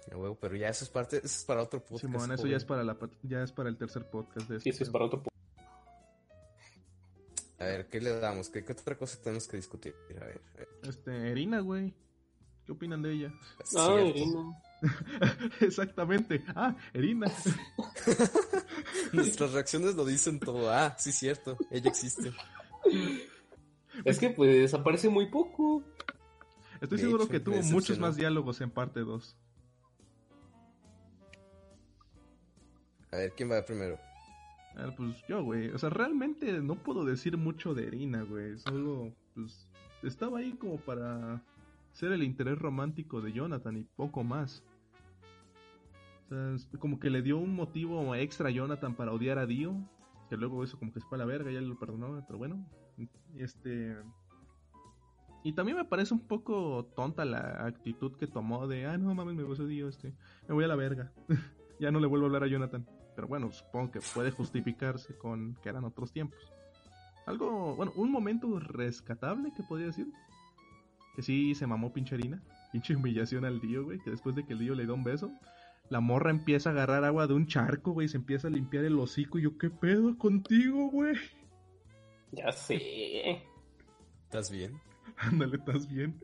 Speaker 2: Pero ya eso es parte, eso es para otro podcast.
Speaker 1: Simón, eso ya es para la ya es para el tercer podcast de
Speaker 3: Sí,
Speaker 1: este
Speaker 3: eso es
Speaker 1: pedo.
Speaker 3: para otro po-
Speaker 2: A ver, ¿qué le damos? ¿Qué, qué otra cosa tenemos que discutir? A ver. a ver.
Speaker 1: Este, Erina, güey. ¿Qué opinan de ella?
Speaker 3: Ah,
Speaker 2: Cierto.
Speaker 3: Irina.
Speaker 1: Exactamente. Ah, Erina.
Speaker 2: Nuestras reacciones lo dicen todo. Ah, sí, cierto. Ella existe.
Speaker 3: Es que pues aparece muy poco.
Speaker 1: Estoy
Speaker 2: De
Speaker 1: seguro
Speaker 2: hecho,
Speaker 1: que tuvo muchos más diálogos en parte 2.
Speaker 2: A ver, ¿quién va primero?
Speaker 1: Ah, pues yo, güey. O sea, realmente no puedo decir mucho de Erina, güey. Solo, pues, estaba ahí como para ser el interés romántico de Jonathan y poco más. O sea, es como que le dio un motivo extra a Jonathan para odiar a Dio. Que luego eso como que se fue a la verga, ya lo perdonó, pero bueno. Este... Y también me parece un poco tonta la actitud que tomó de, ah, no mames, me gustó Dio, este, me voy a la verga. ya no le vuelvo a hablar a Jonathan. Pero bueno, supongo que puede justificarse con que eran otros tiempos. Algo, bueno, un momento rescatable que podría decir. Que sí se mamó pinche harina. Pinche humillación al Dio, güey. Que después de que el Dio le da un beso, la morra empieza a agarrar agua de un charco, güey. y Se empieza a limpiar el hocico. Y yo, ¿qué pedo contigo, güey?
Speaker 3: Ya sé.
Speaker 2: ¿Estás bien?
Speaker 1: Ándale, ¿estás bien?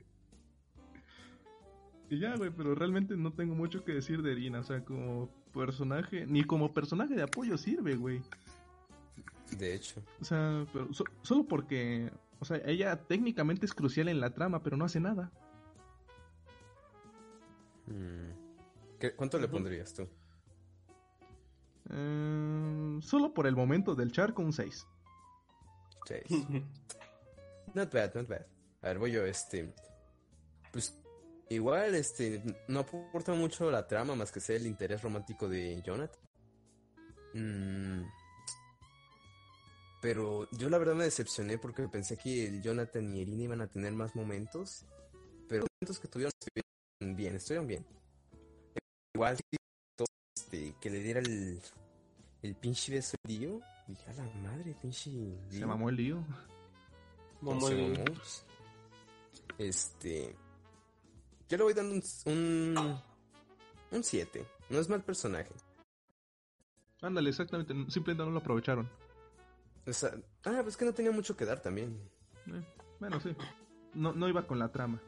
Speaker 1: Y ya, güey, pero realmente no tengo mucho que decir de Erina. O sea, como personaje, ni como personaje de apoyo sirve, güey.
Speaker 2: De hecho.
Speaker 1: O sea, pero so- solo porque, o sea, ella técnicamente es crucial en la trama, pero no hace nada.
Speaker 2: Mm. ¿Qué- ¿Cuánto le pondrías tú?
Speaker 1: Eh, solo por el momento del charco, un 6.
Speaker 2: Seis. Not bad, not bad. A ver, voy yo, este. Pues igual, este, no aporta mucho la trama más que sea el interés romántico de Jonathan. Mm, Pero yo la verdad me decepcioné porque pensé que el Jonathan y Irina iban a tener más momentos. Pero los momentos que tuvieron estuvieron bien, estuvieron bien. Igual este, que le diera el, el pinche beso al Dio. Dije, a la madre, pinche.
Speaker 1: Se
Speaker 2: Dio".
Speaker 1: mamó el lío.
Speaker 3: Mamá
Speaker 2: Se
Speaker 3: de-
Speaker 2: mamó. Este. Yo le voy dando un. Un, un 7. No es mal personaje.
Speaker 1: Ándale, exactamente. Simplemente no lo aprovecharon.
Speaker 2: O sea, ah, pues que no tenía mucho que dar también.
Speaker 1: Eh, bueno, sí. No, no iba con la trama.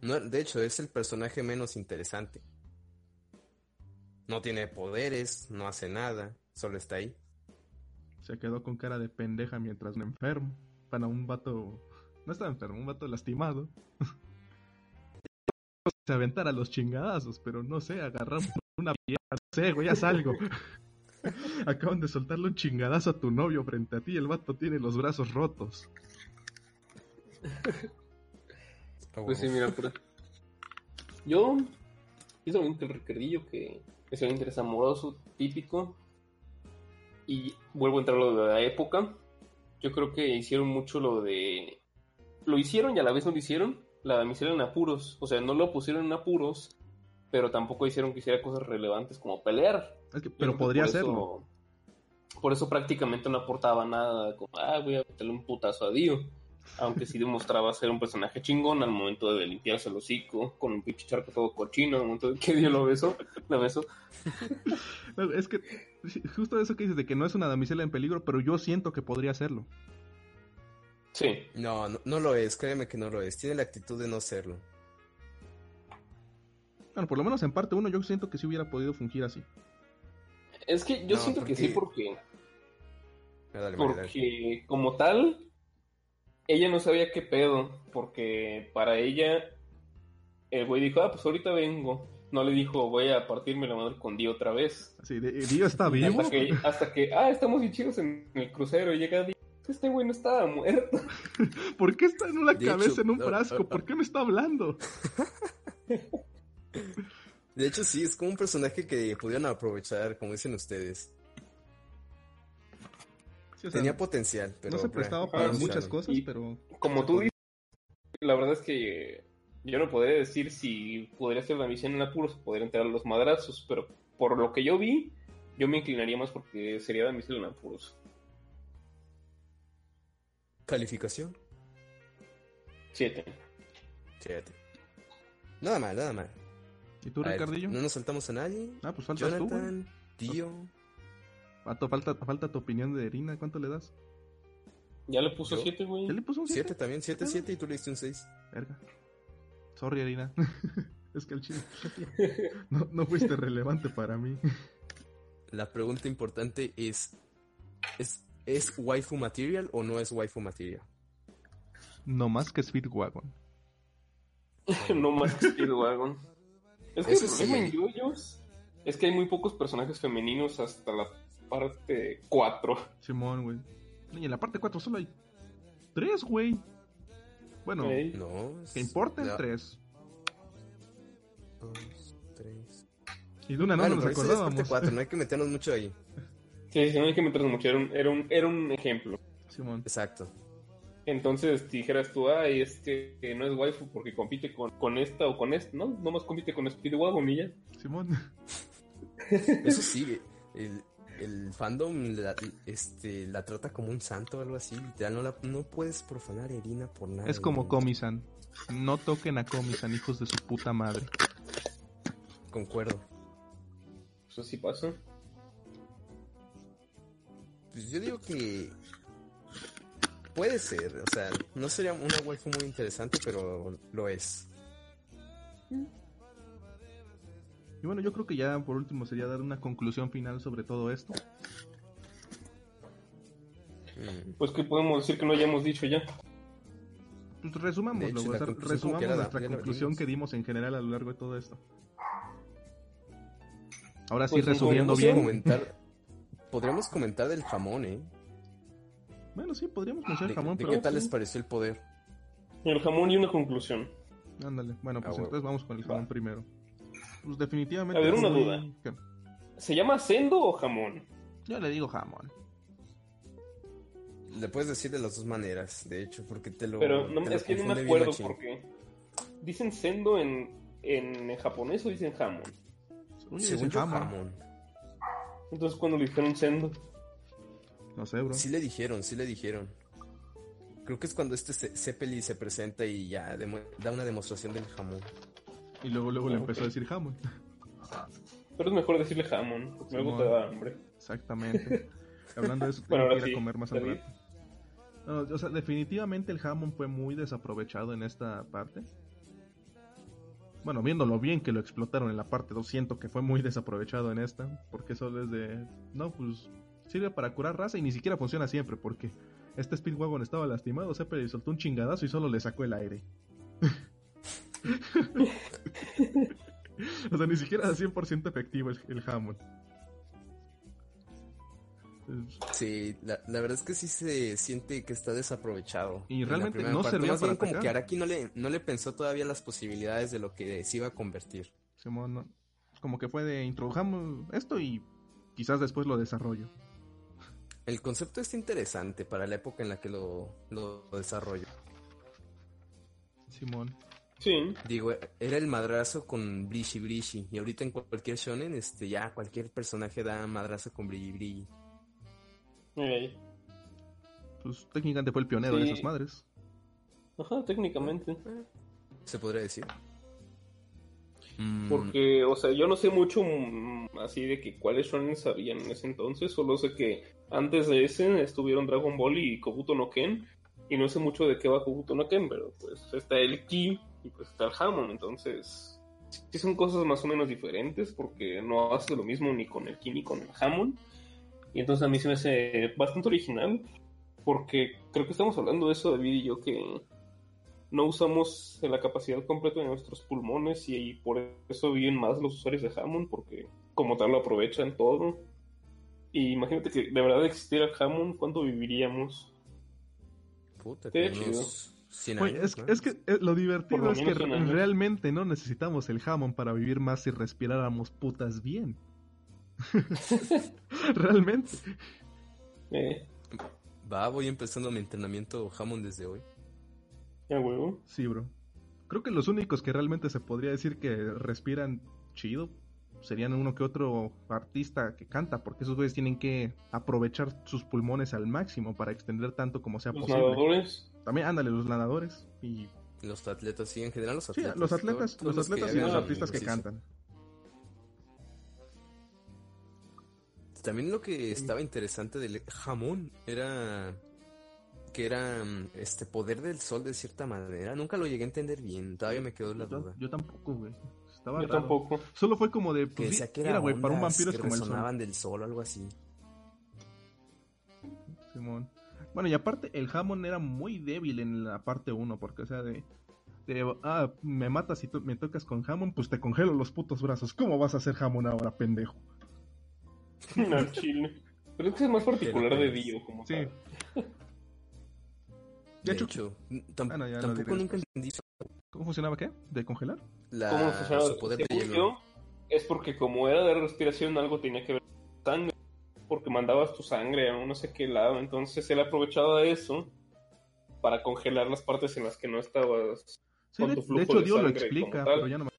Speaker 2: No, de hecho, es el personaje menos interesante. No tiene poderes, no hace nada, solo está ahí.
Speaker 1: Se quedó con cara de pendeja mientras me enfermo. Para un vato. No estaba enfermo, un vato lastimado. Se aventara los chingadazos, pero no sé, agarrar una pierna. No sé, güey, haz algo. Acaban de soltarle un chingadazo a tu novio frente a ti el vato tiene los brazos rotos.
Speaker 3: Pues sí, mira, pura. Yo mismo que el que es un interés amoroso típico. Y vuelvo a entrar a lo de la época. Yo creo que hicieron mucho lo de. Lo hicieron y a la vez no lo hicieron. La damisela en apuros. O sea, no lo pusieron en apuros, pero tampoco hicieron que hiciera cosas relevantes como pelear.
Speaker 1: Es que- pero podría
Speaker 3: por
Speaker 1: hacerlo.
Speaker 3: eso- por eso prácticamente no aportaba nada, como, ah, voy a meterle un putazo a Dio. Aunque sí demostraba ser un personaje chingón al momento de limpiarse el hocico con un pinche charco todo cochino, al momento de que Dio lo besó, la besó.
Speaker 1: No, Es que justo eso que dices de que no es una damisela en peligro, pero yo siento que podría serlo.
Speaker 3: Sí,
Speaker 2: No, no, no lo es, créeme que no lo es. Tiene la actitud de no serlo.
Speaker 1: Bueno, por lo menos en parte uno yo siento que sí hubiera podido fungir así.
Speaker 3: es que yo
Speaker 2: No,
Speaker 3: siento que sí porque,
Speaker 2: Ah, dale,
Speaker 3: porque como tal, ella no sabía qué pedo, porque para ella, el güey dijo, ah, pues ahorita vengo. No le dijo, voy a partirme la madre con Dio otra vez.
Speaker 1: Así, de, ¿Dio está vivo?
Speaker 3: Hasta que, hasta que, ah, estamos bien chidos en el crucero. Y llega Dio, este güey no estaba muerto.
Speaker 1: ¿Por qué está en una
Speaker 2: De
Speaker 1: cabeza
Speaker 2: hecho,
Speaker 1: en un frasco? ¿Por qué me está hablando?
Speaker 2: De hecho, sí, es como un personaje que pudieron aprovechar, como dicen ustedes.
Speaker 1: Sí, o sea,
Speaker 2: Tenía potencial, pero...
Speaker 1: no se prestaba para muchas
Speaker 3: claro.
Speaker 1: cosas,
Speaker 3: Y-
Speaker 1: pero...
Speaker 3: Como tú dices, la verdad es que yo no podría decir si podría hacer la misión en apuros o podría entrar a los madrazos, pero por lo que yo vi, yo me inclinaría más porque sería la misión en apuros.
Speaker 2: Calificación.
Speaker 3: Siete.
Speaker 2: Siete. Nada mal, nada mal.
Speaker 1: ¿Y tú,
Speaker 2: A ver,
Speaker 1: Ricardillo?
Speaker 2: no nos saltamos a nadie.
Speaker 1: Ah, pues faltas tú, güey.
Speaker 2: Jonathan, tío.
Speaker 1: Vato, falta, falta tu opinión de Erina, ¿cuánto le das?
Speaker 3: Ya le puso
Speaker 2: ¿Yo?
Speaker 3: siete, güey.
Speaker 1: ¿Ya le puso un
Speaker 2: 7
Speaker 1: 7?
Speaker 2: también, 7, 7 y tú le diste un 6.
Speaker 1: Verga. Sorry, Erina. es que el chile... no, no fuiste relevante para mí.
Speaker 2: La pregunta importante es, es, ¿es waifu material o no es waifu material?
Speaker 1: no más que Speedwagon.
Speaker 3: no más que Speedwagon. Es que
Speaker 2: Eso
Speaker 3: el
Speaker 2: sí.
Speaker 3: problema en yoyos es que hay muy pocos personajes femeninos hasta la parte 4.
Speaker 1: Simón, güey. Y en la parte 4 solo hay tres, güey. Bueno,
Speaker 3: Ey.
Speaker 2: No. es-
Speaker 1: que importen
Speaker 2: la-
Speaker 1: tres.
Speaker 2: dos, tres.
Speaker 1: Y de una no
Speaker 2: Bueno,
Speaker 1: nos
Speaker 2: ese ya es parte
Speaker 1: acordábamos.
Speaker 2: 4, no hay que meternos mucho ahí.
Speaker 3: Sí, sí, no que meternos mucho. Era un, era un, era un ejemplo.
Speaker 1: Simón.
Speaker 2: Exacto.
Speaker 3: Entonces dijeras tú, ay, es que, que no es waifu porque compite con, con esta o con esta, ¿no? Nomás compite con Speedwagon y ya.
Speaker 1: Simón.
Speaker 2: Eso sí, el, el fandom la, este, la trata como un santo o algo así. Literal, no, la, no puedes profanar a Erina por nada.
Speaker 1: Es como
Speaker 2: güey.
Speaker 1: Komi-san. No toquen a Komi-san, hijos de su puta madre.
Speaker 2: Concuerdo.
Speaker 3: Eso sí pasa.
Speaker 2: Pues yo digo que puede ser, o sea, no sería una waifu muy interesante, pero lo es.
Speaker 1: Y bueno, yo creo que ya por último sería dar una conclusión final sobre todo esto.
Speaker 2: Mm.
Speaker 3: Pues que podemos decir que no hayamos dicho ya.
Speaker 1: Pues resumámoslo,
Speaker 2: hecho,
Speaker 1: o sea, resumamos
Speaker 2: que era
Speaker 1: nuestra conclusión que dimos en general a lo largo de todo esto. Ahora sí,
Speaker 3: Pues, en
Speaker 1: resumiendo bien.
Speaker 2: Comentar, podríamos comentar del jamón, ¿eh?
Speaker 1: Bueno, sí, podríamos mencionar
Speaker 2: ¿De,
Speaker 1: jamón,
Speaker 2: de
Speaker 1: pero...
Speaker 2: qué tal les pareció el poder?
Speaker 3: El jamón y una conclusión.
Speaker 1: Ándale, bueno, pues
Speaker 2: Ah,
Speaker 1: entonces vamos con el jamón
Speaker 3: Va.
Speaker 1: primero. Pues definitivamente...
Speaker 3: A ver, una
Speaker 1: muy-
Speaker 3: duda.
Speaker 1: ¿Qué?
Speaker 3: ¿Se llama sendo o jamón?
Speaker 1: Yo le digo jamón.
Speaker 2: Le puedes decir de las dos maneras, de hecho, porque te lo.
Speaker 3: Pero no,
Speaker 2: te lo
Speaker 3: es que no me acuerdo porque dicen sendo en, en japonés o dicen jamón.
Speaker 2: Según yo,
Speaker 1: jamón.
Speaker 2: jamón.
Speaker 3: Entonces cuando le dijeron sendo,
Speaker 1: No sé, bro.
Speaker 2: Sí le dijeron, sí le dijeron. Creo que es cuando este Zeppeli se presenta y ya da una demostración del jamón.
Speaker 1: Y luego, luego le empezó a decir jamón.
Speaker 3: pero es mejor decirle jamón, porque luego te da hambre.
Speaker 1: Exactamente. Hablando de eso,
Speaker 3: Bueno,
Speaker 1: tengo que ir
Speaker 3: sí,
Speaker 1: a comer más al rato. No, o sea, definitivamente el jamón fue muy desaprovechado en esta parte. Bueno, viéndolo bien que lo explotaron en la parte 2, siento que fue muy desaprovechado en esta. Porque solo es de. No, pues sirve para curar raza y ni siquiera funciona siempre. Porque este Speedwagon estaba lastimado, Zeppelin le soltó un chingadazo y solo le sacó el aire. o sea, ni siquiera era 100% efectivo el, el jamón.
Speaker 2: Sí, la, la verdad es que sí se siente que está desaprovechado.
Speaker 1: Y realmente no
Speaker 2: parte.
Speaker 1: servía
Speaker 2: Más
Speaker 1: para
Speaker 2: bien como que Araki no le, no le pensó todavía las posibilidades de lo que se iba a convertir.
Speaker 1: Simón, no. Como que fue de introdujamos esto y quizás después lo desarrollo.
Speaker 2: El concepto está interesante para la época en la que lo, lo desarrolló.
Speaker 1: Simón.
Speaker 3: Sí,
Speaker 2: Digo, era el madrazo con Brishi Brishi. Y ahorita en cualquier shonen, este, ya cualquier personaje da madrazo con Brishi Brishi.
Speaker 3: Eh,
Speaker 1: Pues técnicamente fue el pionero de
Speaker 3: Sí.
Speaker 1: esas madres.
Speaker 3: ajá, técnicamente.
Speaker 2: Se podría decir. Mm,
Speaker 3: Porque, o sea, yo no sé mucho mm, así de que cuáles shonen sabían en ese entonces, solo sé que antes de ese estuvieron Dragon Ball y Kobuto no Ken, y no sé mucho de qué va Kobuto no Ken, pero pues está el Ki y pues está el Hamon, entonces sí son cosas más o menos diferentes porque no hace lo mismo ni con el Ki ni con el Hamon, y entonces a mí se me hace bastante original porque creo que estamos hablando de eso David y yo que no usamos la capacidad completa de nuestros pulmones y, por eso viven más los usuarios de Hammond porque como tal lo aprovechan todo. Y imagínate que de verdad existiera Hammond, ¿cuánto viviríamos?
Speaker 2: puta,
Speaker 3: Qué chido.
Speaker 2: unos 100
Speaker 1: Güey,
Speaker 2: años,
Speaker 1: es,
Speaker 2: ¿no?
Speaker 1: es que eh, lo divertido
Speaker 3: lo
Speaker 1: es que realmente no necesitamos el jamón para vivir más si respiráramos putas bien. realmente.
Speaker 3: Eh,
Speaker 2: Va, voy empezando mi entrenamiento Hammond desde hoy.
Speaker 3: Ya, huevo.
Speaker 1: Sí, bro. Creo que los únicos que realmente se podría decir que respiran chido serían uno que otro artista que canta, porque esos güeyes tienen que aprovechar sus pulmones al máximo para extender tanto como sea
Speaker 3: Los
Speaker 1: posible.
Speaker 3: nadadores.
Speaker 1: También, ándale, los nadadores y
Speaker 2: Los atletas, sí, en general los
Speaker 1: sí,
Speaker 2: atletas.
Speaker 1: los atletas, los y los artistas que cantan.
Speaker 2: También lo que estaba interesante del jamón era que era mm, este poder del sol de cierta manera. Nunca lo llegué a entender bien. Todavía me quedó la duda.
Speaker 1: yo tampoco, güey. Estaba
Speaker 3: Yo
Speaker 1: raro.
Speaker 3: tampoco.
Speaker 1: Solo fue como de
Speaker 2: Que
Speaker 1: pues,
Speaker 2: que era
Speaker 1: güey, para un vampiro es
Speaker 2: que
Speaker 1: como el sol.
Speaker 2: resonaban del sol o algo así.
Speaker 1: Simón. Bueno, y aparte, el Hammond era muy débil en la parte 1, porque, o sea, de, de, ah, me matas y me tocas con Hammond, pues te congelo los putos brazos. ¿Cómo vas a hacer Hammond ahora, pendejo?
Speaker 3: Chile. Pero es que es más particular de
Speaker 2: pues.
Speaker 3: Dio, como
Speaker 1: Sí.
Speaker 3: tal.
Speaker 2: De
Speaker 1: hecho-
Speaker 2: hecho, tam-
Speaker 1: Ah, no, ya lo
Speaker 2: tampoco nunca entendí
Speaker 1: ¿Cómo funcionaba qué? ¿De congelar?
Speaker 2: la,
Speaker 3: ¿Cómo funcionaba?
Speaker 2: su poder de hielo.
Speaker 3: es porque como era de respiración, algo tenía que ver con sangre. Porque mandabas tu sangre a no sé qué lado. Entonces él aprovechaba eso para congelar las partes en las que no estabas.
Speaker 1: Sí,
Speaker 3: Con
Speaker 1: de,
Speaker 3: tu
Speaker 1: de
Speaker 3: flujo
Speaker 1: hecho
Speaker 3: de
Speaker 1: Dio lo explica, pero ya no me...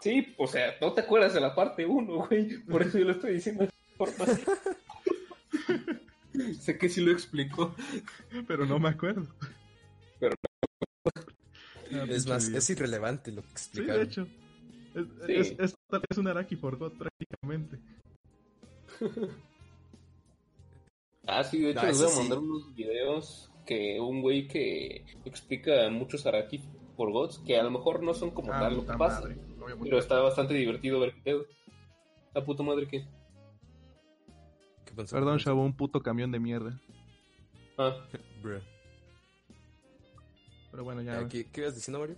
Speaker 3: Sí, o sea, no te acuerdas de la parte 1, güey. Por eso yo lo estoy diciendo sé que sí lo explicó.
Speaker 1: Pero no me acuerdo.
Speaker 3: Pero
Speaker 1: Ah,
Speaker 2: Es más, es irrelevante lo que
Speaker 1: Sí,
Speaker 2: explicaron.
Speaker 1: de hecho. Es,
Speaker 3: Sí.
Speaker 1: es, es, es un Araki for God prácticamente.
Speaker 3: Ah, sí, de hecho
Speaker 2: No,
Speaker 3: les voy a
Speaker 2: sí.
Speaker 3: mandar unos videos que un güey que explica muchos Araki por Gods, que a lo mejor no son como
Speaker 1: Ah,
Speaker 3: tal lo que pasa,
Speaker 1: madre.
Speaker 3: Pero está bastante divertido ver qué pedo. La puta madre que...
Speaker 1: Perdón, chavo, un puto camión de mierda.
Speaker 3: Ah,
Speaker 2: Bruh.
Speaker 1: Pero bueno, ya.
Speaker 2: ¿Qué, ¿Qué ibas diciendo, Mario?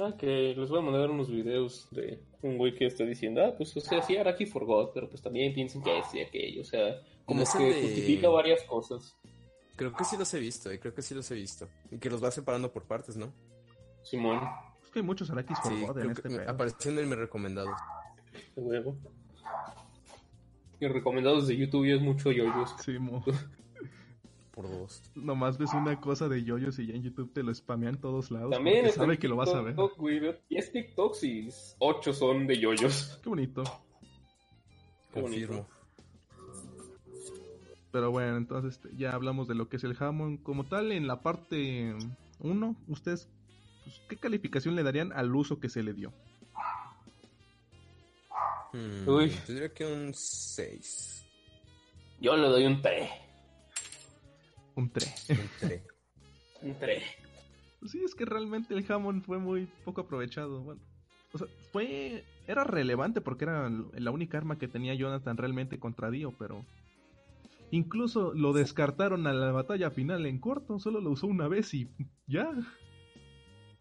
Speaker 3: ah, que les voy a mandar unos videos de un güey que está diciendo, ah, pues o sea, sí Araki for God, pero pues también piensen que es y aquello, o sea, como
Speaker 2: No
Speaker 3: que
Speaker 2: de-
Speaker 3: justifica varias cosas.
Speaker 2: Creo que sí los he visto, eh, creo que sí los he visto. Y que los va separando por partes, ¿no?
Speaker 3: Simón,
Speaker 1: Es que hay muchos Arakis for
Speaker 2: Sí,
Speaker 1: en
Speaker 2: creo
Speaker 1: este
Speaker 2: que apareció en mis recomendados.
Speaker 3: de huevo. Y recomendados de YouTube y es mucho yoyos.
Speaker 1: Sí, mo.
Speaker 2: Por dos.
Speaker 1: Nomás ves una cosa de yoyos y ya en YouTube te lo spamean en todos lados.
Speaker 3: También está
Speaker 1: sabe que lo vas a ver.
Speaker 3: TikTok, güey, veo 10 TikToks y 8 son de yoyos.
Speaker 1: Qué bonito.
Speaker 3: Qué bonito.
Speaker 1: Pero bueno, entonces este, ya hablamos de lo que es el Hammond. Como tal, en la parte 1, ustedes, pues, ¿qué calificación le darían al uso que se le dio?
Speaker 2: Hmm,
Speaker 3: Uy.
Speaker 2: Yo diría que un 6.
Speaker 3: Yo le doy un 3.
Speaker 1: Un 3.
Speaker 2: Un 3.
Speaker 3: Un 3.
Speaker 1: Sí, es que realmente el Hammond fue muy poco aprovechado. Bueno, o sea, fue. Era relevante porque era la única arma que tenía Jonathan realmente contra Dio, pero. Incluso lo descartaron a la batalla final en corto, solo lo usó una vez y ya.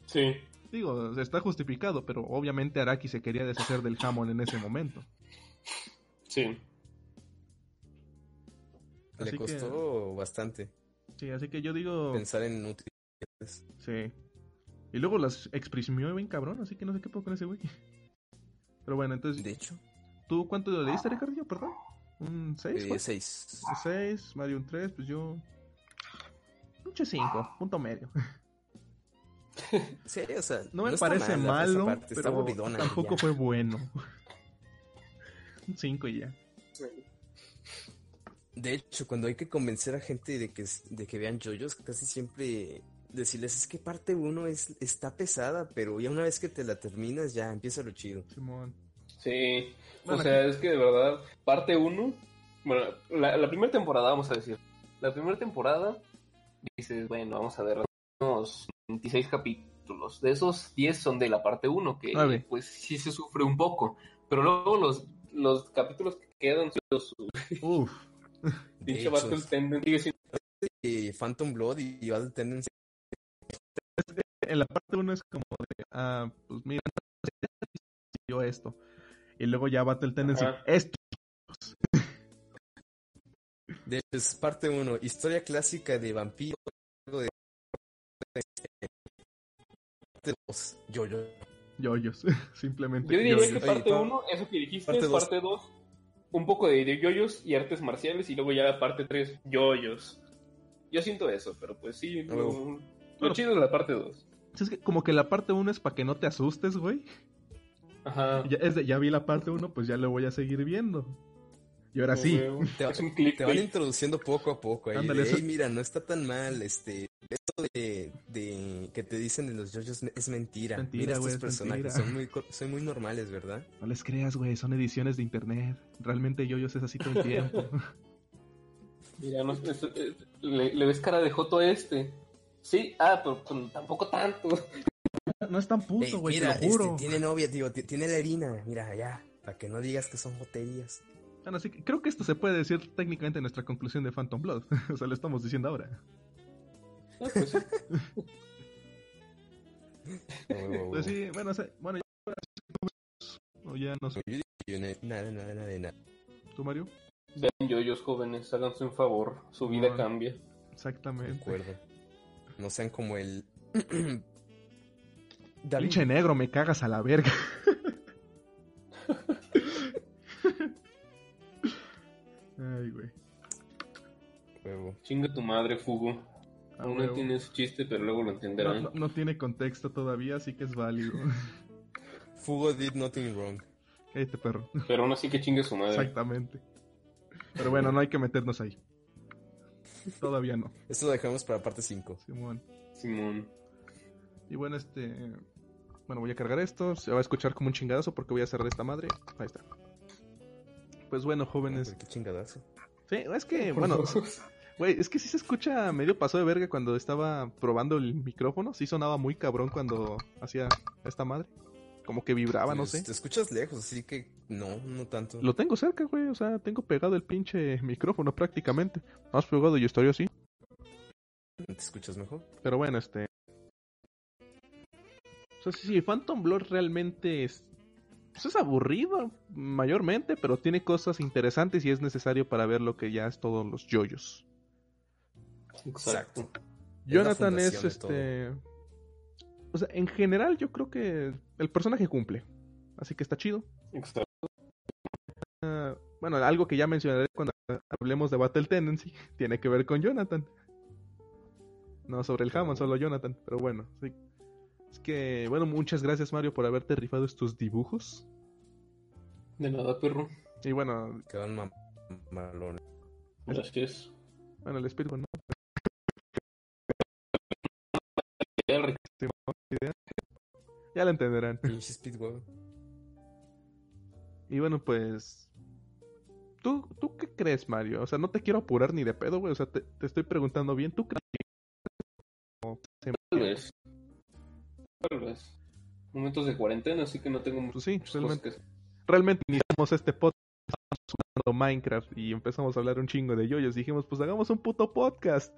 Speaker 3: Sí.
Speaker 1: Digo, está justificado, pero obviamente Araki se quería deshacer del Hammond en ese momento.
Speaker 3: Sí.
Speaker 1: Así
Speaker 2: Le
Speaker 1: que-
Speaker 2: costó bastante
Speaker 1: Sí, así que yo digo.
Speaker 2: pensar en utilidades.
Speaker 1: Sí. Y luego las exprimió bien cabrón, así que no sé qué puedo con ese güey. Pero bueno, entonces,
Speaker 2: De hecho,
Speaker 1: ¿tú cuánto le diste, Ricardo? Perdón. ¿Un 6?
Speaker 2: eh, 6.
Speaker 1: 6, Mario un 3, pues yo. Un 5, punto medio.
Speaker 2: Sí, o sea,
Speaker 1: No me parece
Speaker 2: esa
Speaker 1: malo,
Speaker 2: parte, está
Speaker 1: pero
Speaker 2: aburridona,
Speaker 1: tampoco
Speaker 2: ya.
Speaker 1: fue bueno. Un 5 y ya.
Speaker 2: De hecho, cuando hay que convencer a gente de que, de que vean yoyos, casi siempre decirles es que parte 1 es, está pesada, pero ya una vez que te la terminas, ya empieza lo chido.
Speaker 1: Simón.
Speaker 3: Sí.
Speaker 1: Bueno,
Speaker 3: o sea, es que de verdad, parte 1. Bueno, la, la primera temporada, vamos a decir. La primera temporada, dices, bueno, vamos a ver unos 26 capítulos. De esos 10 son de la parte 1, que
Speaker 1: Nueve.
Speaker 3: pues sí se sufre un poco. Pero luego los, los capítulos que quedan son los
Speaker 1: Uf.
Speaker 2: Hecho,
Speaker 3: Battle siendo
Speaker 2: eh, Phantom Blood y, y Battle Tendency
Speaker 1: En la parte 1 es como de. Ah, pues mira, yo esto. Y luego ya Battle Tendency.
Speaker 3: Ajá.
Speaker 1: Esto.
Speaker 2: De hecho, es parte 1, historia clásica de vampiro de parte 2, Yoyo.
Speaker 1: Yoyos. Simplemente.
Speaker 3: Yo diría
Speaker 1: yoyos.
Speaker 3: que parte
Speaker 2: pa-
Speaker 3: 1, eso que dijiste,
Speaker 2: parte
Speaker 3: es
Speaker 2: dos.
Speaker 3: parte 2, un poco de, de yoyos y artes marciales, y luego ya parte 3, yoyos. Yo siento eso, pero pues sí,
Speaker 2: Ah,
Speaker 3: lo, lo chido es la parte 2.
Speaker 1: Es que como que la parte 1 es para que no te asustes, güey.
Speaker 3: Ajá.
Speaker 1: Ya, es de, ya vi la parte 1, pues ya lo voy a seguir viendo. Y ahora sí.
Speaker 3: Huevo.
Speaker 2: Te, va- van introduciendo poco a poco ahí.
Speaker 1: Ándale,
Speaker 2: de,
Speaker 1: eso-
Speaker 2: "Ey, mira, no está tan mal, este, esto de, de que te dicen de los yoyos es mentira.
Speaker 1: Mentira,
Speaker 2: mira estos
Speaker 1: es
Speaker 2: personajes,
Speaker 1: mentira.
Speaker 2: son muy, son muy normales, ¿verdad?
Speaker 1: No les creas, güey, son ediciones de internet. Realmente Yoyos es así todo el tiempo.
Speaker 3: Mira, no, es- es- le, le ves cara de joto a este. Sí, ah, pero pues, tampoco tanto.
Speaker 1: no es tan puto, güey, te lo juro.
Speaker 2: este, tiene novia, tío, ti- tiene la harina, mira, ya, para que no digas que son joterías.
Speaker 1: Bueno, sí, creo que esto se puede decir técnicamente nuestra conclusión de Phantom Blood. o sea, lo estamos diciendo ahora.
Speaker 3: Ah, pues sí.
Speaker 1: Pues sí, bueno, o sea, bueno, ya, o ya no sé.
Speaker 2: Nada, nada, nada nada.
Speaker 1: ¿Tú, Mario?
Speaker 3: Vean yoyos jóvenes, háganse un favor, su vida
Speaker 1: No.
Speaker 3: cambia.
Speaker 1: Exactamente.
Speaker 2: Recuerdo. No sean como el. David.
Speaker 1: Pinche negro, me cagas a la verga. Ay, güey.
Speaker 2: Huevo.
Speaker 3: Chinga tu madre, Fugo.
Speaker 1: Ah,
Speaker 3: Aún no tiene ese chiste, pero luego lo entenderán.
Speaker 1: no- no tiene contexto todavía, así que es válido.
Speaker 2: Fugo did nothing wrong.
Speaker 1: Cállate, perro.
Speaker 3: Pero aún así que chingue su madre.
Speaker 1: Exactamente. Pero bueno, no hay que meternos ahí. Todavía no,
Speaker 2: Esto lo dejamos para parte 5.
Speaker 1: Simón.
Speaker 3: Simón.
Speaker 1: Y bueno, este. Bueno, voy a cargar esto. Se va a escuchar como un chingadazo porque voy a cerrar esta madre. Ahí está. Pues bueno, jóvenes.
Speaker 2: Qué chingadazo.
Speaker 1: Sí, es que, bueno, güey, es que sí se escucha medio paso de verga cuando estaba probando el micrófono. Sí sonaba muy cabrón cuando hacía esta madre. Como que vibraba, no
Speaker 2: Pues,
Speaker 1: sé.
Speaker 2: Te escuchas lejos, así que no, no tanto.
Speaker 1: Lo tengo cerca, güey. O sea, tengo pegado el pinche micrófono prácticamente. Más pegado y estoy así.
Speaker 2: ¿Te escuchas mejor?
Speaker 1: Pero bueno, este. O sea, sí, sí, Phantom Blood realmente es. Pues es aburrido, mayormente, pero tiene cosas interesantes y es necesario para ver lo que ya es todos los yoyos.
Speaker 3: Exacto.
Speaker 1: Jonathan es este. O sea, en general yo creo que el personaje cumple. Así que está chido.
Speaker 3: Exacto.
Speaker 1: Ah, bueno, algo que ya mencionaré cuando hablemos de Battle Tendency tiene que ver con Jonathan. No sobre el Hammond, solo Jonathan. Pero bueno, sí. Que, bueno, muchas gracias Mario por haberte rifado estos dibujos.
Speaker 3: De nada, perro.
Speaker 1: Y bueno,
Speaker 2: Quedan ma- malones.
Speaker 3: Gracias.
Speaker 1: bueno, el espíritu, ¿no? Ya lo entenderán. Y bueno, pues. ¿Tú, ¿Tú qué crees, Mario? O sea, no te quiero apurar ni de pedo, güey. O sea, te, te estoy preguntando bien. ¿Tú crees
Speaker 3: Tal vez. Momentos de cuarentena, así que no tengo
Speaker 1: Pues sí,
Speaker 3: muchas cosas
Speaker 1: realmente.
Speaker 3: que
Speaker 1: realmente iniciamos este podcast jugando Minecraft y empezamos a hablar un chingo de yoyos. Dijimos, pues hagamos un puto podcast.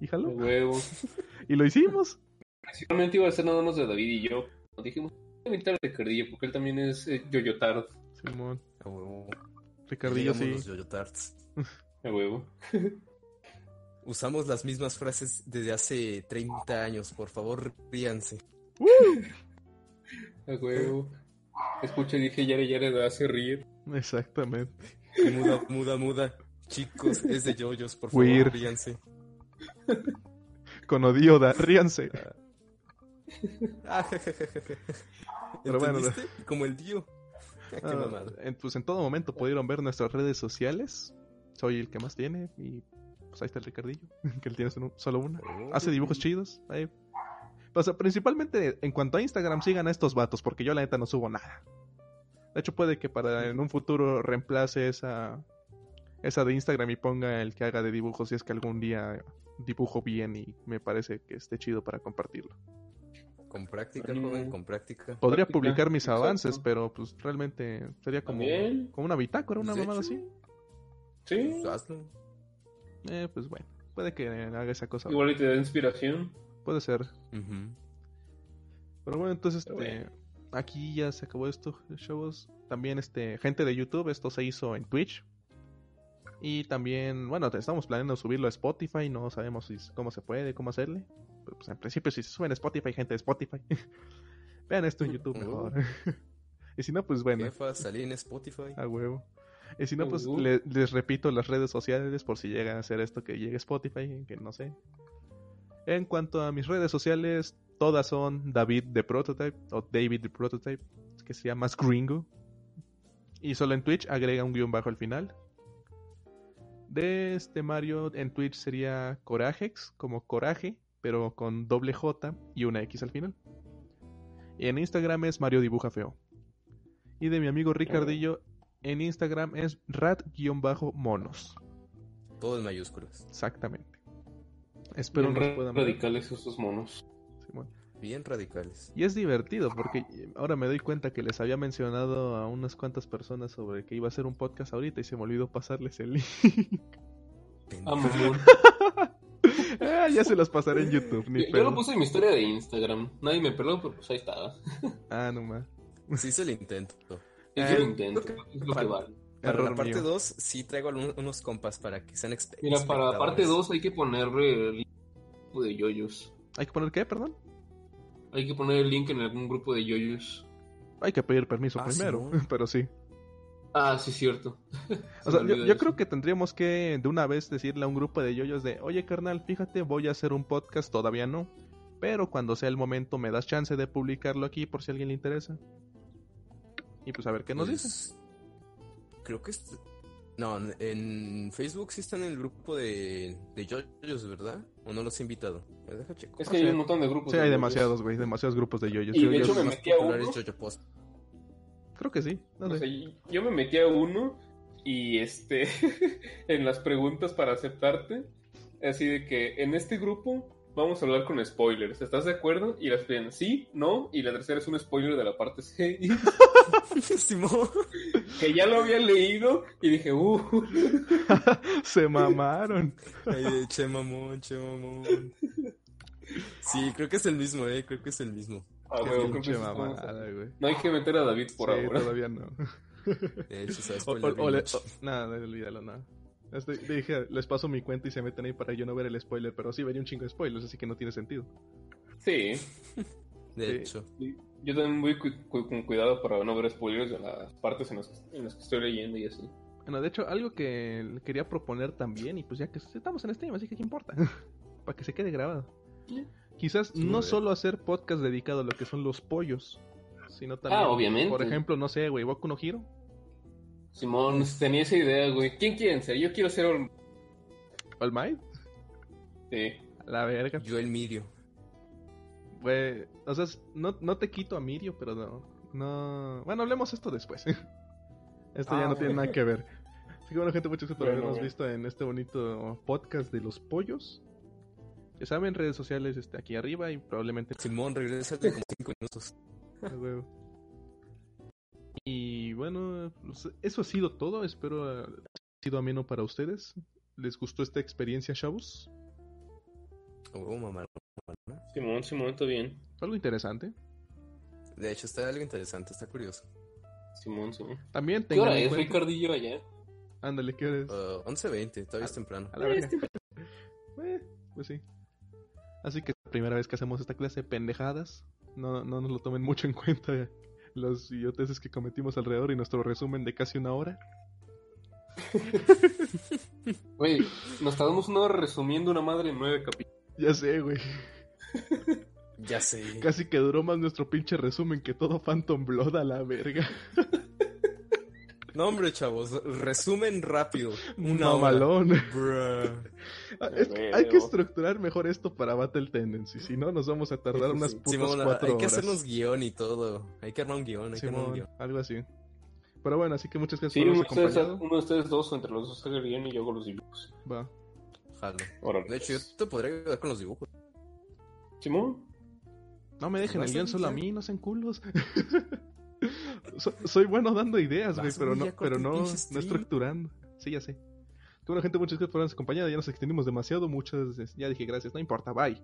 Speaker 1: Y
Speaker 3: De
Speaker 1: jaló.
Speaker 3: huevo.
Speaker 1: Y lo hicimos.
Speaker 3: Principalmente iba a ser nada más de David y yo. Dijimos, voy a invitar a Ricardillo porque él también es eh, Yoyo Tard.
Speaker 1: Simón.
Speaker 2: A huevo.
Speaker 1: Ricardillo, sí.
Speaker 2: los Yoyo Tarts.
Speaker 3: De huevo.
Speaker 2: Usamos las mismas frases desde hace 30 años. Por favor, ríanse.
Speaker 3: De huevo. Escucha, dije Yare Yare hace reír.
Speaker 1: Exactamente.
Speaker 2: Muda, muda, muda. Chicos, es de yoyos, por favor,
Speaker 1: Weird.
Speaker 2: ríanse.
Speaker 1: Con Odioda, ríanse.
Speaker 2: Ah.
Speaker 1: Pero bueno.
Speaker 2: Como el tío. Ah, Qué
Speaker 1: Ah,
Speaker 2: mamada.
Speaker 1: en, pues en todo momento pudieron ver nuestras redes sociales. Soy el que más tiene. Y pues ahí está el Ricardillo, que él tiene solo- una. Hace dibujos chidos. Ahí. O sea, principalmente en cuanto a Instagram, sigan a estos vatos, porque yo la neta no subo nada. De hecho, puede que para en un futuro reemplace esa, esa de Instagram y ponga el que haga de dibujos si es que algún día dibujo bien y me parece que esté chido para compartirlo.
Speaker 2: Con práctica, joven, con práctica.
Speaker 1: Podría
Speaker 3: Práctica,
Speaker 1: publicar mis
Speaker 3: exacto.
Speaker 1: avances, pero pues realmente sería como, como una bitácora, una mamada así.
Speaker 3: Sí.
Speaker 2: pues, hazlo.
Speaker 1: Eh, pues bueno, puede que haga esa cosa.
Speaker 3: Igual y te da inspiración.
Speaker 1: Puede ser. Pero bueno, entonces
Speaker 3: Pero
Speaker 1: este, aquí ya se acabó esto, chavos. También este, gente de YouTube, esto se hizo en Twitch. Y también, bueno, estamos planeando subirlo a Spotify, no sabemos si, cómo se puede, cómo hacerle. Pero, pues en principio si se sube en Spotify, gente de Spotify. Vean esto en YouTube mejor. y si no, pues bueno,
Speaker 2: Jefa, salí en Spotify.
Speaker 1: a huevo. Y si no, pues
Speaker 3: Uh.
Speaker 1: le- les repito las redes sociales por si llega a hacer esto que llegue Spotify, que no sé. En cuanto a mis redes sociales, todas son David de Prototype o David de Prototype, que se llama más gringo. Y solo en Twitch agrega un guion bajo al final. De este Mario en Twitch sería Corajex, como coraje, pero con doble J y una X al final. Y en Instagram es Mario Dibuja Feo. Y de mi amigo Ricardillo, en Instagram es rat-monos.
Speaker 2: Todo en mayúsculas.
Speaker 1: Exactamente. Espero
Speaker 3: Bien
Speaker 1: nos puedan ver.
Speaker 3: radicales esos monos.
Speaker 2: Bien radicales.
Speaker 1: Y es divertido porque ahora me doy cuenta que les había mencionado a unas cuantas personas sobre que iba a hacer un podcast ahorita y se me olvidó pasarles el link.
Speaker 3: Ah.
Speaker 1: Ah, ya se los pasaré en YouTube. Ni
Speaker 3: Yo, lo puse en mi historia de Instagram. Nadie me peló, pero pues ahí estaba.
Speaker 1: Ah, no más.
Speaker 2: Sí se lo intento.
Speaker 3: Es
Speaker 1: Eh,
Speaker 3: lo intento. Es lo que
Speaker 2: para-
Speaker 3: vale.
Speaker 2: Para
Speaker 1: Error
Speaker 2: la parte
Speaker 1: mío.
Speaker 2: 2, sí traigo unos compas para que sean expe-
Speaker 3: Mira, para la parte
Speaker 2: espectadores.
Speaker 3: 2 hay que ponerle el link de yoyos.
Speaker 1: ¿Hay que poner qué, perdón?
Speaker 3: Hay que poner el link en algún grupo de yoyos.
Speaker 1: Hay que pedir permiso
Speaker 2: Ah,
Speaker 1: primero, pero sí.
Speaker 3: Ah, sí, cierto.
Speaker 1: O sea, yo, yo creo que tendríamos que de una vez decirle a un grupo de yoyos de, oye carnal, fíjate, voy a hacer un podcast, todavía no. Pero cuando sea el momento me das chance de publicarlo aquí por si a alguien le interesa. Y pues a ver qué nos
Speaker 2: Pues,
Speaker 1: dice.
Speaker 2: Creo que es... No, en Facebook sí están en el grupo de, de yoyos, ¿verdad? ¿O no los he invitado? Deja checo.
Speaker 3: Es que hay un montón de grupos.
Speaker 1: Sí,
Speaker 3: de
Speaker 1: hay
Speaker 3: yoyos.
Speaker 1: demasiados, güey, demasiados grupos de yoyos.
Speaker 3: Y
Speaker 1: Yo-
Speaker 3: de hecho me metí a uno.
Speaker 1: Creo que sí. no
Speaker 3: O
Speaker 1: sé.
Speaker 3: sea, yo me metí a uno y este en las preguntas para aceptarte, así de que en este grupo vamos a hablar con spoilers. ¿Estás de acuerdo? Y las piden sí, no, y la tercera es un spoiler de la parte C. Que ya lo había leído y dije, uh,
Speaker 1: Se mamaron.
Speaker 2: Ay, che mamón, che mamón. Sí, creo que es el mismo, eh. Creo que es el mismo.
Speaker 3: ah, creo que estamos-
Speaker 1: mamada, güey.
Speaker 3: No hay que meter a David por
Speaker 1: Sí,
Speaker 3: ahora.
Speaker 1: todavía no.
Speaker 2: De hecho, ¿sabes
Speaker 1: O,
Speaker 2: cuál
Speaker 1: o-
Speaker 2: es
Speaker 1: o le-
Speaker 2: el-
Speaker 1: o- nada, olvídalo, nada. Dije, les paso mi cuenta y se meten ahí para yo no ver el spoiler, pero sí vería un chingo de spoilers, así que no tiene sentido.
Speaker 3: Sí,
Speaker 2: De
Speaker 1: Sí.
Speaker 2: hecho.
Speaker 3: sí. Yo también voy cu- cu- con cuidado para no ver spoilers de las partes en las, que- en las que estoy leyendo y así.
Speaker 1: Bueno, de hecho, algo que le quería proponer también, y pues ya que estamos en stream, así que qué importa, para que se quede grabado.
Speaker 3: Sí.
Speaker 1: Quizás
Speaker 2: Sí,
Speaker 1: no solo hacer podcast dedicado a lo que son los pollos, sino también,
Speaker 3: Ah, obviamente.
Speaker 1: por ejemplo, no sé, güey, Boku no Hero.
Speaker 3: Simón, tenía esa idea, güey. ¿Quién quieren ser? Yo quiero ser un...
Speaker 1: All Might,
Speaker 3: Sí.
Speaker 1: la verga.
Speaker 2: Yo el Mirio.
Speaker 1: Güey, o sea, no, no te quito a Mirio, pero no, no... Bueno, hablemos esto después. esto ya
Speaker 2: Ah,
Speaker 1: no tiene nada que ver. Así que bueno, gente, muchas gracias por habernos visto en este bonito podcast de los pollos. Ya saben, redes sociales este, aquí arriba y probablemente...
Speaker 2: Simón, regresa como 5 minutos.
Speaker 1: Y bueno, pues, eso ha sido todo. Espero ha sido ameno para ustedes. ¿Les gustó esta experiencia, chavos?
Speaker 2: Oh, mamá.
Speaker 3: Simón, Simón, está bien.
Speaker 1: Fue algo interesante.
Speaker 2: De hecho, está algo interesante, está curioso.
Speaker 3: Simón, Simón.
Speaker 1: También
Speaker 3: ¿Qué
Speaker 1: tengan
Speaker 3: hora es,
Speaker 1: cuenta-
Speaker 3: Ricardillo, allá?
Speaker 1: Ándale, ¿qué hora es?
Speaker 2: Uh, 11.20, todavía es temprano.
Speaker 1: A la verga. Eh, pues sí. Así que es la primera vez que hacemos esta clase de pendejadas. No, no nos lo tomen mucho en cuenta los idioteces que cometimos alrededor y nuestro resumen de casi una hora.
Speaker 3: Güey, nos tardamos una hora resumiendo una madre en nueve capítulos.
Speaker 1: Ya sé, güey.
Speaker 2: Ya sé.
Speaker 1: Casi que duró más nuestro pinche resumen que todo Phantom Blood a la verga.
Speaker 2: No, hombre, chavos, resumen rápido. Una.
Speaker 1: Mamalón.
Speaker 2: Bruh.
Speaker 1: Ah, es que hay que estructurar mejor esto para Battle Tendency. Si no, nos vamos a tardar unas
Speaker 3: Sí.
Speaker 1: putas
Speaker 2: Simón,
Speaker 1: cuatro
Speaker 2: hay que
Speaker 1: horas.
Speaker 2: hacernos guion y todo. Hay que armar un guion, hay que armar un guion.
Speaker 1: algo así. Pero bueno, así que muchas gracias
Speaker 3: Sí,
Speaker 1: por
Speaker 3: uno
Speaker 1: habernos acompañado.
Speaker 3: uno de ustedes dos, o entre los dos, haga el guion y yo hago los dibujos.
Speaker 1: Va.
Speaker 2: Jalo.
Speaker 3: Órale.
Speaker 2: De hecho, yo te podría ayudar con los dibujos.
Speaker 3: Simón.
Speaker 1: No me dejen el guion solo a mí, no sean culos. So- soy bueno dando ideas, güey, pero no, pero no, no estructurando. Sí, ya sé. Que bueno, gente, muchas gracias por habernos acompañado. Ya nos extendimos demasiado, muchas. Ya dije gracias, no importa, bye.